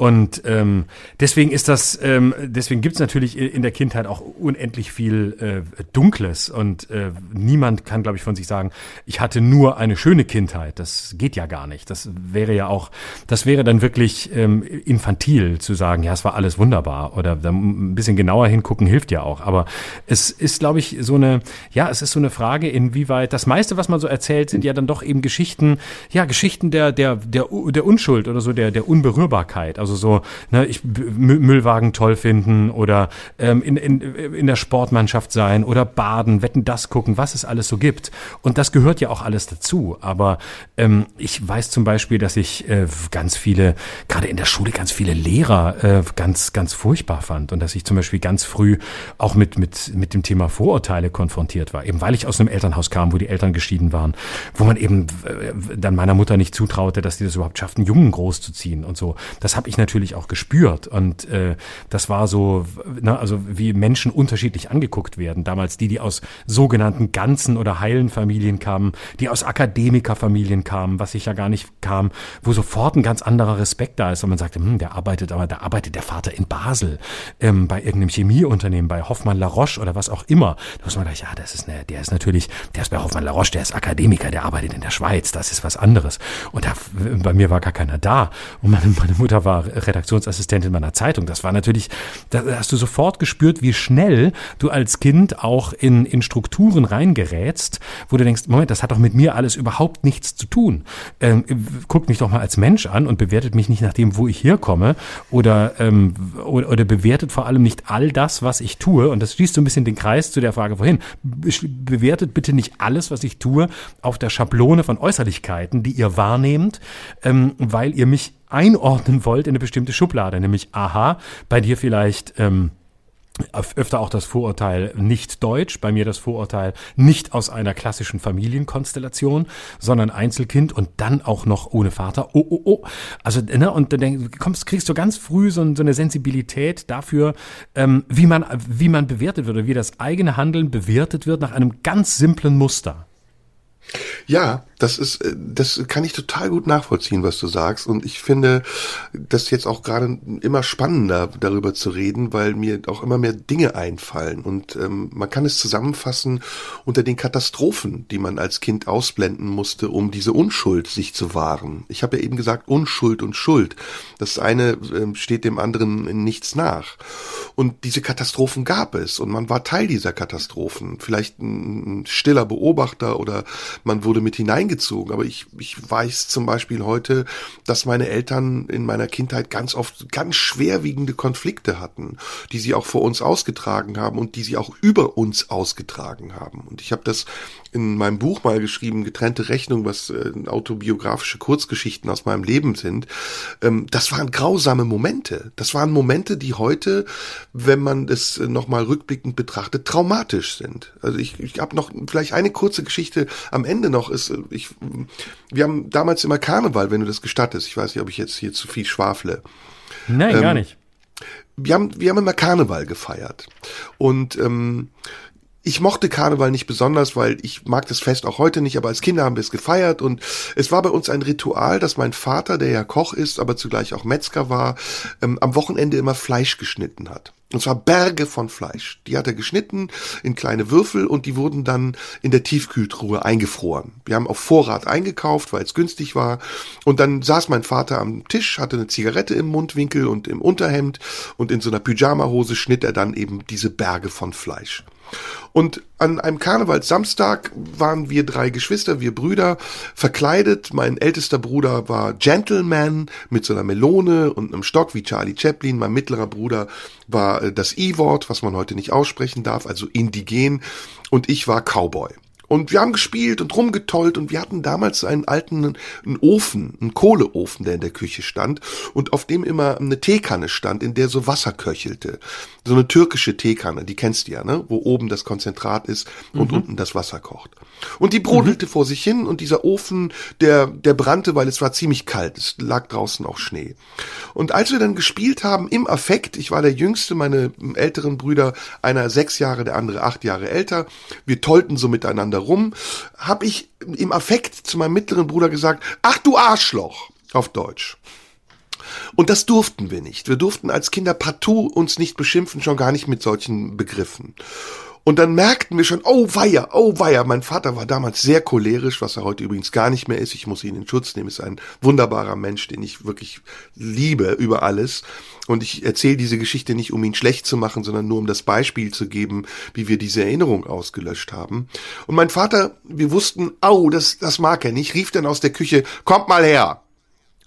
Und ähm, deswegen ist das, ähm, deswegen gibt's natürlich in der Kindheit auch unendlich viel äh, Dunkles und äh, niemand kann, glaube ich, von sich sagen, ich hatte nur eine schöne Kindheit. Das geht ja gar nicht. Das wäre ja auch, das wäre dann wirklich ähm, infantil zu sagen, ja, es war alles wunderbar oder ein bisschen genauer hingucken hilft ja auch. Aber es ist, glaube ich, so eine, ja, es ist so eine Frage, inwieweit das meiste, was man so erzählt, sind ja dann doch eben Geschichten, ja, Geschichten der der der der Unschuld oder so der der Unberührbarkeit. Also also so, ne, ich Müllwagen toll finden oder ähm, in, in, in der Sportmannschaft sein oder baden, wetten das gucken, was es alles so gibt. Und das gehört ja auch alles dazu. Aber ähm, ich weiß zum Beispiel, dass ich äh, ganz viele, gerade in der Schule, ganz viele Lehrer äh, ganz, ganz furchtbar fand. Und dass ich zum Beispiel ganz früh auch mit, mit, mit dem Thema Vorurteile konfrontiert war. Eben weil ich aus einem Elternhaus kam, wo die Eltern geschieden waren, wo man eben äh, dann meiner Mutter nicht zutraute, dass die das überhaupt schafft, einen Jungen großzuziehen und so. Das habe ich natürlich auch gespürt. Und äh, das war so, ne, also wie Menschen unterschiedlich angeguckt werden. Damals die, die aus sogenannten ganzen oder heilen Familien kamen, die aus Akademikerfamilien kamen, was ich ja gar nicht kam, wo sofort ein ganz anderer Respekt da ist. Und man sagte, hm, der arbeitet, aber da arbeitet der Vater in Basel, ähm, bei irgendeinem Chemieunternehmen, bei Hoffmann La Roche oder was auch immer. Da muss man gleich, ja, das ist ne, der ist natürlich, der ist bei Hoffmann La Roche, der ist Akademiker, der arbeitet in der Schweiz, das ist was anderes. Und da, bei mir war gar keiner da. Und meine, meine Mutter war Redaktionsassistentin meiner Zeitung. Das war natürlich, da hast du sofort gespürt, wie schnell du als Kind auch in, in Strukturen reingerätst, wo du denkst, Moment, das hat doch mit mir alles überhaupt nichts zu tun. Ähm, guckt mich doch mal als Mensch an und bewertet mich nicht nach dem, wo ich herkomme oder, ähm, oder, oder bewertet vor allem nicht all das, was ich tue. Und das schließt so ein bisschen den Kreis zu der Frage vorhin. Bewertet bitte nicht alles, was ich tue, auf der Schablone von Äußerlichkeiten, die ihr wahrnehmt, ähm, weil ihr mich einordnen wollt in eine bestimmte Schublade, nämlich aha, bei dir vielleicht ähm, öfter auch das Vorurteil nicht deutsch, bei mir das Vorurteil nicht aus einer klassischen Familienkonstellation, sondern Einzelkind und dann auch noch ohne Vater. Oh, oh, oh. Also, ne, und dann kommst, kriegst du ganz früh so, so eine Sensibilität dafür, ähm, wie man, wie man bewertet wird oder wie das eigene Handeln bewertet wird nach einem ganz simplen Muster. Ja, das ist, äh, das kann ich total gut nachvollziehen, was du sagst. Und ich finde das jetzt auch gerade immer spannender, darüber zu reden, weil mir auch immer mehr Dinge einfallen. Und ähm, man kann es zusammenfassen unter den Katastrophen, die man als Kind ausblenden musste, um diese Unschuld sich zu wahren. Ich habe ja eben gesagt, Unschuld und Schuld. Das eine äh, steht dem anderen in nichts nach. Und diese Katastrophen gab es und man war Teil dieser Katastrophen. Vielleicht ein, stiller Beobachter oder man wurde mit hineingezogen. Aber ich, ich weiß zum Beispiel heute, dass meine Eltern in meiner Kindheit ganz oft ganz schwerwiegende Konflikte hatten, die sie auch vor uns ausgetragen haben und die sie auch über uns ausgetragen haben. Und ich habe das in meinem Buch mal geschrieben, getrennte Rechnung, was äh, autobiografische Kurzgeschichten aus meinem Leben sind. Ähm, das waren grausame Momente. Das waren Momente, die heute, wenn man es äh, nochmal rückblickend betrachtet, traumatisch sind. Also ich, ich habe noch vielleicht eine kurze Geschichte am Ende noch. Ist, äh, ich, wir haben damals immer Karneval, wenn du das gestattest. Ich weiß nicht, ob ich jetzt hier zu viel schwafle. Nein, ähm, gar nicht. Wir haben, wir haben immer Karneval gefeiert. Und ähm, ich mochte Karneval nicht besonders, weil ich mag das Fest auch heute nicht, aber als Kinder haben wir es gefeiert und es war bei uns ein Ritual, dass mein Vater, der ja Koch ist, aber zugleich auch Metzger war, ähm, am Wochenende immer Fleisch geschnitten hat. Und zwar Berge von Fleisch. Die hat er geschnitten in kleine Würfel und die wurden dann in der Tiefkühltruhe eingefroren. Wir haben auf Vorrat eingekauft, weil es günstig war. Und dann saß mein Vater am Tisch, hatte eine Zigarette im Mundwinkel und im Unterhemd und in so einer Pyjamahose schnitt er dann eben diese Berge von Fleisch. Und an einem Karnevalssamstag waren wir drei Geschwister, wir Brüder, verkleidet. Mein ältester Bruder war Gentleman mit so einer Melone und einem Stock wie Charlie Chaplin. Mein mittlerer Bruder war äh, das I-Wort, was man heute nicht aussprechen darf, also indigen. Und ich war Cowboy. Und wir haben gespielt und rumgetollt und wir hatten damals einen alten einen Ofen, einen Kohleofen, der in der Küche stand und auf dem immer eine Teekanne stand, in der so Wasser köchelte. So eine türkische Teekanne, die kennst du ja, ne? Wo oben das Konzentrat ist und mhm. unten das Wasser kocht. Und die brodelte mhm. vor sich hin und dieser Ofen, der, der brannte, weil es war ziemlich kalt. Es lag draußen auch Schnee. Und als wir dann gespielt haben, im Affekt, ich war der Jüngste, meine älteren Brüder, einer sechs Jahre, der andere acht Jahre älter, wir tollten so miteinander rum, habe ich im Affekt zu meinem mittleren Bruder gesagt, ach du Arschloch, auf Deutsch. Und das durften wir nicht. Wir durften als Kinder partout uns nicht beschimpfen, schon gar nicht mit solchen Begriffen. Und dann merkten wir schon, oh weia, oh weia, mein Vater war damals sehr cholerisch, was er heute übrigens gar nicht mehr ist. Ich muss ihn in Schutz nehmen, ist ein wunderbarer Mensch, den ich wirklich liebe über alles. Und ich erzähle diese Geschichte nicht, um ihn schlecht zu machen, sondern nur um das Beispiel zu geben, wie wir diese Erinnerung ausgelöscht haben. Und mein Vater, wir wussten, au, das, das mag er nicht, rief dann aus der Küche, kommt mal her.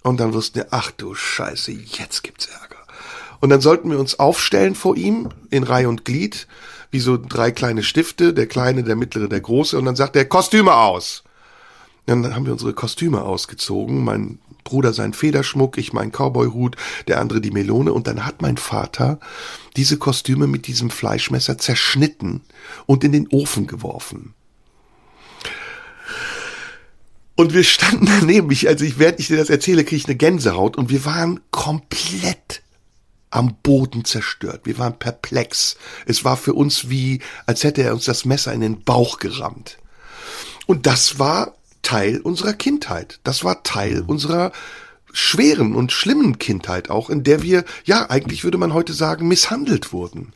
Und dann wussten wir, ach du Scheiße, jetzt gibt's Ärger. Und dann sollten wir uns aufstellen vor ihm in Reihe und Glied wie so drei kleine Stifte, der kleine, der mittlere, der große, und dann sagt er Kostüme aus. Dann haben wir unsere Kostüme ausgezogen, mein Bruder sein Federschmuck, ich mein Cowboyhut, der andere die Melone, und dann hat mein Vater diese Kostüme mit diesem Fleischmesser zerschnitten und in den Ofen geworfen. Und wir standen daneben, ich, also ich, während ich dir das erzähle, kriege ich eine Gänsehaut und wir waren komplett am Boden zerstört. Wir waren perplex. Es war für uns wie, als hätte er uns das Messer in den Bauch gerammt. Und das war Teil unserer Kindheit. Das war Teil mhm. unserer schweren und schlimmen Kindheit auch, in der wir, ja, eigentlich würde man heute sagen, misshandelt wurden.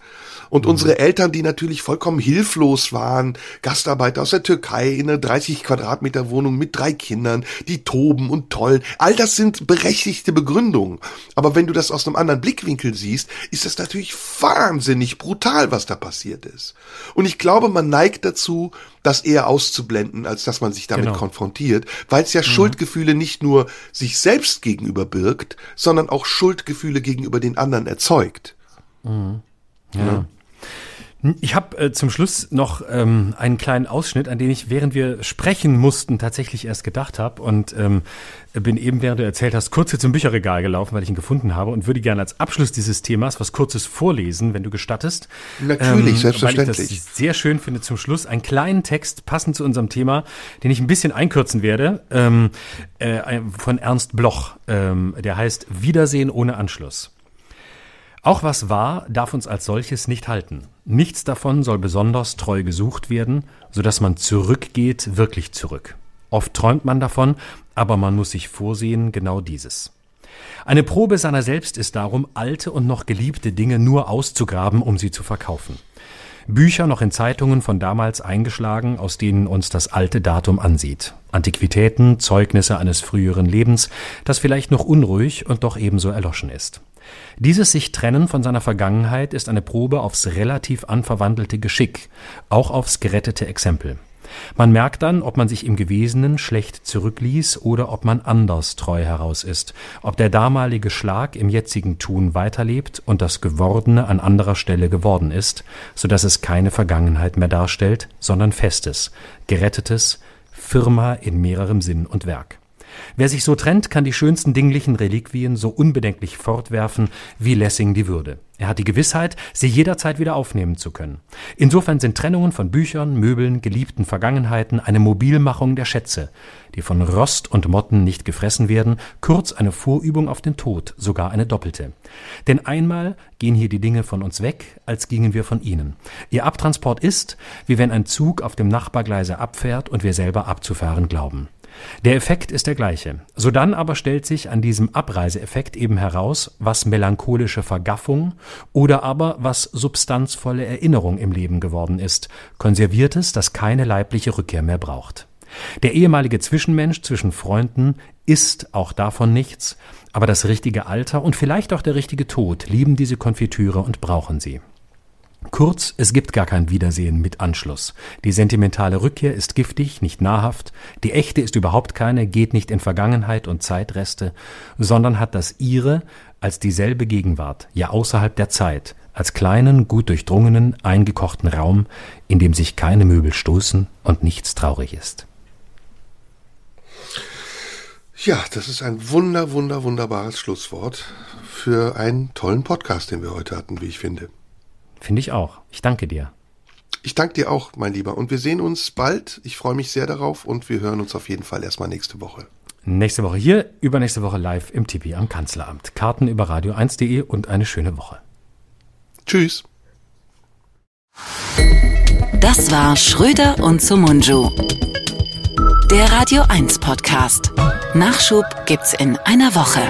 Und unsere Eltern, die natürlich vollkommen hilflos waren, Gastarbeiter aus der Türkei in einer 30 Quadratmeter Wohnung mit drei Kindern, die toben und tollen, all das sind berechtigte Begründungen. Aber wenn du das aus einem anderen Blickwinkel siehst, ist das natürlich wahnsinnig brutal, was da passiert ist. Und ich glaube, man neigt dazu, das eher auszublenden, als dass man sich damit Genau. konfrontiert, weil es ja Schuldgefühle nicht nur sich selbst gegenüber birgt, sondern auch Schuldgefühle gegenüber den anderen erzeugt. Ich habe äh, zum Schluss noch ähm, einen kleinen Ausschnitt, an den ich, während wir sprechen mussten, tatsächlich erst gedacht habe und ähm, bin eben, während du erzählt hast, kurz hier zum Bücherregal gelaufen, weil ich ihn gefunden habe und würde gerne als Abschluss dieses Themas was Kurzes vorlesen, wenn du gestattest. Natürlich, selbstverständlich. Weil ich das sehr schön finde zum Schluss. Einen kleinen Text, passend zu unserem Thema, den ich ein bisschen einkürzen werde, ähm, äh, von Ernst Bloch. Ähm, der heißt Wiedersehen ohne Anschluss. Auch was war, darf uns als solches nicht halten. Nichts davon soll besonders treu gesucht werden, so dass man zurückgeht, wirklich zurück. Oft träumt man davon, aber man muss sich vorsehen, genau dieses. Eine Probe seiner selbst ist darum, alte und noch geliebte Dinge nur auszugraben, um sie zu verkaufen. Bücher noch in Zeitungen von damals eingeschlagen, aus denen uns das alte Datum ansieht. Antiquitäten, Zeugnisse eines früheren Lebens, das vielleicht noch unruhig und doch ebenso erloschen ist. Dieses sich trennen von seiner Vergangenheit ist eine Probe aufs relativ anverwandelte Geschick, auch aufs gerettete Exempel. Man merkt dann, ob man sich im Gewesenen schlecht zurückließ oder ob man anders treu heraus ist, ob der damalige Schlag im jetzigen Tun weiterlebt und das Gewordene an anderer Stelle geworden ist, so dass es keine Vergangenheit mehr darstellt, sondern Festes, Gerettetes, Firma in mehrerem Sinn und Werk. Wer sich so trennt, kann die schönsten dinglichen Reliquien so unbedenklich fortwerfen wie Lessing die Würde. Er hat die Gewissheit, sie jederzeit wieder aufnehmen zu können. Insofern sind Trennungen von Büchern, Möbeln, geliebten Vergangenheiten eine Mobilmachung der Schätze, die von Rost und Motten nicht gefressen werden, kurz eine Vorübung auf den Tod, sogar eine doppelte. Denn einmal gehen hier die Dinge von uns weg, als gingen wir von ihnen. Ihr Abtransport ist, wie wenn ein Zug auf dem Nachbargleise abfährt und wir selber abzufahren glauben. Der Effekt ist der gleiche. Sodann aber stellt sich an diesem Abreiseeffekt eben heraus, was melancholische Vergaffung oder aber was substanzvolle Erinnerung im Leben geworden ist, konserviertes, das keine leibliche Rückkehr mehr braucht. Der ehemalige Zwischenmensch zwischen Freunden ist auch davon nichts, aber das richtige Alter und vielleicht auch der richtige Tod lieben diese Konfitüre und brauchen sie. Kurz, es gibt gar kein Wiedersehen mit Anschluss. Die sentimentale Rückkehr ist giftig, nicht nahrhaft, die echte ist überhaupt keine, geht nicht in Vergangenheit und Zeitreste, sondern hat das ihre als dieselbe Gegenwart, ja außerhalb der Zeit, als kleinen, gut durchdrungenen, eingekochten Raum, in dem sich keine Möbel stoßen und nichts traurig ist. Ja, das ist ein wunder, wunder, wunderbares Schlusswort für einen tollen Podcast, den wir heute hatten, wie ich finde. Finde ich auch. Ich danke dir. Ich danke dir auch, mein Lieber. Und wir sehen uns bald. Ich freue mich sehr darauf und wir hören uns auf jeden Fall erstmal nächste Woche. Nächste Woche hier, übernächste Woche live im Tipi am Kanzleramt. Karten über radio1.de und eine schöne Woche. Tschüss. Das war Schröder und Sumunju. Der Radio 1 Podcast. Nachschub gibt's in einer Woche.